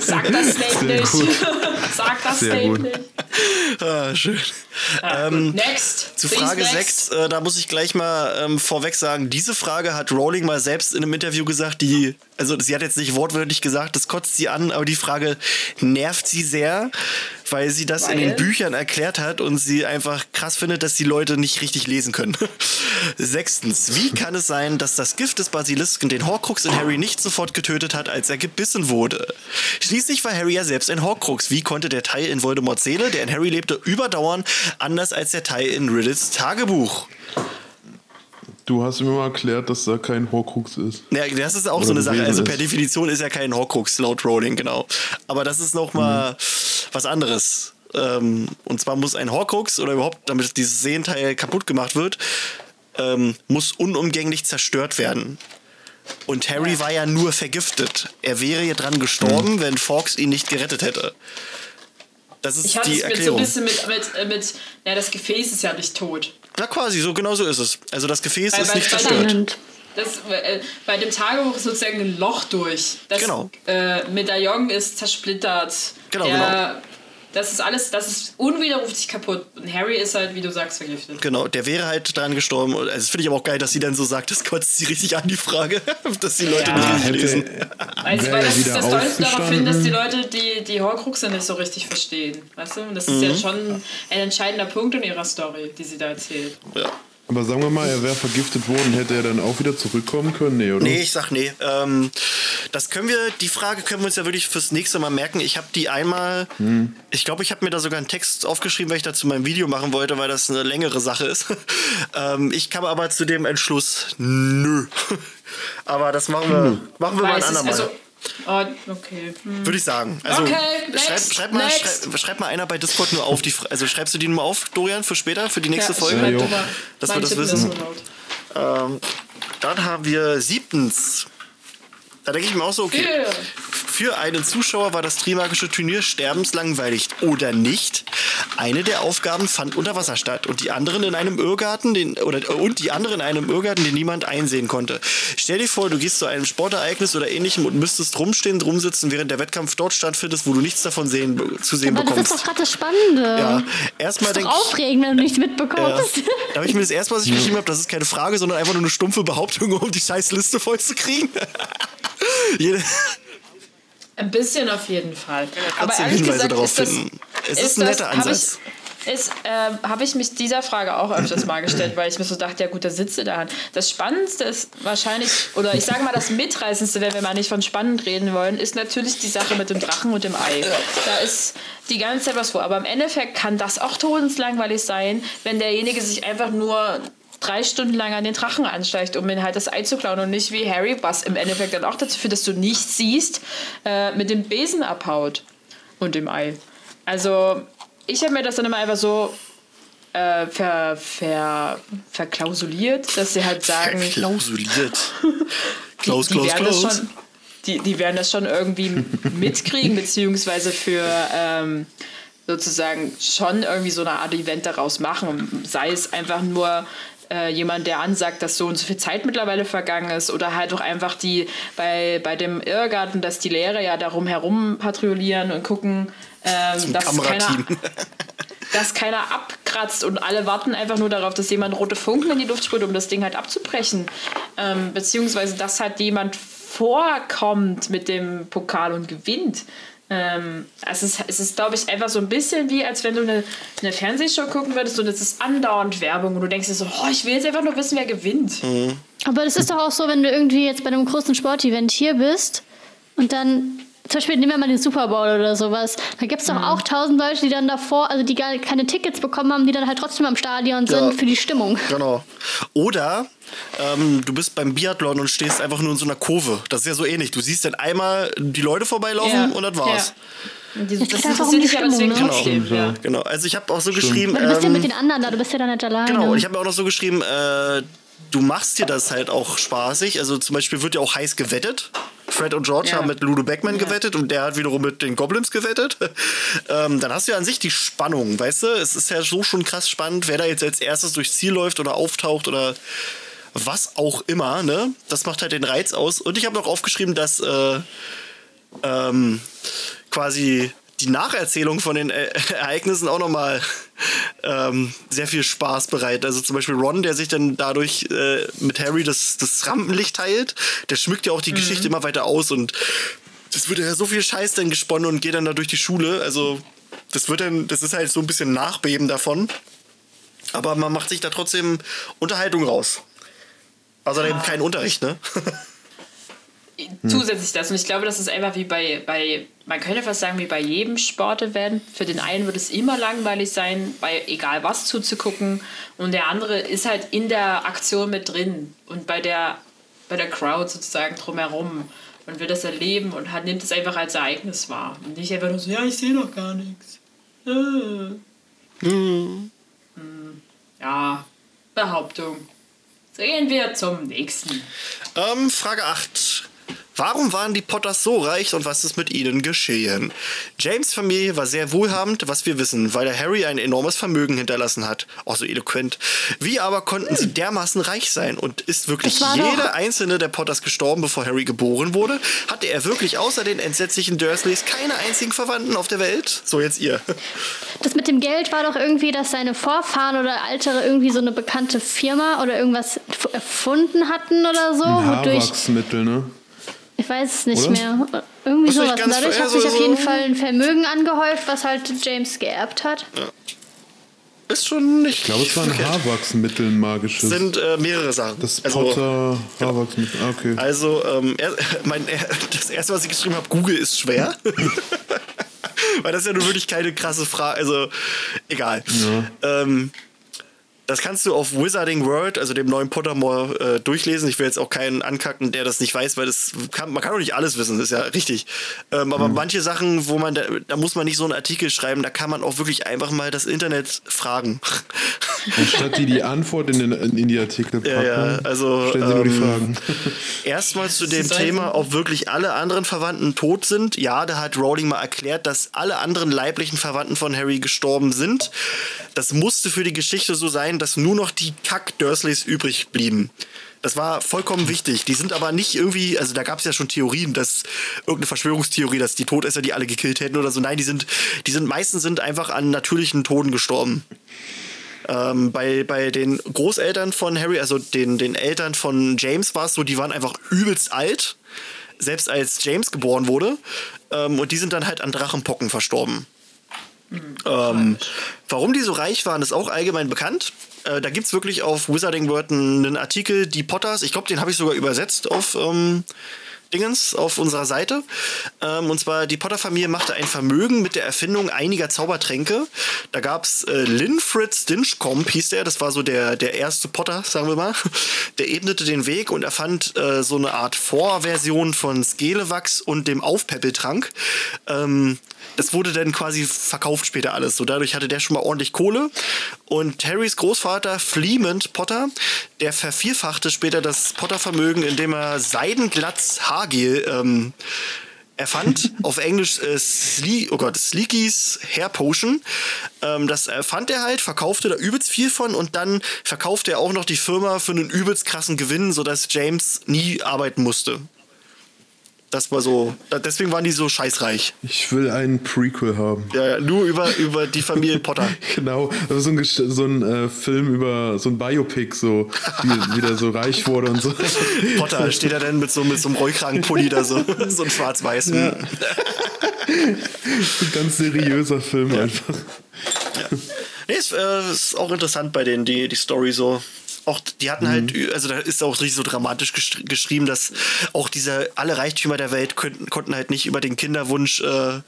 Speaker 4: Sag das Snape
Speaker 1: Sehr
Speaker 4: nicht.
Speaker 1: gut.
Speaker 4: Sag das
Speaker 1: Sehr
Speaker 4: Snape
Speaker 1: gut.
Speaker 4: nicht.
Speaker 2: ah, schön.
Speaker 4: Ah,
Speaker 2: Ähm.
Speaker 4: Next.
Speaker 2: Zu
Speaker 4: Please
Speaker 2: Frage
Speaker 4: next.
Speaker 2: 6, äh, da muss ich gleich mal ähm, vorweg sagen, diese Frage hat Rowling mal selbst in einem Interview gesagt, die, also sie hat jetzt nicht wortwörtlich gesagt, das kotzt sie an, aber die Frage nervt sie sehr, weil sie das in
Speaker 4: Weil?
Speaker 2: den Büchern erklärt hat und sie einfach krass findet, dass die Leute nicht richtig lesen können. Sechstens, wie kann es sein, dass das Gift des Basilisken den Horcrux in Harry nicht sofort getötet hat, als er gebissen wurde? Schließlich war Harry ja selbst ein Horcrux. Wie konnte der Teil in Voldemorts Seele, der in Harry lebte, überdauern, anders als der Teil in Riddles Tagebuch?
Speaker 1: Du hast mir mal erklärt, dass da kein Horcrux ist.
Speaker 2: Ja, das ist auch
Speaker 1: Oder
Speaker 2: so eine Sache. Also
Speaker 1: ist.
Speaker 2: per Definition ist ja kein Horcrux laut Rowling, genau. Aber das ist noch mal was anderes. Ähm, und zwar muss ein Horcrux oder überhaupt, damit dieses Sehenteil kaputt gemacht wird, ähm, muss unumgänglich zerstört werden. Und Harry war ja nur vergiftet. Er wäre ja dran gestorben, wenn Fawkes ihn nicht gerettet hätte. Das ist
Speaker 4: Ich hatte
Speaker 2: die
Speaker 4: es mit so ein
Speaker 2: Erklärung.
Speaker 4: bisschen mit, mit, mit, ja, das Gefäß ist ja nicht tot.
Speaker 2: Na quasi, so genau so ist es. Also das Gefäß
Speaker 4: Weil-
Speaker 2: ist
Speaker 4: weil-
Speaker 2: nicht
Speaker 4: weil-
Speaker 2: zerstört.
Speaker 4: Das, äh, bei dem Tagebuch ist sozusagen ein Loch durch. Das
Speaker 2: Genau.
Speaker 4: äh, Medaillon ist zersplittert.
Speaker 2: Genau,
Speaker 4: Der, Das ist alles, das ist unwiderruflich kaputt. Und Harry ist halt, wie du sagst, vergiftet.
Speaker 2: Genau, der wäre halt dran gestorben. Also das finde ich aber auch geil, dass sie dann so sagt, das kotzt sie richtig an, die Frage, dass die Leute
Speaker 4: Ja.
Speaker 2: nicht richtig lesen.
Speaker 4: Weil,
Speaker 1: Wäre
Speaker 4: weil das, ist, das deutet darauf hin, dass die? Leute die, die Horcruxe nicht so richtig verstehen. Weißt du? Und das ist
Speaker 2: Mhm.
Speaker 4: ja schon ein entscheidender Punkt in ihrer Story, die sie da erzählt.
Speaker 2: Ja.
Speaker 1: Aber sagen wir mal, er wäre vergiftet worden, hätte er dann auch wieder zurückkommen können? Nee, oder?
Speaker 2: Nee, ich sag nee. Ähm, das können wir, die Frage können wir uns ja wirklich fürs nächste Mal merken. Ich habe die einmal, ich glaube, ich habe mir da sogar einen Text aufgeschrieben, weil ich dazu mein Video machen wollte, weil das eine längere Sache ist. ähm, ich kam aber zu dem Entschluss, nö. aber das machen wir, machen wir mal ein andermal.
Speaker 4: Oh, okay. Hm.
Speaker 2: Würde ich sagen. Also
Speaker 4: Okay,
Speaker 2: schreib,
Speaker 4: next,
Speaker 2: schreib, mal, schreib, schreib mal einer bei Discord nur auf. Die, also schreibst du die nur auf, Dorian, für später, für die nächste
Speaker 4: Ja,
Speaker 2: Folge?
Speaker 1: Ja.
Speaker 2: Dass
Speaker 4: Mein
Speaker 2: wir das
Speaker 4: ist
Speaker 2: wissen. Ähm, dann haben wir siebtens. Da denke ich mir auch so, okay.
Speaker 4: Yeah.
Speaker 2: Für einen Zuschauer war das Trimagische Turnier sterbenslangweilig oder nicht. eine der Aufgaben fand unter Wasser statt und die anderen in einem Irrgarten, den, oder, und die andere in einem Irrgarten, den niemand einsehen konnte. Stell dir vor, du gehst zu einem Sportereignis oder ähnlichem und müsstest rumstehen, rumsitzen, während der Wettkampf dort stattfindet, wo du nichts davon sehen, zu sehen
Speaker 3: Aber das
Speaker 2: bekommst.
Speaker 3: ist doch gerade das Spannende.
Speaker 2: ja, erstmal
Speaker 3: Das ist
Speaker 2: denk
Speaker 3: doch aufregend, wenn du nichts
Speaker 2: ja.
Speaker 3: mitbekommst.
Speaker 2: Da habe ich mir das erste, was ich geschrieben habe, das ist keine Frage, sondern einfach nur eine stumpfe Behauptung, um die scheiß Liste vollzukriegen. Jede,
Speaker 4: Ein bisschen auf jeden Fall. Aber ehrlich
Speaker 2: Hinweise
Speaker 4: gesagt
Speaker 2: darauf
Speaker 4: ist das,
Speaker 2: finden. Es
Speaker 4: ist
Speaker 2: ist ein
Speaker 4: das-
Speaker 2: netter
Speaker 4: hab
Speaker 2: Ansatz.
Speaker 4: Ist, äh, habe ich mich dieser Frage auch öfters mal gestellt, weil ich mir so dachte, ja gut, da sitze da. Das Spannendste ist wahrscheinlich, oder ich sage mal das Mitreißendste, wenn wir mal nicht von spannend reden wollen, ist natürlich die Sache mit dem Drachen und dem Ei. Da ist die ganze Zeit was vor. Aber im Endeffekt kann das auch todeslangweilig sein, wenn derjenige sich einfach nur drei Stunden lang an den Drachen ansteigt, um ihn halt das Ei zu klauen und nicht wie Harry, was im Endeffekt dann auch dazu führt, dass du nichts siehst, äh, mit dem Besen abhaut und dem Ei. Also ich habe mir das dann immer einfach so äh, ver, ver, verklausuliert, dass sie halt sagen,
Speaker 2: Klausuliert.
Speaker 4: die,
Speaker 2: Klaus,
Speaker 4: die,
Speaker 2: Klaus,
Speaker 4: werden das
Speaker 2: Klaus.
Speaker 4: schon, die, die werden das schon irgendwie mitkriegen, beziehungsweise für ähm, sozusagen schon irgendwie so eine Art Event daraus machen. Sei es einfach nur äh, jemand, der ansagt, dass so und so viel Zeit mittlerweile vergangen ist, oder halt auch einfach die bei, bei dem Irrgarten, dass die Lehrer ja darum herum patrouillieren und gucken, ähm, dass keiner dass keiner abkratzt und alle warten einfach nur darauf, dass jemand rote Funken in die Luft sprüht, um das Ding halt abzubrechen. Ähm, beziehungsweise, dass halt jemand vorkommt mit dem Pokal und gewinnt. Ähm, es ist, es ist glaube ich, einfach so ein bisschen wie, als wenn du eine, eine Fernsehshow gucken würdest und es ist andauernd Werbung und du denkst dir so, oh, ich will jetzt einfach nur wissen, wer gewinnt.
Speaker 3: Aber das ist doch auch so, wenn du irgendwie jetzt bei einem großen Sportevent hier bist und dann, zum Beispiel nehmen wir mal den Super Bowl oder sowas, da gibt es doch auch tausend Leute, die dann davor, also die gar keine Tickets bekommen haben, die dann halt trotzdem am Stadion sind
Speaker 2: Ja.
Speaker 3: für die Stimmung.
Speaker 2: Genau. Oder ähm, du bist beim Biathlon und stehst einfach nur in so einer Kurve. Das ist ja so ähnlich. Du siehst dann einmal die Leute vorbeilaufen und das war's.
Speaker 4: Ja. Die,
Speaker 3: Es
Speaker 4: das
Speaker 3: einfach um die Stimmung, ne?
Speaker 1: Genau.
Speaker 4: Ja.
Speaker 2: Genau. Also ich habe auch so geschrieben.
Speaker 3: Weil du bist ja
Speaker 2: ähm,
Speaker 3: mit den anderen da, du bist ja dann nicht alleine.
Speaker 2: Genau, und ich habe mir auch noch so geschrieben, äh, du machst dir das halt auch spaßig. Also zum Beispiel wird ja auch heiß gewettet. Fred und George
Speaker 4: Ja.
Speaker 2: haben mit Ludo Beckman
Speaker 4: Ja.
Speaker 2: gewettet und der hat wiederum mit den Goblins gewettet. ähm, dann hast du ja an sich die Spannung, weißt du? Es ist ja so schon krass spannend, wer da jetzt als erstes durchs Ziel läuft oder auftaucht oder was auch immer, ne? Das macht halt den Reiz aus. Und ich habe noch aufgeschrieben, dass äh, ähm, quasi die Nacherzählung von den äh, Ereignissen auch nochmal ähm, sehr viel Spaß bereitet. Also zum Beispiel Ron, der sich dann dadurch äh, mit Harry das, das Rampenlicht teilt, der schmückt ja auch die Geschichte immer weiter aus und das wird ja so viel Scheiß dann gesponnen und geht dann da durch die Schule. Also das wird dann, das ist halt so ein bisschen Nachbeben davon. Aber man macht sich da trotzdem Unterhaltung raus. Außerdem kein Unterricht, ne?
Speaker 4: zusätzlich das. Und ich glaube, das ist einfach wie bei, bei, man könnte fast sagen, wie bei jedem Sportevent. Für den einen wird es immer langweilig sein, bei egal was zuzugucken. Und der andere ist halt in der Aktion mit drin und bei der, bei der Crowd sozusagen drumherum und will das erleben und hat, nimmt es einfach als Ereignis wahr. Und nicht einfach nur so, ja, ich sehe doch gar nichts. Äh. Hm. Ja, Behauptung. Sehen wir zum nächsten.
Speaker 2: Ähm, Frage 8. Warum waren die Potters so reich und was ist mit ihnen geschehen? James' Familie war sehr wohlhabend, was wir wissen, weil der Harry ein enormes Vermögen hinterlassen hat. Auch so eloquent. Wie aber konnten sie dermaßen reich sein? Und ist wirklich jeder
Speaker 3: doch-
Speaker 2: einzelne der Potters gestorben, bevor Harry geboren wurde? Hatte er wirklich außer den entsetzlichen Dursleys keine einzigen Verwandten auf der Welt? So, jetzt ihr.
Speaker 3: Das mit dem Geld war doch irgendwie, dass seine Vorfahren oder Altere irgendwie so eine bekannte Firma oder irgendwas erfunden hatten oder so.
Speaker 1: Ein
Speaker 3: Wodurch,
Speaker 1: Haarwachsmittel, ne?
Speaker 3: Ich weiß es nicht
Speaker 1: Oder?
Speaker 3: mehr. Irgendwie sowas. Und dadurch hat sich
Speaker 2: also
Speaker 3: auf jeden Fall ein Vermögen angehäuft, was halt James geerbt hat.
Speaker 2: Ist schon nicht.
Speaker 1: Ich glaube, es war ein Haarwachsmittel, ein magisches.
Speaker 2: sind äh, mehrere Sachen.
Speaker 1: das
Speaker 2: Also-
Speaker 1: Potter Haarwachsmittel. Ah, okay.
Speaker 2: Also, ähm, er, mein, er, das erste, was ich geschrieben habe, Google ist schwer. Weil das ist ja nur wirklich keine krasse Frage. Also, egal. Ähm, das kannst du auf Wizarding World, also dem neuen Pottermore, äh, durchlesen. Ich will jetzt auch keinen ankacken, der das nicht weiß, weil das kann, man kann doch nicht alles wissen, das ist ja richtig. Ähm, aber manche Sachen, wo man, da, da muss man nicht so einen Artikel schreiben, da kann man auch wirklich einfach mal das Internet fragen.
Speaker 1: Anstatt die die Antwort in, den, in die Artikel packen,
Speaker 2: Ja, ja, also,
Speaker 1: stellen sie nur die
Speaker 2: ähm,
Speaker 1: Fragen.
Speaker 2: Erstmal zu dem Thema, ob wirklich alle anderen Verwandten tot sind. Ja, da hat Rowling mal erklärt, dass alle anderen leiblichen Verwandten von Harry gestorben sind. Das musste für die Geschichte so sein, dass nur noch die Kack-Dursleys übrig blieben. Das war vollkommen wichtig. Die sind aber nicht irgendwie, also da gab es ja schon Theorien, dass irgendeine Verschwörungstheorie, dass die Todesser die alle gekillt hätten oder so. Nein, die sind, die sind meistens sind einfach an natürlichen Toden gestorben. Ähm, bei, bei den Großeltern von Harry, also den, den Eltern von James war es so, die waren einfach übelst alt, selbst als James geboren wurde. Ähm, und die sind dann halt an Drachenpocken verstorben. Ähm, warum die so reich waren, ist auch allgemein bekannt. Äh, da gibt es wirklich auf Wizarding World einen Artikel, die Potters, ich glaube, den habe ich sogar übersetzt auf ähm, Dingens, auf unserer Seite. Ähm, und zwar, die Potter-Familie machte ein Vermögen mit der Erfindung einiger Zaubertränke. Da gab es äh, Linfrid Stinchcomb, hieß der, das war so der, der erste Potter, sagen wir mal. Der ebnete den Weg und erfand äh, so eine Art Vorversion von Skelewachs und dem Aufpäppeltrank. Ähm, das wurde dann quasi verkauft später alles. So dadurch hatte der schon mal ordentlich Kohle. Und Harrys Großvater Fleemont Potter, der vervierfachte später das Potter-Vermögen, indem er Seidenglatz Haargel ähm, erfand. auf Englisch äh, Sle oh Gott, Sleekies Hair Potion. Ähm, das erfand er halt, verkaufte da übelst viel von und dann verkaufte er auch noch die Firma für einen übelst krassen Gewinn, sodass James nie arbeiten musste. Das war so, deswegen waren die so scheißreich.
Speaker 1: Ich will einen Prequel haben.
Speaker 2: Ja, ja, nur über, über die Familie Potter.
Speaker 1: Genau, also so ein, so ein äh, Film über so ein Biopic, so wie, wie der so reich wurde und so.
Speaker 2: Potter steht er denn mit so, mit so einem Rollkragenpulli da so, so ein schwarz-weißen.
Speaker 1: Ja. Ein ganz seriöser Film einfach.
Speaker 2: Nee, ist, äh, ist auch interessant bei denen, die, die Story so. Auch die hatten halt, ü- also da ist auch richtig so dramatisch gesch- geschrieben, dass auch diese, alle Reichtümer der Welt könnten, konnten halt nicht über den Kinderwunsch äh,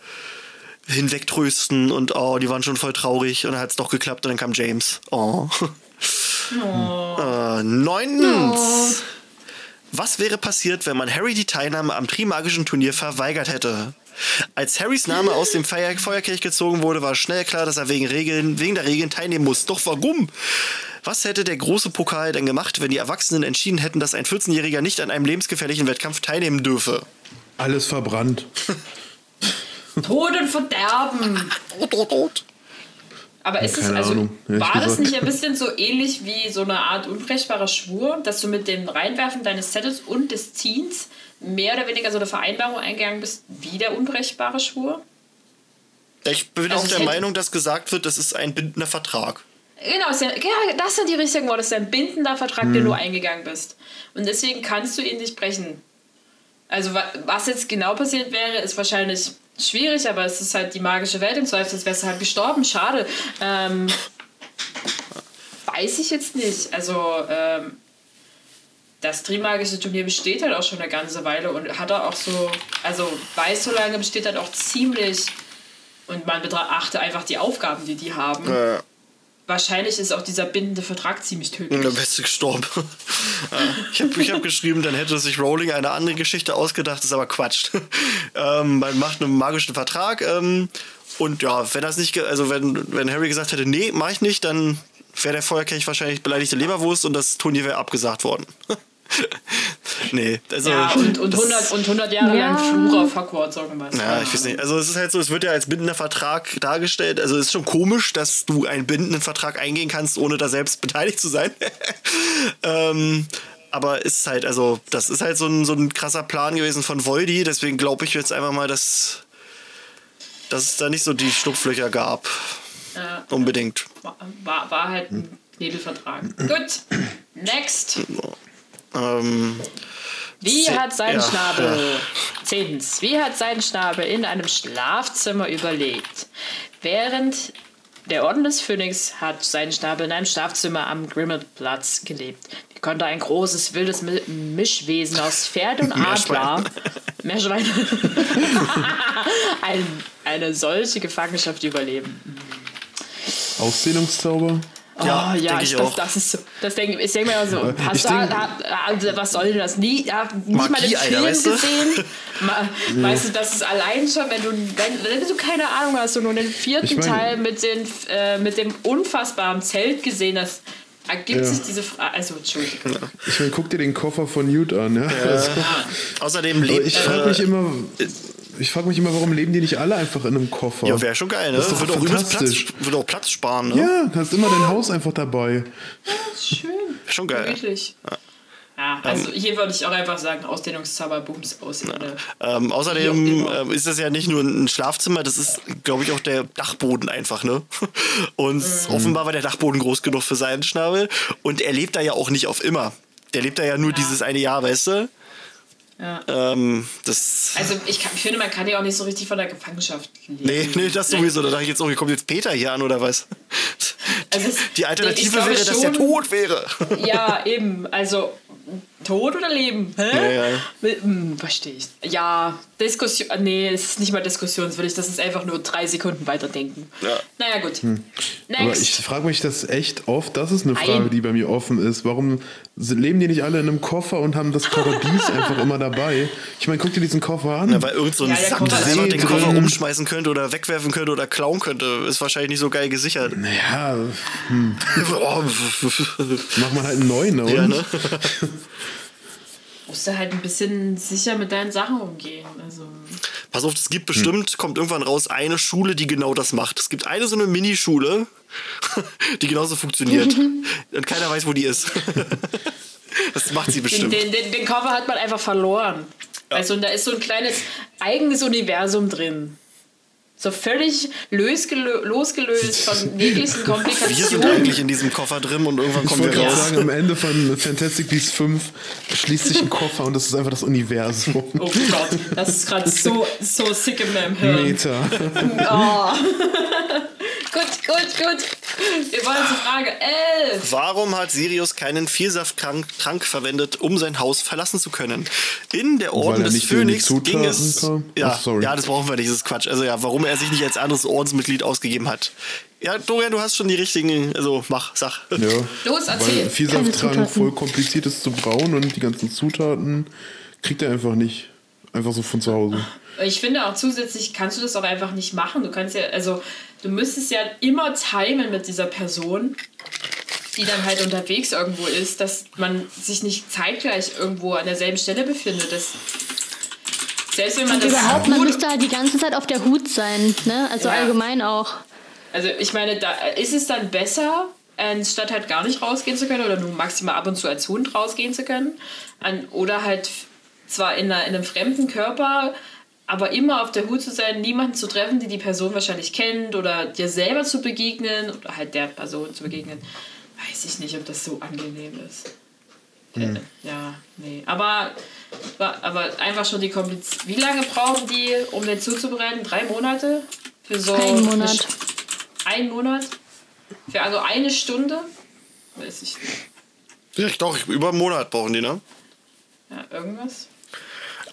Speaker 2: hinwegtrösten und oh, die waren schon voll traurig und dann hat es doch geklappt und dann kam James. Oh. Äh, neuntens. Was wäre passiert, wenn man Harry die Teilnahme am Trimagischen Turnier verweigert hätte? Als Harrys Name aus dem Feuer Feuerkelch gezogen wurde, war schnell klar, dass er wegen, Regeln, wegen der Regeln teilnehmen muss. Doch warum? Was hätte der große Pokal denn gemacht, wenn die Erwachsenen entschieden hätten, dass ein 14-Jähriger nicht an einem lebensgefährlichen Wettkampf teilnehmen dürfe?
Speaker 1: Alles verbrannt.
Speaker 4: Tod und Verderben.
Speaker 2: Rot, rot, rot.
Speaker 4: Aber ist es,
Speaker 1: keine
Speaker 4: also,
Speaker 1: Ahnung,
Speaker 4: war das
Speaker 1: gesagt.
Speaker 4: nicht ein bisschen so ähnlich wie so eine Art unbrechbarer Schwur, dass du mit dem Reinwerfen deines Settles und des Ziehens mehr oder weniger so eine Vereinbarung eingegangen bist, wie der unbrechbare Schwur?
Speaker 2: Ich bin
Speaker 4: Also
Speaker 2: auch
Speaker 4: es
Speaker 2: der Meinung, dass gesagt wird, das ist ein bindender Vertrag.
Speaker 4: Genau, ja, ja, das sind die richtigen Worte. Das ist ein bindender Vertrag,
Speaker 1: Hm.
Speaker 4: den du eingegangen bist. Und deswegen kannst du ihn nicht brechen. Also, wa- was jetzt genau passiert wäre, ist wahrscheinlich schwierig, aber es ist halt die magische Welt. Im Zweifel wärst du halt gestorben. Schade. Ähm, weiß ich jetzt nicht. Also, ähm, das Trimagische Turnier besteht halt auch schon eine ganze Weile und hat auch so, also weiß so lange besteht halt auch ziemlich und man betrachte einfach die Aufgaben, die die haben.
Speaker 2: Äh,
Speaker 4: Wahrscheinlich ist auch dieser bindende Vertrag ziemlich tödlich.
Speaker 2: dann wärst du gestorben. Ja, ich habe ich hab geschrieben, dann hätte sich Rowling eine andere Geschichte ausgedacht, ist aber Quatsch. ähm, man macht einen magischen Vertrag ähm, und ja, wenn das nicht, also wenn, wenn Harry gesagt hätte, nee, mach ich nicht, dann wäre der Feuerkelch wahrscheinlich beleidigte Leberwurst und das Turnier wäre abgesagt worden. nee, also.
Speaker 4: Ja, und, und,
Speaker 2: das-
Speaker 4: 100, und 100 Jahre
Speaker 3: Ja.
Speaker 4: lang Fluch auf Hogwarts irgendwas.
Speaker 2: Ja, ich weiß nicht. Also es ist halt so, es wird ja als bindender Vertrag dargestellt. Also es ist schon komisch, dass du einen bindenden Vertrag eingehen kannst, ohne da selbst beteiligt zu sein. ähm, aber ist halt, also das ist halt so ein, so ein krasser Plan gewesen von Voldy. Deswegen glaube ich jetzt einfach mal, dass, dass es da nicht so die Schlupflöcher gab.
Speaker 4: Ja.
Speaker 2: Unbedingt.
Speaker 4: War, war, halt ein Knebelvertrag. Gut, next.
Speaker 2: Ähm,
Speaker 4: Wie hat sein
Speaker 2: ja,
Speaker 4: Schnabel, zehntens, wie hat sein Schnabel in einem Schlafzimmer überlegt? Während der Orden des Phönix hat sein Schnabel in einem Schlafzimmer am Grimmelplatz gelebt. Wie konnte ein großes, wildes Mi- Mischwesen aus Pferd und Adler, Meerschwein, ein, eine solche Gefangenschaft überleben?
Speaker 1: Auszählungszauber?
Speaker 4: Oh,
Speaker 2: Ja,
Speaker 4: ja,
Speaker 2: denk
Speaker 4: ich,
Speaker 2: ich
Speaker 4: das,
Speaker 2: auch.
Speaker 4: das ist so. Das denke ich, denke mir immer so,
Speaker 1: ich
Speaker 4: hast du,
Speaker 1: denk-
Speaker 4: ha, ha, was soll denn das? Nie, ja, nicht mal
Speaker 2: Magie,
Speaker 4: den
Speaker 2: Alter,
Speaker 4: Film
Speaker 2: weißt du?
Speaker 4: gesehen. Ma, Weißt du, das ist allein schon, wenn du, wenn, wenn du keine Ahnung hast und nur den vierten
Speaker 1: Ich mein-
Speaker 4: Teil mit, den, äh, mit dem unfassbaren Zelt gesehen hast, ergibt
Speaker 1: Ja.
Speaker 4: sich diese Frage. Also, Entschuldigung.
Speaker 1: Ich meine, guck dir den Koffer von Newt an, ja. Also,
Speaker 2: Außerdem lebt.
Speaker 1: ich frage
Speaker 2: äh,
Speaker 1: mich immer, ich frage mich immer, warum leben die nicht alle einfach in einem Koffer?
Speaker 2: Ja, wäre schon geil, ne?
Speaker 1: Das ist doch
Speaker 2: Wird auch, Platz, wird auch Platz sparen, ne?
Speaker 1: Ja, du hast immer dein Haus einfach dabei.
Speaker 4: Schön.
Speaker 2: Schon geil.
Speaker 4: Gemütlich. Ja, also hier würde ich auch einfach sagen, Ausdehnungszauberbums aussehen. oder?
Speaker 2: Ähm,
Speaker 4: Wie
Speaker 2: außerdem ähm, ist das ja nicht nur ein Schlafzimmer, das ist, glaube ich, auch der Dachboden einfach, ne? Und
Speaker 4: Mhm.
Speaker 2: offenbar war der Dachboden groß genug für seinen Schnabel. Und er lebt da ja auch nicht auf immer. Der lebt da ja nur dieses eine Jahr, weißt du?
Speaker 4: Ja.
Speaker 2: Ähm.
Speaker 4: Also ich, kann, ich finde, man kann ja auch nicht so richtig von der Gefangenschaft leben.
Speaker 2: Nee, nee, das sowieso. Da dachte ich jetzt auch, hier kommt jetzt Peter hier an oder was?
Speaker 4: Also es-
Speaker 2: Die Alternative wäre, dass der tot wäre.
Speaker 4: Ja, eben. Also Tod oder Leben? Hä?
Speaker 2: Ja, ja.
Speaker 4: Hm, verstehe ich. Ja, Diskussion. Nee, es ist nicht mal diskussionswürdig. Das ist einfach nur drei Sekunden weiterdenken.
Speaker 2: Ja.
Speaker 4: Naja, gut.
Speaker 1: Aber
Speaker 4: Next.
Speaker 1: ich frage mich das echt oft. Das ist eine. Frage, die bei mir offen ist. Warum leben die nicht alle in einem Koffer und haben das Paradies einfach immer dabei? Ich meine, guck dir diesen Koffer an.
Speaker 2: Ja, weil irgend so ein
Speaker 4: Ja, der
Speaker 2: Sack
Speaker 4: Koffer
Speaker 2: einfach den
Speaker 1: drin.
Speaker 2: Koffer umschmeißen könnte oder wegwerfen könnte oder klauen könnte, ist wahrscheinlich nicht so geil gesichert.
Speaker 1: naja,
Speaker 2: Oh,
Speaker 1: mach mal halt einen neuen. Ne?
Speaker 2: ja, ne?
Speaker 4: musst du halt ein bisschen sicher mit deinen Sachen umgehen. Also.
Speaker 2: Pass auf, es gibt bestimmt, kommt irgendwann raus, eine Schule, die genau das macht. Es gibt eine so eine Minischule, die genauso funktioniert. Und keiner weiß, wo die ist. das macht sie bestimmt.
Speaker 4: den, den, den Cover hat man einfach verloren. Also da ist so ein kleines eigenes Universum drin. So völlig losgelö losgelöst von jeglichen
Speaker 2: Wir sind
Speaker 4: Komplikationen.
Speaker 2: eigentlich in diesem Koffer drin und irgendwann
Speaker 1: Ich
Speaker 2: kommen
Speaker 1: wollte
Speaker 2: wir
Speaker 1: gerade
Speaker 2: raus.
Speaker 1: sagen, am Ende von Fantastic Beasts 5 schließt sich ein Koffer und das ist einfach das Universum.
Speaker 4: Oh Gott, das ist gerade so, so sick in meinem Hirn.
Speaker 1: Meta.
Speaker 4: Gut, gut, gut. Wir wollen zur Frage 11.
Speaker 2: Warum hat Sirius keinen Vielsafttrank Trank verwendet, um sein Haus verlassen zu können? In der Orden des Phönix ging es. Ja,
Speaker 1: sorry.
Speaker 2: ja, das brauchen wir nicht, das ist Quatsch. Also ja, warum er sich nicht als anderes Ordensmitglied ausgegeben hat. Ja, Dorian, du hast schon die richtigen. Also mach, sag.
Speaker 1: Ja.
Speaker 4: Los, erzähl.
Speaker 1: Weil Vielsafttrank voll kompliziert ist zu brauen und die ganzen Zutaten kriegt er einfach nicht. Einfach so von zu Hause.
Speaker 4: Ich finde auch zusätzlich kannst du das auch einfach nicht machen. Du kannst ja, also du müsstest ja immer timen mit dieser Person, die dann halt unterwegs irgendwo ist, dass man sich nicht zeitgleich irgendwo an derselben Stelle befindet. Das, selbst wenn man
Speaker 3: Und
Speaker 4: das
Speaker 3: überhaupt, man müsste halt die ganze Zeit auf der Hut sein, ne? Also
Speaker 4: Ja.
Speaker 3: allgemein auch.
Speaker 4: Also ich meine, da ist es dann besser, anstatt halt gar nicht rausgehen zu können oder nur maximal ab und zu als Hund rausgehen zu können. An, oder halt zwar in, einer, in einem fremden Körper, aber immer auf der Hut zu sein, niemanden zu treffen, die die Person wahrscheinlich kennt oder dir selber zu begegnen oder halt der Person zu begegnen. Weiß ich nicht, ob das so angenehm ist. Äh, Ja, nee. Aber, aber einfach schon die Kompliz Wie lange brauchen die, um den zuzubereiten? Drei Monate? Für so
Speaker 3: Ein Monat.
Speaker 4: Ein Monat? Für also eine Stunde? Weiß ich nicht.
Speaker 2: Ja, doch, über einen Monat brauchen die, ne?
Speaker 4: Ja, irgendwas?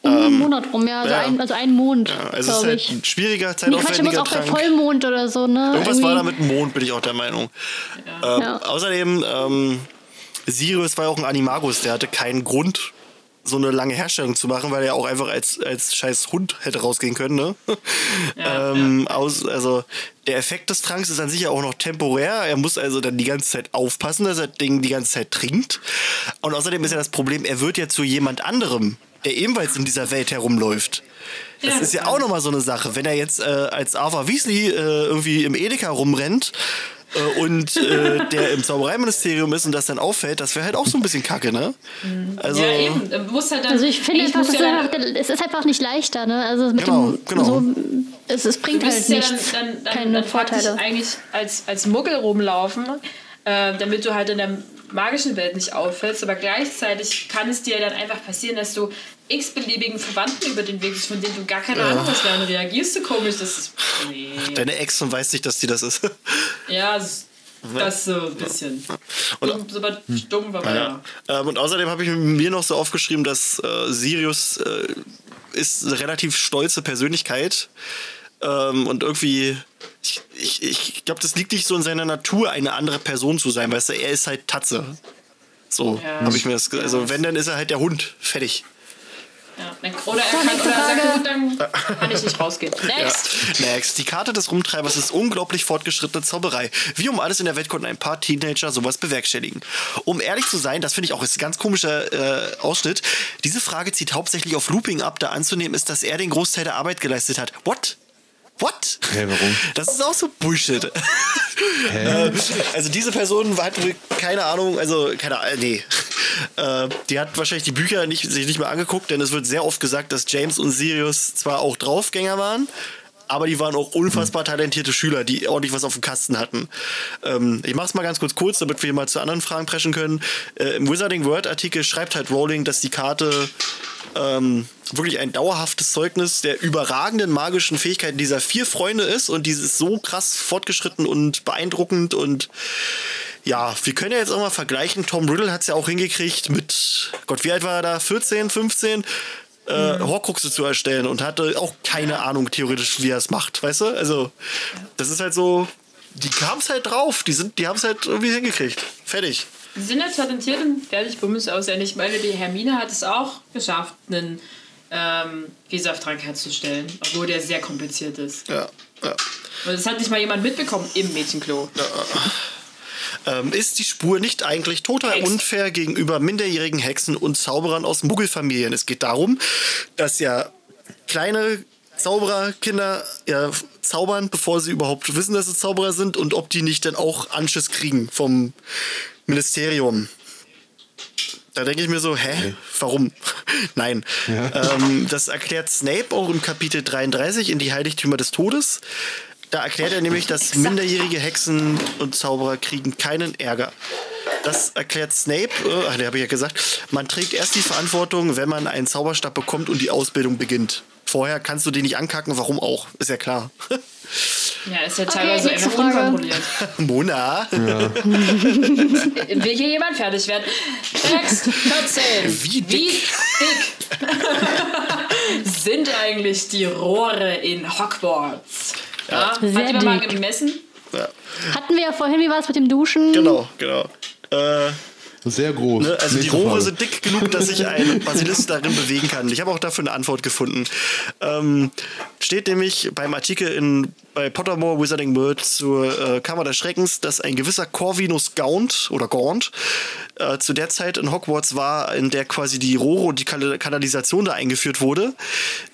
Speaker 3: Um einen Monat rum, ja. Also,
Speaker 2: ja.
Speaker 3: Ein, also ein Mond,
Speaker 2: Ja, also es ist halt
Speaker 3: ich.
Speaker 2: ein schwieriger,
Speaker 3: Nee, Quatsch,
Speaker 2: zeitaufwendiger
Speaker 3: auch bei. Vollmond oder so, ne?
Speaker 2: Irgendwas war da
Speaker 3: Irgendwie-
Speaker 2: mit dem Mond, bin ich auch der Meinung. Ähm,
Speaker 3: Ja.
Speaker 2: Außerdem, ähm, Sirius war ja auch ein Animagus, der hatte keinen Grund, so eine lange Herstellung zu machen, weil er auch einfach als, als scheiß Hund hätte rausgehen können. Ne?
Speaker 4: Ja,
Speaker 2: ähm, Aus, also der Effekt des Tranks ist an sich ja auch noch temporär. Er muss also dann die ganze Zeit aufpassen, dass er das Ding die ganze Zeit trinkt. Und außerdem ist ja das Problem, er wird ja zu jemand anderem, der ebenfalls in dieser Welt herumläuft. Das
Speaker 4: Ja,
Speaker 2: ist ja
Speaker 4: das
Speaker 2: auch nochmal so eine Sache. Wenn er jetzt äh, als Arthur Weasley äh, irgendwie im Edeka rumrennt äh, und äh, der im Zaubereiministerium ist und das dann auffällt, das wäre halt auch so ein bisschen kacke, ne? Also,
Speaker 4: ja, eben. Halt dann,
Speaker 3: Also ich finde es
Speaker 4: du
Speaker 3: ist,
Speaker 4: ja
Speaker 3: einfach, es ist einfach nicht leichter, ne? Also mit
Speaker 2: Genau,
Speaker 3: dem
Speaker 2: genau.
Speaker 3: so es, es bringt halt
Speaker 4: ja
Speaker 3: nichts,
Speaker 4: dann, dann, dann,
Speaker 3: keine
Speaker 4: dann
Speaker 3: Vorteile.
Speaker 4: eigentlich als, als Muggel rumlaufen, äh, damit du halt in der magischen Welt nicht auffällst. Aber gleichzeitig kann es dir dann einfach passieren, dass du x-beliebigen Verwandten über den Weg bist, von denen du gar keine Ahnung hast. Dann reagierst du komisch. Das ist. Nee.
Speaker 2: deine Ex und weiß nicht, dass die das ist.
Speaker 4: Ja, das, so ein bisschen. Dumm, super dumm, aber ja.
Speaker 2: Ähm, und außerdem habe ich mir noch so aufgeschrieben, dass äh, Sirius äh, ist eine relativ stolze Persönlichkeit. Ähm, und irgendwie, ich, ich, ich glaube, das liegt nicht so in seiner Natur, eine andere Person zu sein, weißt du, er ist halt Tatze. So
Speaker 4: Ja.
Speaker 2: habe ich mir das. ge- Also, wenn, dann ist er halt der Hund. Fertig.
Speaker 4: Ja. dann- Oder er kann, oder er sagt, gut, dann kann ich nicht rausgehen. Next.
Speaker 2: Ja. Next. Die Karte des Rumtreibers ist unglaublich fortgeschrittene Zauberei. Wie um alles in der Welt konnten ein paar Teenager sowas bewerkstelligen. Um ehrlich zu sein, das finde ich auch ist ein ganz komischer äh, Ausschnitt. Diese Frage zieht hauptsächlich auf Looping ab, da anzunehmen ist, dass er den Großteil der Arbeit geleistet hat. What? What?
Speaker 1: Hä, warum?
Speaker 2: Das ist auch so Bullshit. Äh, also diese Person hat keine Ahnung, also keine Ahnung, nee. Äh, die hat wahrscheinlich die Bücher nicht, sich nicht mehr angeguckt, denn es wird sehr oft gesagt, dass James und Sirius zwar auch Draufgänger waren, aber die waren auch unfassbar talentierte Schüler, die ordentlich was auf dem Kasten hatten. Ähm, ich mach's mal ganz kurz kurz, damit wir mal zu anderen Fragen preschen können. Äh, Im Wizarding World Artikel schreibt halt Rowling, dass die Karte ähm, wirklich ein dauerhaftes Zeugnis der überragenden magischen Fähigkeiten dieser vier Freunde ist und dieses so krass fortgeschritten und beeindruckend und ja, wir können ja jetzt auch mal vergleichen. Tom Riddle hat es ja auch hingekriegt mit, Gott, wie alt war er da? 14, 15? Äh, Horcruxe zu erstellen und hatte auch keine Ahnung theoretisch, wie er es macht, weißt du? Also, das ist halt so, die haben es halt drauf, die, sind, die haben es halt irgendwie hingekriegt. Fertig.
Speaker 4: Sie sind ja talentiert und fertig, bummes auswendig. Ich meine, die Hermine hat es auch geschafft, einen ähm, Gesafttrank herzustellen, obwohl der sehr kompliziert ist.
Speaker 2: Ja, ja.
Speaker 4: Und das hat nicht mal jemand mitbekommen im Mädchenklo.
Speaker 2: ähm, ist die Spur nicht eigentlich total
Speaker 4: Hex.
Speaker 2: unfair gegenüber minderjährigen Hexen und Zauberern aus Muggelfamilien. Es geht darum, dass ja kleine Zaubererkinder ja, zaubern, bevor sie überhaupt wissen, dass sie Zauberer sind und ob die nicht dann auch Anschiss kriegen vom Ministerium. Da denke ich mir so, hä, warum? Nein. Ähm, das erklärt Snape auch im Kapitel 33 in die Heiligtümer des Todes. Da erklärt er nämlich, dass minderjährige Hexen und Zauberer kriegen keinen Ärger. Das erklärt Snape, äh, der habe ich ja gesagt, man trägt erst die Verantwortung, wenn man einen Zauberstab bekommt und die Ausbildung beginnt. Vorher kannst du den nicht ankacken, warum auch? Ist ja klar.
Speaker 4: Ja, ist ja
Speaker 3: Okay,
Speaker 4: teilweise
Speaker 3: nächste
Speaker 4: einfach
Speaker 3: Frage.
Speaker 4: unkontrolliert.
Speaker 2: Mona,
Speaker 4: Will hier jemand fertig werden? Next, 14.
Speaker 2: Wie dick?
Speaker 4: Wie dick sind eigentlich die Rohre in Hogwarts? Ja,
Speaker 3: Sehr
Speaker 4: hat jemand mal
Speaker 3: dick.
Speaker 4: gemessen?
Speaker 3: Hatten wir ja vorhin, wie war es mit dem Duschen?
Speaker 2: genau, genau. Äh,
Speaker 1: Sehr groß.
Speaker 2: Ne? Also die
Speaker 1: Nächste
Speaker 2: Rohre
Speaker 1: Frage.
Speaker 2: sind dick genug, dass sich ein Basilisk darin bewegen kann. Ich habe auch dafür eine Antwort gefunden. Ähm, steht nämlich beim Artikel in, bei Pottermore Wizarding World zur äh, Kammer des Schreckens, dass ein gewisser Corvinus Gaunt oder Gaunt äh, zu der Zeit in Hogwarts war, in der quasi die Rohre und die Kanal- Kanalisation da eingeführt wurde.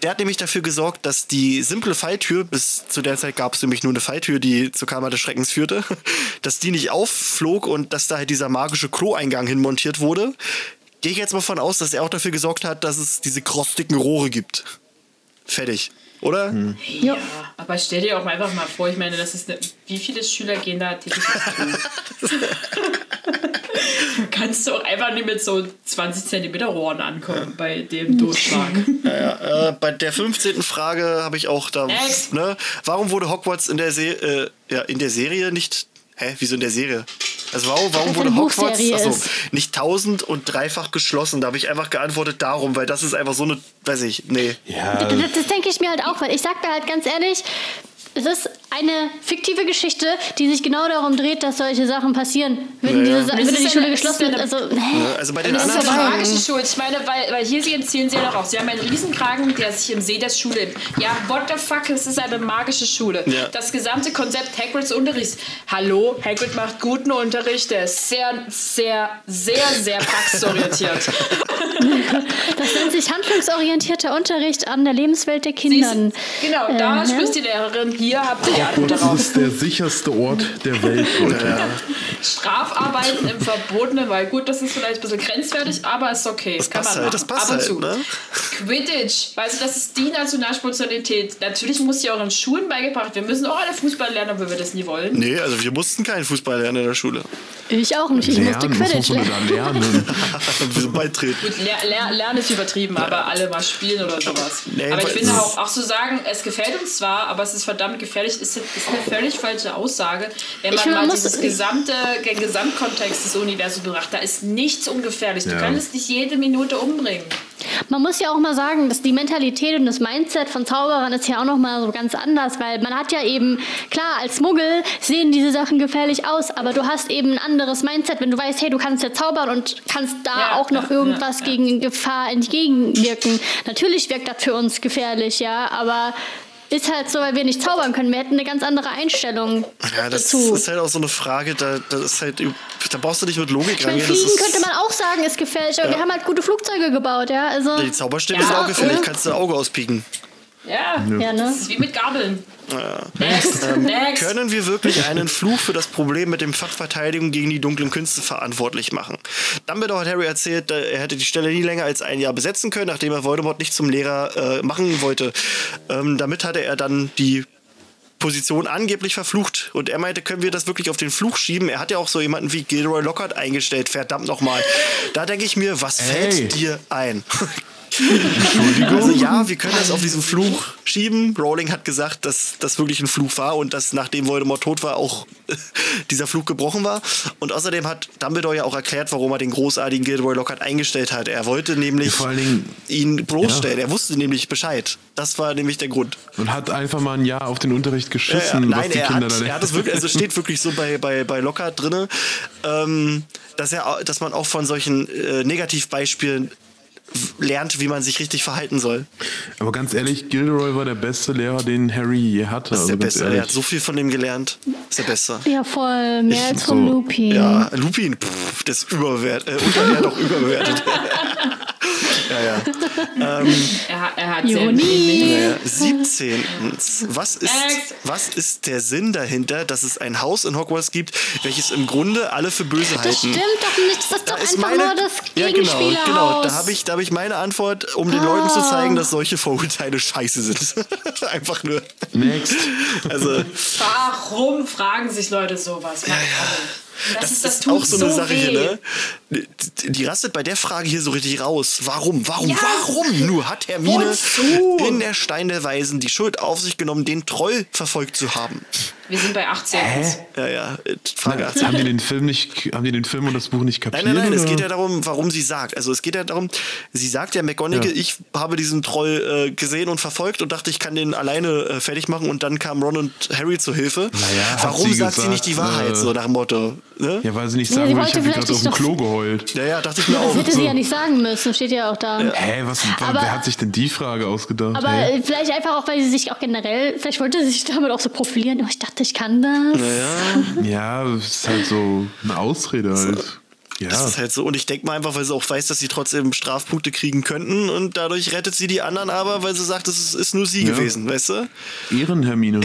Speaker 2: Der hat nämlich dafür gesorgt, dass die simple Falltür, bis zu der Zeit gab es nämlich nur eine Falltür, die zur Kammer des Schreckens führte, dass die nicht aufflog und dass da halt dieser magische Kloeingang hin montiert wurde. Gehe ich jetzt mal von aus, dass er auch dafür gesorgt hat, dass es diese krossdicken Rohre gibt. Fertig. Oder?
Speaker 4: Ja, aber stell dir auch einfach mal vor, ich meine, das ist eine, wie viele Schüler gehen da täglich Klo? Du kannst doch einfach nicht mit so 20 Zentimeter Rohren ankommen bei dem Durchschlag.
Speaker 2: Äh, bei der 15. Frage habe ich auch da. Ne, warum wurde Hogwarts in der, Se äh, ja, in der Serie nicht. Hä, wieso in der Serie? Also warum, warum wurde Hogwarts achso, nicht tausend und dreifach geschlossen? Da habe ich einfach geantwortet darum, weil das ist einfach so eine, weiß ich, nee.
Speaker 1: Ja,
Speaker 3: Das, das denke ich mir halt auch, weil ich sag mir halt ganz ehrlich, es ist eine fiktive Geschichte, die sich genau darum dreht, dass solche Sachen passieren. Wenn,
Speaker 2: Ja, ja.
Speaker 3: diese, wenn
Speaker 4: es
Speaker 3: die Schule
Speaker 4: eine- ist
Speaker 3: geschlossen wird, also?
Speaker 2: Also bei den
Speaker 4: Das ist
Speaker 2: anderen
Speaker 4: eine
Speaker 2: Fragen.
Speaker 4: magische Schuld. Ich meine, weil, weil hier sie erzählen sie ja doch auch. Sie haben einen Riesenkragen, der sich im See der Schule. Ja, what the fuck, es ist eine magische Schule.
Speaker 2: Ja.
Speaker 4: Das gesamte Konzept Hagrids Unterrichts. Hallo, Hagrid macht guten Unterricht. Der ist sehr, sehr, sehr, sehr praxisorientiert.
Speaker 3: Das nennt sich handlungsorientierter Unterricht an der Lebenswelt der Kindern.
Speaker 4: genau, da
Speaker 3: Äh,
Speaker 4: spricht die Lehrerin. Hier habt ihr die Antwort
Speaker 1: das
Speaker 4: darauf.
Speaker 1: ist der sicherste Ort der Welt, Leute.
Speaker 4: Strafarbeiten im Verbotenen, weil gut, das ist vielleicht ein bisschen grenzwertig, aber ist okay.
Speaker 2: Das
Speaker 4: Kann
Speaker 2: passt
Speaker 4: man
Speaker 2: halt,
Speaker 4: machen.
Speaker 2: das passt
Speaker 4: Ab und
Speaker 2: halt,
Speaker 4: zu.
Speaker 2: ne?
Speaker 4: Quidditch, weißt du, das ist die Nationalspezialität. Natürlich muss sie auch in Schulen beigebracht. Wir müssen auch alle Fußball lernen, obwohl wir das nie wollen.
Speaker 2: Nee, also wir mussten keinen Fußball lernen in der Schule.
Speaker 3: Ich auch nicht, ich musste
Speaker 1: Lernen, was
Speaker 3: Quidditch
Speaker 1: muss man
Speaker 3: lernen.
Speaker 1: lernen?
Speaker 2: Wieso beitreten?
Speaker 4: Gut, ler ler lernen ist übertrieben, aber alle mal spielen oder sowas.
Speaker 2: Nee,
Speaker 4: aber ich finde auch, auch zu sagen, es gefällt uns zwar, aber es ist verdammt gefährlich, ist, ist eine völlig falsche Aussage. Wenn
Speaker 3: Ich
Speaker 4: man
Speaker 3: finde,
Speaker 4: mal
Speaker 3: man muss-
Speaker 4: dieses gesamte, den Gesamtkontext des Universums betrachtet, da ist nichts ungefährlich. Du
Speaker 1: Ja.
Speaker 4: kannst dich jede Minute umbringen.
Speaker 3: Man muss ja auch mal sagen, dass die Mentalität und das Mindset von Zauberern ist ja auch noch mal so ganz anders, weil man hat ja eben, klar, als Muggel sehen diese Sachen gefährlich aus, aber du hast eben ein anderes Mindset, wenn du weißt, hey, du kannst ja zaubern und kannst da
Speaker 4: Ja,
Speaker 3: auch noch
Speaker 4: ja,
Speaker 3: irgendwas
Speaker 4: ja, ja.
Speaker 3: gegen Gefahr entgegenwirken. Natürlich wirkt das für uns gefährlich, ja, aber ist halt so, weil wir nicht zaubern können. Wir hätten eine ganz andere Einstellung
Speaker 2: Ja, das
Speaker 3: dazu.
Speaker 2: ist halt auch so eine Frage, da, das ist halt, da brauchst du nicht mit Logik
Speaker 3: Ich meine,
Speaker 2: rangehen.
Speaker 3: Fliegen
Speaker 2: ist,
Speaker 3: könnte man auch sagen, ist gefährlich, aber wir haben halt gute Flugzeuge gebaut, ja. Also,
Speaker 2: die Zauberstäbe
Speaker 4: Ja,
Speaker 2: sind auch gefährlich,
Speaker 3: oder?
Speaker 2: kannst du Auge auspieken.
Speaker 4: Ja,
Speaker 3: ja, ne?
Speaker 4: das ist wie mit Gabeln. Next,
Speaker 2: Ähm,
Speaker 4: next.
Speaker 2: Können wir wirklich einen Fluch für das Problem mit dem Fach Verteidigung gegen die dunklen Künste verantwortlich machen? Dumbledore hat Harry erzählt, äh, er hätte die Stelle nie länger als ein Jahr besetzen können, nachdem er Voldemort nicht zum Lehrer äh, machen wollte. Ähm, damit hatte er dann die Position angeblich verflucht. Und er meinte, können wir das wirklich auf den Fluch schieben? Er hat ja auch so jemanden wie Gilroy Lockhart eingestellt, verdammt nochmal. Da denke ich mir, was
Speaker 1: Ey.
Speaker 2: fällt dir ein? Also ja, wir können das auf diesen Fluch schieben. Rowling hat gesagt, dass das wirklich ein Fluch war und dass nachdem Voldemort tot war, auch dieser Fluch gebrochen war. Und außerdem hat Dumbledore ja auch erklärt, warum er den großartigen Gilderoy Lockhart eingestellt hat. Er wollte nämlich
Speaker 1: Ja, vor allen Dingen-
Speaker 2: ihn bloßstellen. Er wusste nämlich Bescheid. Das war nämlich der Grund.
Speaker 1: Und hat einfach mal ein Jahr auf den Unterricht
Speaker 2: Ja,
Speaker 1: geschissen,
Speaker 2: ja,
Speaker 1: was
Speaker 2: nein,
Speaker 1: die
Speaker 2: er
Speaker 1: Kinder
Speaker 2: hat,
Speaker 1: da
Speaker 2: er hat es wirklich, also steht wirklich so bei, bei, bei Lockhart drinne, ähm, dass, er, dass man auch von solchen äh, Negativbeispielen lernt, wie man sich richtig verhalten soll.
Speaker 1: Aber ganz ehrlich, Gilderoy war der beste Lehrer, den Harry je hatte.
Speaker 2: Das ist der
Speaker 1: also
Speaker 2: Beste. Er hat so viel von dem gelernt. ist der Beste.
Speaker 3: Ja, voll. Mehr
Speaker 1: Ich
Speaker 3: als von
Speaker 1: so-
Speaker 3: Lupin.
Speaker 2: Ja, Lupin, pff, das ist überwert, äh, unter doch überbewertet. ja, ja.
Speaker 4: Er, er hat
Speaker 3: Ironie.
Speaker 4: sehr
Speaker 2: Naja, 17. Was ist, was ist der Sinn dahinter, dass es ein Haus in Hogwarts gibt, welches im Grunde alle für böse
Speaker 3: Das
Speaker 2: halten?
Speaker 3: stimmt doch nicht. Das ist doch
Speaker 2: Da ist
Speaker 3: einfach
Speaker 2: meine,
Speaker 3: nur das
Speaker 2: ja, genau,
Speaker 3: Gegenspielerhaus.
Speaker 2: genau. Da habe ich, da hab ich meine Antwort, um den Leuten zu zeigen, dass solche Vorurteile scheiße sind. Einfach nur.
Speaker 1: Next.
Speaker 2: Also,
Speaker 4: Warum fragen sich Leute sowas? Mal ehrlich. Das,
Speaker 2: das,
Speaker 4: ist, das
Speaker 2: auch so eine Sache
Speaker 4: weh.
Speaker 2: hier, ne? Die, die rastet bei der Frage hier so richtig raus. Warum? Warum?
Speaker 4: Ja.
Speaker 2: Warum? Nur hat Hermine
Speaker 4: Wozu?
Speaker 2: in der Stein der Weisen die Schuld auf sich genommen, den Troll verfolgt zu haben.
Speaker 4: Wir sind bei 18.
Speaker 2: Ja, ja. äh, Frage 18.
Speaker 1: haben die den Film nicht, haben die den Film und das Buch nicht kapiert?
Speaker 2: Nein, nein, nein, es
Speaker 1: oder?
Speaker 2: geht ja darum, warum sie sagt. Also es geht ja darum, sie sagt ja McGonagall,
Speaker 1: Ja.
Speaker 2: ich habe diesen Troll äh, gesehen und verfolgt und dachte, ich kann den alleine äh, fertig machen und dann kamen Ron und Harry zur Hilfe.
Speaker 1: Naja,
Speaker 2: warum
Speaker 1: sie
Speaker 2: sagt sie
Speaker 1: gesagt,
Speaker 2: nicht die Wahrheit,
Speaker 1: äh,
Speaker 2: so nach dem Motto? Ne?
Speaker 1: Ja, weil sie nicht
Speaker 3: Ja,
Speaker 1: sagen
Speaker 3: sie
Speaker 1: will, ich
Speaker 3: wollte
Speaker 1: habe
Speaker 3: vielleicht
Speaker 1: gerade auf dem Klo geheult.
Speaker 2: Ja, ja, dachte ich mir
Speaker 3: Das
Speaker 2: auch.
Speaker 3: hätte
Speaker 1: so.
Speaker 3: sie ja nicht sagen müssen, steht ja auch da.
Speaker 1: Hä, was,
Speaker 3: Aber-
Speaker 1: wer hat sich denn die Frage ausgedacht?
Speaker 3: Aber
Speaker 1: Hä?
Speaker 3: äh, vielleicht einfach auch, weil sie sich auch generell, vielleicht wollte sie sich damit auch so profilieren. Oh, ich dachte, ich kann das.
Speaker 1: Ja, das ist halt so eine Ausrede halt. Ja,
Speaker 2: Das ist halt so. Und ich denke mal einfach, weil sie auch weiß, dass sie trotzdem Strafpunkte kriegen könnten und dadurch rettet sie die anderen aber, weil sie sagt, es ist, ist nur sie
Speaker 1: Ja.
Speaker 2: gewesen, weißt du?
Speaker 1: Ehrenhermine.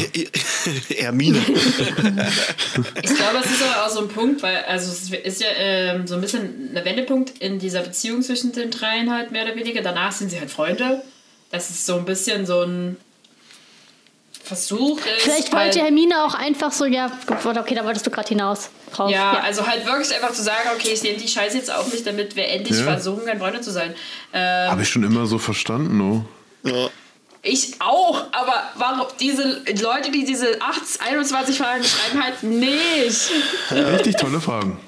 Speaker 2: Hermine.
Speaker 4: Ich glaube, es ist aber auch so ein Punkt, weil also es ist ja ähm, so ein bisschen ein Wendepunkt in dieser Beziehung zwischen den dreien halt mehr oder weniger. Danach sind sie halt Freunde. Das ist so ein bisschen so ein Versuch ist.
Speaker 3: Vielleicht
Speaker 4: halt,
Speaker 3: wollte Hermine auch einfach so, ja, okay, da wolltest du gerade hinaus. Drauf.
Speaker 4: ja, also halt wirklich einfach zu sagen, okay, ich nehme die Scheiße jetzt auf mich, damit wir endlich
Speaker 1: Ja.
Speaker 4: versuchen können, Freunde zu sein. Ähm,
Speaker 1: Habe ich schon immer so verstanden, oh.
Speaker 2: Ja.
Speaker 4: ich auch, aber warum diese Leute, die diese 8, 21 Fragen schreiben, halt nicht.
Speaker 1: Richtig tolle Fragen.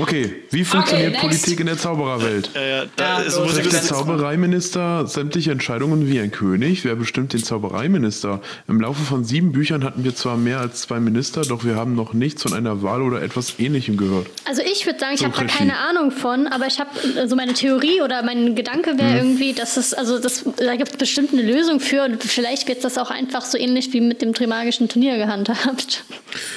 Speaker 1: Okay, wie funktioniert
Speaker 4: next.
Speaker 1: Politik in der Zaubererwelt?
Speaker 2: Ja, ja, da
Speaker 4: Ja,
Speaker 2: muss
Speaker 1: der Zaubereiminister sämtliche Entscheidungen wie ein König? Wer bestimmt den Zaubereiminister? Im Laufe von sieben Büchern hatten wir zwar mehr als zwei Minister, doch wir haben noch nichts von einer Wahl oder etwas Ähnlichem gehört.
Speaker 3: Also ich würde sagen, ich
Speaker 1: So
Speaker 3: habe da keine Ahnung von, aber ich habe so also meine Theorie oder mein Gedanke wäre irgendwie, dass es, also das, da gibt es bestimmt eine Lösung für und vielleicht wird das auch einfach so ähnlich wie mit dem Trimagischen Turnier gehandhabt.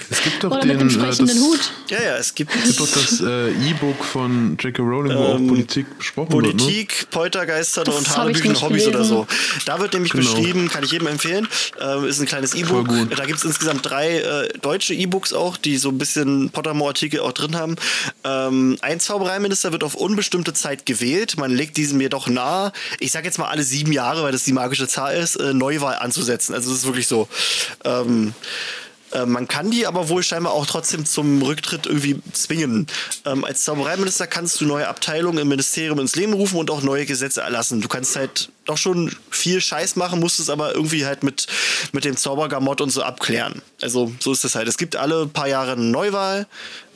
Speaker 1: Es gibt doch
Speaker 3: Oder
Speaker 1: den,
Speaker 3: mit dem
Speaker 1: äh,
Speaker 3: sprechenden
Speaker 1: das,
Speaker 3: Hut.
Speaker 2: Ja, ja, es gibt
Speaker 1: Es gibt doch das äh, E-Book von J.K. Rowling, wo auch Politik besprochen wird. Ne?
Speaker 2: Politik, Poltergeister
Speaker 3: Das
Speaker 2: und
Speaker 3: hab ich
Speaker 2: Hanebüchen Hobbys oder so.
Speaker 3: gelesen.
Speaker 2: Da wird nämlich
Speaker 1: Genau.
Speaker 2: beschrieben, kann ich jedem empfehlen, ähm, ist ein kleines E-Book. Da gibt es insgesamt drei äh, deutsche E-Books auch, die so ein bisschen Pottermore-Artikel auch drin haben. Ähm, ein Zaubereiminister wird auf unbestimmte Zeit gewählt. Man legt diesem jedoch nahe, ich sag jetzt mal alle sieben Jahre, weil das die magische Zahl ist, äh, Neuwahl anzusetzen. Also das ist wirklich so. Ähm, äh, man kann die aber wohl scheinbar auch trotzdem zum Rücktritt irgendwie zwingen. Ähm, als Zaubereiminister kannst du neue Abteilungen im Ministerium ins Leben rufen und auch neue Gesetze erlassen. Du kannst halt doch schon viel Scheiß machen, musst es aber irgendwie halt mit, mit dem Zaubergamott und so abklären. Also so ist das halt. Es gibt alle paar Jahre eine Neuwahl.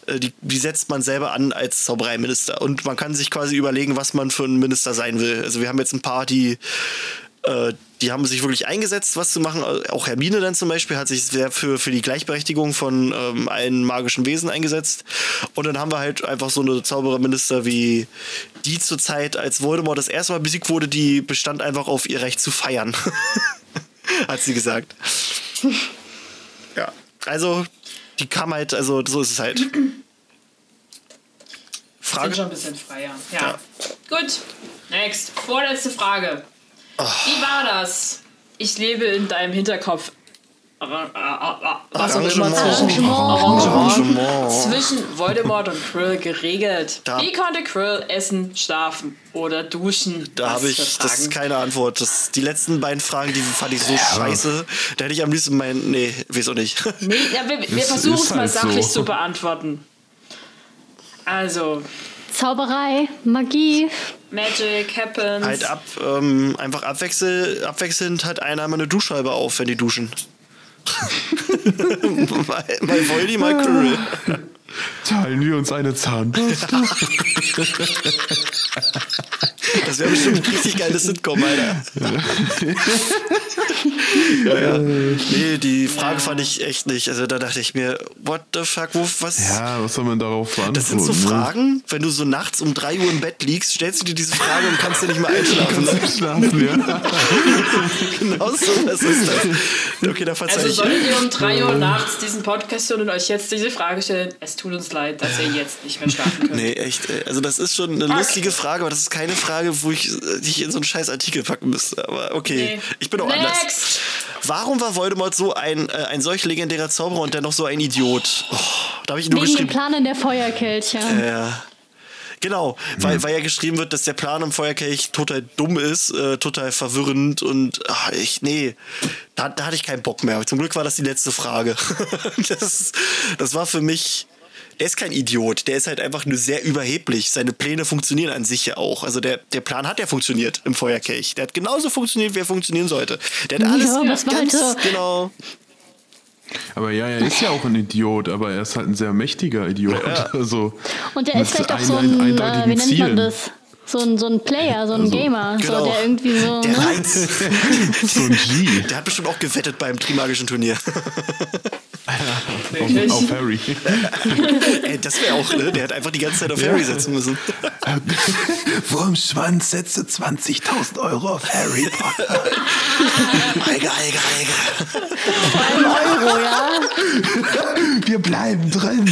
Speaker 2: äh, die, die setzt man selber an als Zaubereiminister. Und man kann sich quasi überlegen, was man für ein Minister sein will. Also wir haben jetzt ein paar, die äh, die haben sich wirklich eingesetzt, was zu machen. Auch Hermine dann zum Beispiel hat sich sehr für, für die Gleichberechtigung von ähm, allen magischen Wesen eingesetzt. Und dann haben wir halt einfach so eine Zaubererminister wie die zur Zeit, als Voldemort das erste Mal besiegt wurde, die bestand einfach auf ihr Recht zu feiern. hat sie gesagt. ja, also die kam halt, also so ist es halt.
Speaker 4: Frage? Sind schon ein bisschen freier. Ja. ja. Gut, next. Vorletzte Frage. Wie war das? Ich lebe in deinem Hinterkopf. Was auch immer zwischen Arrangement. zwischen Voldemort und Krill geregelt. Da Wie konnte Krill essen, schlafen oder duschen?
Speaker 2: Da habe ich, das ist keine Antwort. Das, die letzten beiden Fragen, die fand ich so ja, scheiße. Da hätte ich am liebsten mein, nee, wieso nicht?
Speaker 4: Nee, ja, wir, wir versuchen es mal halt sachlich so. zu beantworten. Also,
Speaker 3: Zauberei, Magie.
Speaker 4: Magic happens.
Speaker 2: Halt ab, ähm, einfach abwechsel, abwechselnd hat einer mal eine Duschscheibe auf, wenn die duschen. mal, mal Voldy, mal Krill.
Speaker 1: Teilen wir uns eine Zahnbürste?
Speaker 2: das wäre bestimmt ein richtig geiles Sitcom, Alter. ja, ja. Nee, die Frage fand ich echt nicht. Also da dachte ich mir, what the fuck, wo, was?
Speaker 1: Ja, was soll man darauf beantworten?
Speaker 2: Das sind so ne? Fragen, wenn du so nachts um 3 Uhr im Bett liegst, stellst du dir diese Frage und kannst dir nicht mehr einschlafen.
Speaker 1: Kannst ne? schlafen, ja.
Speaker 2: genau so, das ist das. Okay, da verzeih
Speaker 4: Also solltet ihr um 3 Uhr nachts diesen Podcast hören und euch jetzt diese Frage stellen, es tut uns leid, dass ihr jetzt nicht mehr schlafen könnt.
Speaker 2: Nee, echt. Also das ist schon eine okay. lustige Frage, aber das ist keine Frage, wo ich dich in so einen scheiß Artikel packen müsste. Aber okay, nee. ich bin auch Next. anders. Warum war Voldemort so ein, äh, ein solch legendärer Zauberer und dennoch so ein Idiot? Oh, da habe ich nur
Speaker 3: Wegen
Speaker 2: geschrieben.
Speaker 3: dem Plan in der Feuerkelch, ja.
Speaker 2: Äh, Genau, mhm. weil, weil ja geschrieben wird, dass der Plan im Feuerkelch total dumm ist, äh, total verwirrend und ach, ich, nee, da, da hatte ich keinen Bock mehr. Zum Glück war das die letzte Frage. das, das war für mich der ist kein Idiot, der ist halt einfach nur sehr überheblich. Seine Pläne funktionieren an sich ja auch. Also der, der Plan hat ja funktioniert im Feuerkelch. Der hat genauso funktioniert, wie er funktionieren sollte. Der hat alles ja, ganz genau.
Speaker 1: Aber ja, er ist ja auch ein Idiot, aber er ist halt ein sehr mächtiger Idiot. Ja. Also,
Speaker 3: Und er ist vielleicht auch so ein, äh, wie nennt man das? so ein, so ein Player, so ein also, Gamer, genau. so, der irgendwie so.
Speaker 2: Der ne? So ein G. Der hat bestimmt auch gewettet beim Trimagischen Turnier.
Speaker 1: auf, auf, Harry.
Speaker 2: Ey, das wäre auch, ne? Der hat einfach die ganze Zeit auf ja. Harry setzen müssen.
Speaker 1: Wurmschwanz setze 20.000 Euro auf Harry Potter.
Speaker 2: Eiger, Eiger, Eiger.
Speaker 3: Vor allem Euro, ja?
Speaker 1: Wir bleiben drin.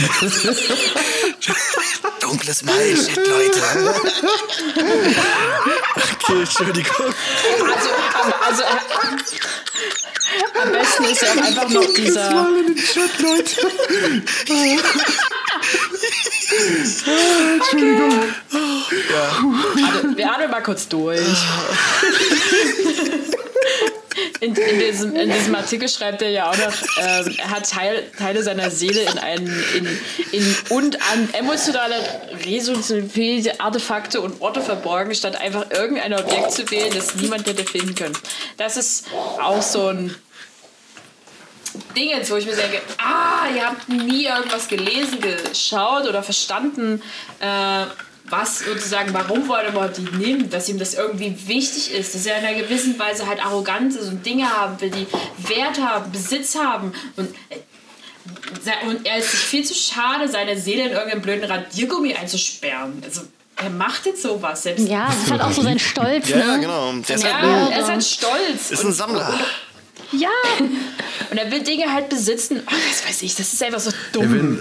Speaker 2: Dunkles shit, Leute. okay, Entschuldigung.
Speaker 4: Also, also am besten ist ja auch einfach noch dieser. Mal in den Chat, Leute. Entschuldigung. Okay. Ja. wir atmen mal kurz durch. In, in, diesem, in, diesem, Artikel schreibt er ja auch noch, ähm, er hat Teil, Teile seiner Seele in einen in, in und an emotionale resonanzfähige Artefakte und Orte verborgen, statt einfach irgendein Objekt zu wählen, das niemand hätte finden können. Das ist auch so ein Ding jetzt, wo ich mir denke, ah, ihr habt nie irgendwas gelesen, geschaut oder verstanden. Äh, was sozusagen, warum Voldemort die nimmt, dass ihm das irgendwie wichtig ist, dass er in einer gewissen Weise halt arrogant ist und Dinge haben will, die Wert haben, Besitz haben und äh, und er ist sich viel zu schade, seine Seele in irgendeinem blöden Radiergummi einzusperren. Also er macht jetzt sowas selbst.
Speaker 3: Ja, das ist halt auch so sein Stolz.
Speaker 2: Ja, ne? genau.
Speaker 4: Der ist ja, halt, er ist halt stolz.
Speaker 2: Ist ein Sammler.
Speaker 4: Ja. Und er will Dinge halt besitzen. Oh, das weiß ich, das ist einfach so dumm. Ja,
Speaker 1: wenn,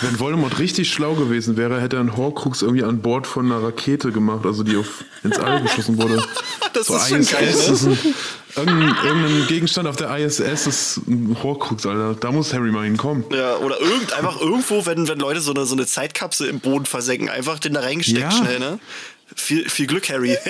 Speaker 1: wenn, Voldemort richtig schlau gewesen wäre, hätte er einen Horcrux irgendwie an Bord von einer Rakete gemacht, also die auf, ins All geschossen wurde.
Speaker 2: das so ist schon geil, ne?
Speaker 1: ist ein, irgendein, irgendein, Gegenstand auf der ISS ist ein Horcrux, Alter. Da muss Harry mal hinkommen.
Speaker 2: Ja, oder irgend, einfach irgendwo, wenn, wenn Leute so eine, so eine Zeitkapsel im Boden versenken, einfach den da reingesteckt ja. schnell, ne? Viel, viel Glück, Harry.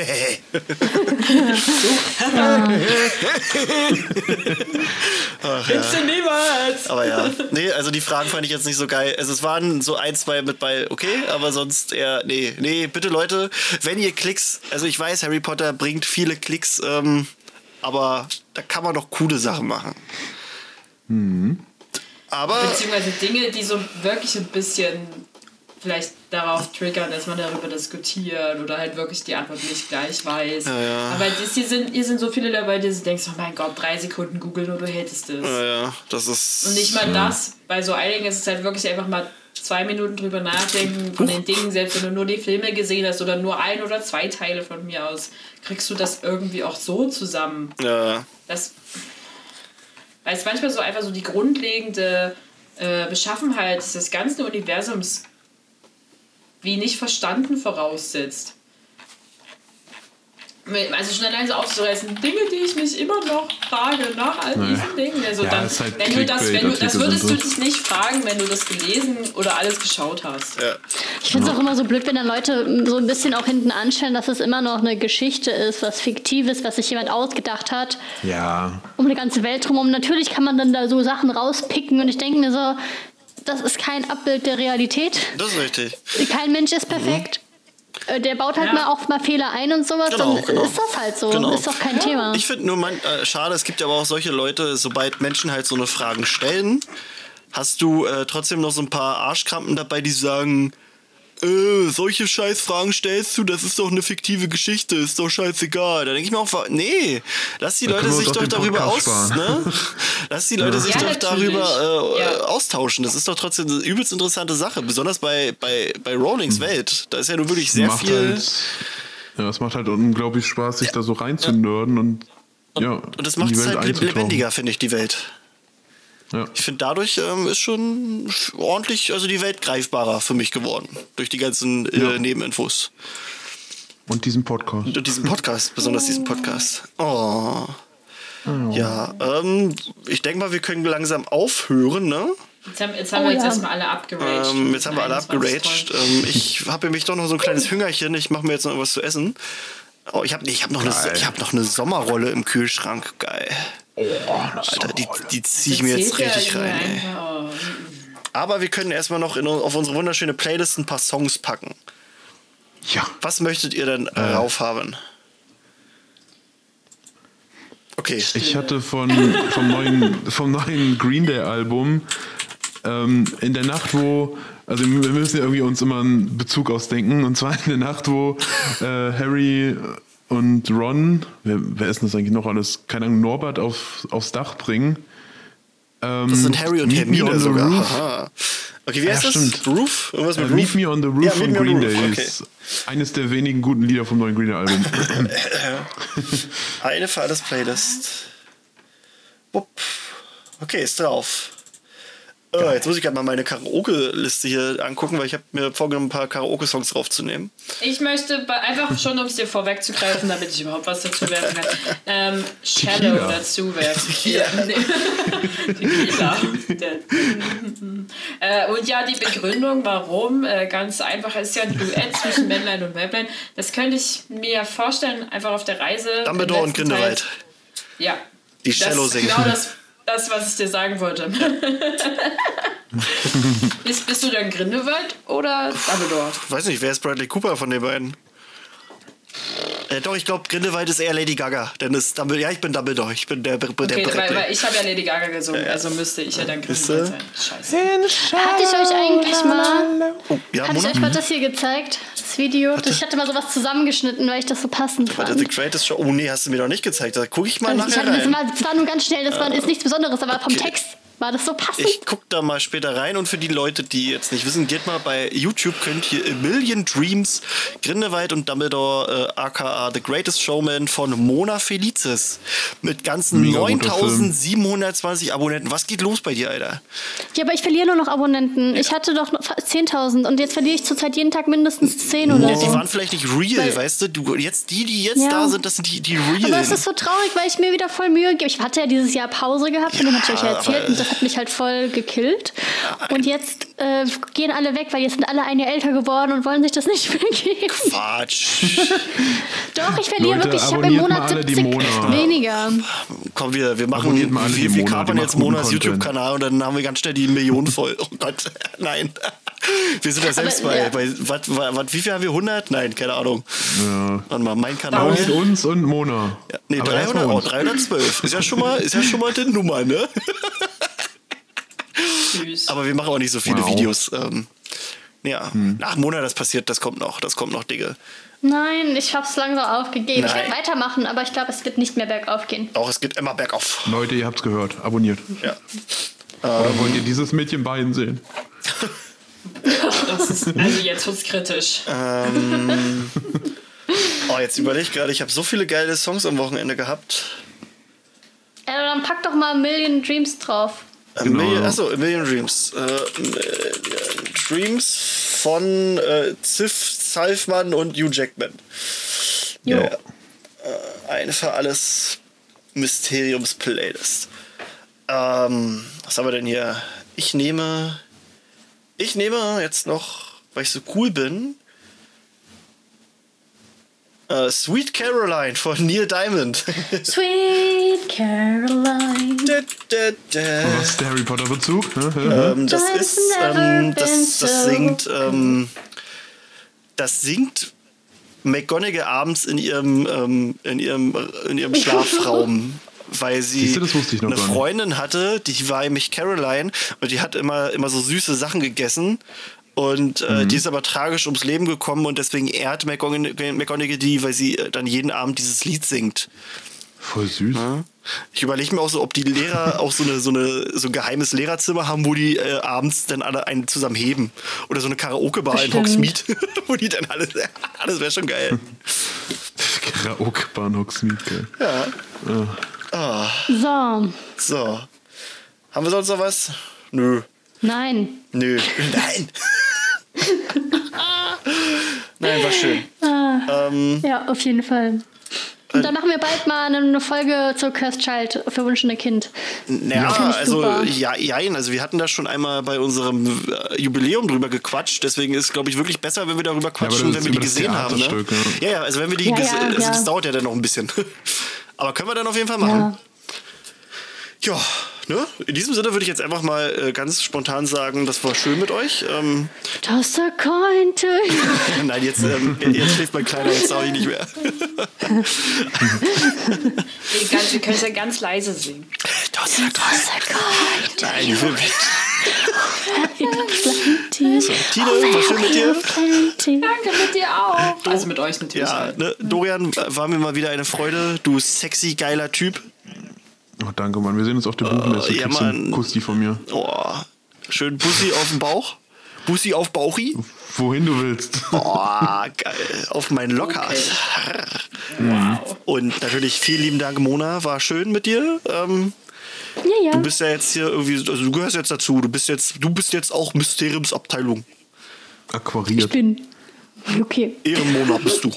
Speaker 4: Ach, ja. du niemals.
Speaker 2: Aber ja, nee, also die Fragen fand ich jetzt nicht so geil. Also es waren so ein, zwei mit bei, okay, aber sonst eher, nee, nee, bitte Leute, wenn ihr Klicks, also ich weiß, Harry Potter bringt viele Klicks, ähm, aber da kann man doch coole Sachen machen.
Speaker 1: Mhm.
Speaker 2: Aber
Speaker 4: Beziehungsweise Dinge, die so wirklich ein bisschen vielleicht darauf triggern, dass man darüber diskutiert oder halt wirklich die Antwort nicht gleich weiß.
Speaker 2: Ja, ja.
Speaker 4: Aber das, hier, sind, hier sind so viele dabei, die du denkst, oh mein Gott, drei Sekunden googeln und du hättest es.
Speaker 2: naja, das ist.
Speaker 4: Und nicht mal das. Bei so einigen ist es halt wirklich einfach mal zwei Minuten drüber nachdenken von den Dingen, selbst wenn du nur die Filme gesehen hast oder nur ein oder zwei Teile von mir aus, kriegst du das irgendwie auch so zusammen.
Speaker 2: Ja,
Speaker 4: Das, weil es manchmal so einfach so die grundlegende äh, Beschaffenheit des ganzen Universums wie nicht verstanden voraussetzt. Also schon allein so aufzureißen, Dinge, die ich mich immer noch frage nach all diesen Dingen. Also
Speaker 1: Ja,
Speaker 4: dann,
Speaker 1: halt
Speaker 4: wenn du das, wenn du, das würdest du
Speaker 1: so.
Speaker 4: dich nicht fragen, wenn du das gelesen oder alles geschaut hast.
Speaker 2: ja.
Speaker 3: Ich finde es auch immer so blöd, wenn dann Leute so ein bisschen auch hinten anstellen, dass es immer noch eine Geschichte ist, was Fiktives, was sich jemand ausgedacht hat,
Speaker 1: Ja.
Speaker 3: um eine ganze Welt drumherum. Natürlich kann man dann da so Sachen rauspicken und ich denke mir so, das ist kein Abbild der Realität.
Speaker 2: Das ist richtig.
Speaker 3: Kein Mensch ist perfekt. Äh, Der baut halt
Speaker 4: Ja.
Speaker 3: mal auch mal Fehler ein und sowas,
Speaker 2: Genau,
Speaker 3: dann
Speaker 2: genau.
Speaker 3: ist das halt so.
Speaker 2: Genau.
Speaker 3: Ist doch kein Thema.
Speaker 2: Ich finde nur man, äh, schade, es gibt ja aber auch solche Leute, sobald Menschen halt so eine Fragen stellen, hast du äh, trotzdem noch so ein paar Arschkrampen dabei, die sagen, äh, solche Scheißfragen stellst du, das ist doch eine fiktive Geschichte, ist doch scheißegal. Da denke ich mir auch, nee, lass die
Speaker 1: Da
Speaker 2: Leute sich doch
Speaker 1: den
Speaker 2: darüber
Speaker 1: Podcast
Speaker 2: aus,
Speaker 1: sparen.
Speaker 2: ne? Lass die Leute sich
Speaker 4: Ja,
Speaker 2: doch
Speaker 4: natürlich.
Speaker 2: darüber äh,
Speaker 4: Ja.
Speaker 2: austauschen. Das ist doch trotzdem eine übelst interessante Sache, besonders bei, bei, bei Rollings Welt. Da ist ja nun wirklich sehr
Speaker 1: macht
Speaker 2: viel.
Speaker 1: Halt, ja, es macht halt unglaublich Spaß, sich da so reinzunörden und, ja,
Speaker 2: Und das macht
Speaker 1: die
Speaker 2: es
Speaker 1: Welt
Speaker 2: halt lebendiger, finde ich, die Welt.
Speaker 1: Ja.
Speaker 2: Ich finde, dadurch ähm, ist schon ordentlich, also die Welt greifbarer für mich geworden. Durch die ganzen äh,
Speaker 1: Ja.
Speaker 2: Nebeninfos.
Speaker 1: Und diesen Podcast.
Speaker 2: Und diesen Podcast, besonders diesen Podcast. Oh. Ja, ähm, ich denke mal, wir können langsam aufhören, ne?
Speaker 4: Jetzt haben, jetzt haben
Speaker 3: Oh
Speaker 4: wir jetzt
Speaker 3: ja.
Speaker 4: erstmal alle abgeraged.
Speaker 2: Ähm, jetzt haben wir alle
Speaker 4: 21
Speaker 2: abgeraged. Ähm, ich habe nämlich doch noch so ein kleines Hüngerchen. Ich mache mir jetzt noch was zu essen. Oh, ich habe ich hab noch, eine-
Speaker 1: Geil.
Speaker 2: ich hab noch eine Sommerrolle im Kühlschrank. Geil. Alter, die, die ziehe ich mir jetzt richtig rein. Ey.
Speaker 4: oh.
Speaker 2: Aber wir können erstmal noch in, auf unsere wunderschöne Playlist ein paar Songs packen.
Speaker 1: Ja.
Speaker 2: Was möchtet ihr denn äh, rauf haben? Okay.
Speaker 1: Ich hatte von, vom, neuen, vom neuen Green Day Album ähm, in der Nacht, wo, also wir müssen ja irgendwie uns immer einen Bezug ausdenken, und zwar in der Nacht, wo äh, Harry und Ron, wer, wer ist denn das eigentlich noch alles? Keine Ahnung, Norbert auf, aufs Dach bringen. Ähm,
Speaker 2: Das sind Harry und
Speaker 1: Meet
Speaker 2: Hermine sogar. Aha. Okay, wie heißt
Speaker 1: Ja,
Speaker 2: das?
Speaker 1: stimmt.
Speaker 2: Roof? Irgendwas
Speaker 1: Äh,
Speaker 2: mit
Speaker 1: Meet
Speaker 2: Roof?
Speaker 1: Me on the Roof
Speaker 2: Ja,
Speaker 1: von
Speaker 2: Meet
Speaker 1: Green Day
Speaker 2: okay.
Speaker 1: ist eines der wenigen guten Lieder vom neuen Green Day Album.
Speaker 2: Eine für alles Playlist. Okay, ist drauf. Äh, jetzt muss ich gerade mal meine Karaoke-Liste hier angucken, weil ich habe mir vorgenommen, ein paar Karaoke-Songs draufzunehmen.
Speaker 4: Ich möchte einfach schon, um es dir vorwegzugreifen, damit ich überhaupt was dazu werfen kann, ähm, Shadow
Speaker 1: Tequila.
Speaker 4: dazu werfen. Tequila. Der- äh, und ja, die Begründung, warum, äh, ganz einfach, es ist ja ein Duett zwischen Männlein und Weiblein. Das könnte ich mir vorstellen, einfach auf der Reise.
Speaker 2: Dumbledore und
Speaker 4: Teil.
Speaker 2: Grindelwald.
Speaker 4: Ja.
Speaker 2: Die Cello singen.
Speaker 4: Genau das, das, was ich dir sagen wollte. bist, bist du dann Grindelwald oder Dumbledore?
Speaker 2: Weiß nicht, wer ist Bradley Cooper von den beiden? Äh, doch, ich glaube, Grindelwald ist eher Lady Gaga. Denn ist Dumbledore, ja, ich bin Dumbledore. Ich bin der, der
Speaker 4: Okay, weil, weil ich habe ja Lady Gaga gesungen, also müsste ich ja dann? Grindelwald sein. Scheiße.
Speaker 3: Hatte ich euch eigentlich mal,
Speaker 2: oh, ja,
Speaker 3: hatte ich euch mal das hier gezeigt, das Video? Ich hatte mal sowas zusammengeschnitten, weil ich das so passend
Speaker 2: Warte,
Speaker 3: fand.
Speaker 2: The Greatest Show. Oh nee, hast du mir doch nicht gezeigt. Da gucke ich mal
Speaker 3: Also ich
Speaker 2: nachher
Speaker 3: hatte, das,
Speaker 2: rein.
Speaker 3: war, das war nur ganz schnell, das war, ist nichts Besonderes, aber vom Text war das so passend.
Speaker 2: Ich guck da mal später rein und für die Leute, die jetzt nicht wissen, geht mal bei YouTube, könnt ihr A Million Dreams, Grindelwald und Dumbledore, äh, aka The Greatest Showman von Mona Felicis mit ganzen
Speaker 1: Mega guter
Speaker 2: 9720 Abonnenten. Was geht los bei dir, Alter?
Speaker 3: Ja, aber ich verliere nur noch Abonnenten. Ich hatte doch noch fast 10.000 und jetzt verliere ich zurzeit jeden Tag mindestens 10 oder
Speaker 2: Ja, die
Speaker 3: so.
Speaker 2: waren vielleicht nicht real,
Speaker 3: Weil-
Speaker 2: weißt du? du? Jetzt die, die jetzt
Speaker 3: Ja.
Speaker 2: da sind, das sind die, die real.
Speaker 3: Aber es ist so traurig, weil ich mir wieder voll Mühe gebe. Ich hatte ja dieses Jahr Pause gehabt, von dem hatte ich euch ja
Speaker 2: aber-
Speaker 3: erzählt und das hat mich halt voll gekillt. Und jetzt äh, gehen alle weg, weil jetzt sind alle ein Jahr älter geworden und wollen sich das nicht mehr geben.
Speaker 2: Quatsch.
Speaker 3: Doch, ich verliere
Speaker 1: Leute,
Speaker 3: wirklich. Ich habe im Monat
Speaker 1: mal alle die
Speaker 3: 70
Speaker 1: Mona.
Speaker 3: weniger.
Speaker 2: Komm, wir, wir machen,
Speaker 1: Abonniert mal alle
Speaker 2: wir,
Speaker 1: die
Speaker 2: wir kapern jetzt Monas. YouTube-Kanal und dann haben wir ganz schnell die Millionen voll. Oh Gott, nein. Wir sind ja selbst
Speaker 3: Aber,
Speaker 2: bei,
Speaker 3: ja.
Speaker 2: bei wat, wat, wie viel haben wir? 100? Nein, keine Ahnung.
Speaker 1: Ja.
Speaker 2: Warte mal, mein Kanal.
Speaker 1: Abonniert uns und Mona.
Speaker 2: Ja, nee,
Speaker 1: Aber
Speaker 2: 300,
Speaker 1: erstmal
Speaker 2: oh,
Speaker 1: uns.
Speaker 2: 312. Ist ja schon mal, ist ja schon mal die Nummer, ne?
Speaker 4: Süß.
Speaker 2: Aber wir machen auch nicht so viele
Speaker 1: Wow.
Speaker 2: Videos. Ähm, ja, nach Monat das passiert, das kommt noch, das kommt noch, Digga.
Speaker 3: Nein, ich hab's langsam aufgegeben. Ich
Speaker 2: Nein.
Speaker 3: werde weitermachen, aber ich glaube, es wird nicht mehr bergauf gehen.
Speaker 2: Auch es geht immer bergauf.
Speaker 1: Leute, ihr habt's gehört. Abonniert.
Speaker 2: Ja.
Speaker 1: Oder wollt ihr dieses Mädchen Bein sehen?
Speaker 4: Das ist, also jetzt wird's kritisch.
Speaker 2: Oh, jetzt überleg ich gerade, ich habe so viele geile Songs am Wochenende gehabt.
Speaker 3: Ja, dann pack doch mal Million Dreams drauf.
Speaker 1: Genau,
Speaker 2: Million,
Speaker 1: ja.
Speaker 2: achso, A Million Dreams. Äh, Dreams von äh, Ziff Salfmann und Hugh Jackman. Ja, ja. Äh, eine für alles Mysteriums-Playlist. Ähm, was haben wir denn hier? Ich nehme. Ich nehme jetzt noch, weil ich so cool bin. Äh, Sweet Caroline von Neil Diamond.
Speaker 3: Sweet Caroline.
Speaker 2: da, da, da.
Speaker 1: Was ist der Harry Potter Bezug?
Speaker 2: Ähm, das ist, ähm, das, das singt, ähm, das singt McGonagall abends in ihrem, ähm, in ihrem, in ihrem Schlafraum. Weil sie
Speaker 1: Siehste, das wusste ich noch
Speaker 2: eine. Freundin hatte, die war nämlich Caroline und die hat immer, immer so süße Sachen gegessen. Und äh,
Speaker 1: Mhm.
Speaker 2: die ist aber tragisch ums Leben gekommen und deswegen ehrt McGonagall, die, weil sie äh, dann jeden Abend dieses Lied singt.
Speaker 1: Voll süß.
Speaker 2: Ich überlege mir auch so, ob die Lehrer auch so, eine, so, eine, so ein geheimes Lehrerzimmer haben, wo die äh, abends dann alle einen zusammen heben. Oder so eine Karaoke-Bar in. Hogsmeade, wo die dann alle. Das wäre schon geil.
Speaker 1: Karaoke Bahn Hogsmeade, geil.
Speaker 2: Ja.
Speaker 3: So,
Speaker 2: So. Haben wir sonst noch was? Nö.
Speaker 3: nein.
Speaker 2: Nö. Nein. Nein, war schön. Ähm,
Speaker 3: Ja, auf jeden Fall. Und dann machen wir bald mal eine Folge zur Cursed Child, verwunschene Kind.
Speaker 2: naja,
Speaker 3: Finde ich
Speaker 2: also ja, jein, also wir hatten da schon einmal bei unserem äh, Jubiläum drüber gequatscht, deswegen ist glaube ich wirklich besser, wenn wir darüber quatschen,
Speaker 1: ist
Speaker 2: wenn wir die gesehen haben. Ne? Ja, ja, also wenn wir die
Speaker 3: Ja,
Speaker 2: gesehen,
Speaker 3: ja,
Speaker 2: also
Speaker 3: ja.
Speaker 2: das dauert ja dann noch ein bisschen. Aber können wir dann auf jeden Fall machen.
Speaker 3: Ja.
Speaker 2: Ne? In diesem Sinne würde ich jetzt einfach mal äh, ganz spontan sagen, das war schön mit euch. Ähm,
Speaker 3: Toss a coin to
Speaker 2: nein, jetzt, ähm, jetzt schläft mein Kleiner, jetzt darf ich nicht mehr.
Speaker 4: Können es ja ganz leise singen.
Speaker 2: Das ist
Speaker 3: Toss a coin to
Speaker 2: Nein, ich will
Speaker 3: Atlantis.
Speaker 2: So, Tine, war schön mit dir.
Speaker 4: Danke mit dir auch. Also mit euch natürlich.
Speaker 2: Ja, ne? Dorian, war mir mal wieder eine Freude. Du sexy, geiler Typ.
Speaker 1: Oh, danke, Mann. Wir sehen uns auf der Buchmesse.
Speaker 2: ja,
Speaker 1: Kriegst du einen
Speaker 2: Mann.
Speaker 1: Kussi von mir.
Speaker 2: Oh, schön Bussi auf dem Bauch. Bussi auf Bauchi.
Speaker 1: Wohin du willst.
Speaker 2: Oh, geil. Auf meinen Locker.
Speaker 4: Wow.
Speaker 2: Und natürlich vielen lieben Dank, Mona. War schön mit dir. Ähm,
Speaker 3: Ja, ja.
Speaker 2: du bist ja jetzt hier irgendwie, also du gehörst jetzt dazu. Du bist jetzt, du bist jetzt auch Mysteriumsabteilung.
Speaker 3: Ich
Speaker 1: Aquariert.
Speaker 3: bin. Okay.
Speaker 2: Ehrenmona bist du.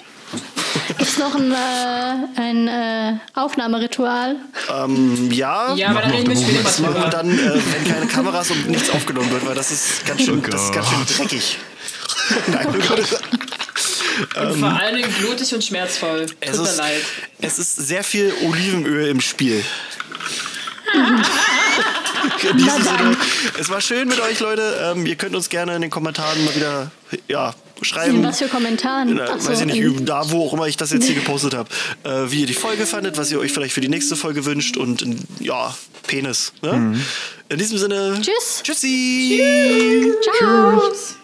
Speaker 3: Gibt es noch ein, äh, ein äh, Aufnahmeritual?
Speaker 2: Ähm, ja.
Speaker 4: Ja, aber da
Speaker 1: Machen wir
Speaker 4: reden wir später was
Speaker 2: Das machen wir dann, äh, wenn keine Kameras und nichts aufgenommen wird, weil das ist ganz schön,
Speaker 1: Oh
Speaker 2: das ist ganz schön dreckig. Nein,
Speaker 4: Und vor allen Dingen blutig und schmerzvoll. Tut
Speaker 2: es
Speaker 4: mir
Speaker 2: ist,
Speaker 4: leid.
Speaker 2: es ist sehr viel Olivenöl im Spiel. In diesem Sinne, es war schön mit euch, Leute. Ähm, ihr könnt uns gerne in den Kommentaren mal wieder ja, schreiben.
Speaker 3: Was für Kommentaren?
Speaker 2: Na,
Speaker 3: Ach so,
Speaker 2: weiß ich nicht, da wo auch immer ich das jetzt hier gepostet habe, äh, wie ihr die Folge fandet, was ihr euch vielleicht für die nächste Folge wünscht und ja, Penis. Ne? In diesem Sinne,
Speaker 3: Tschüss.
Speaker 2: Tschüssi.
Speaker 3: Ciao.
Speaker 4: Tschüss.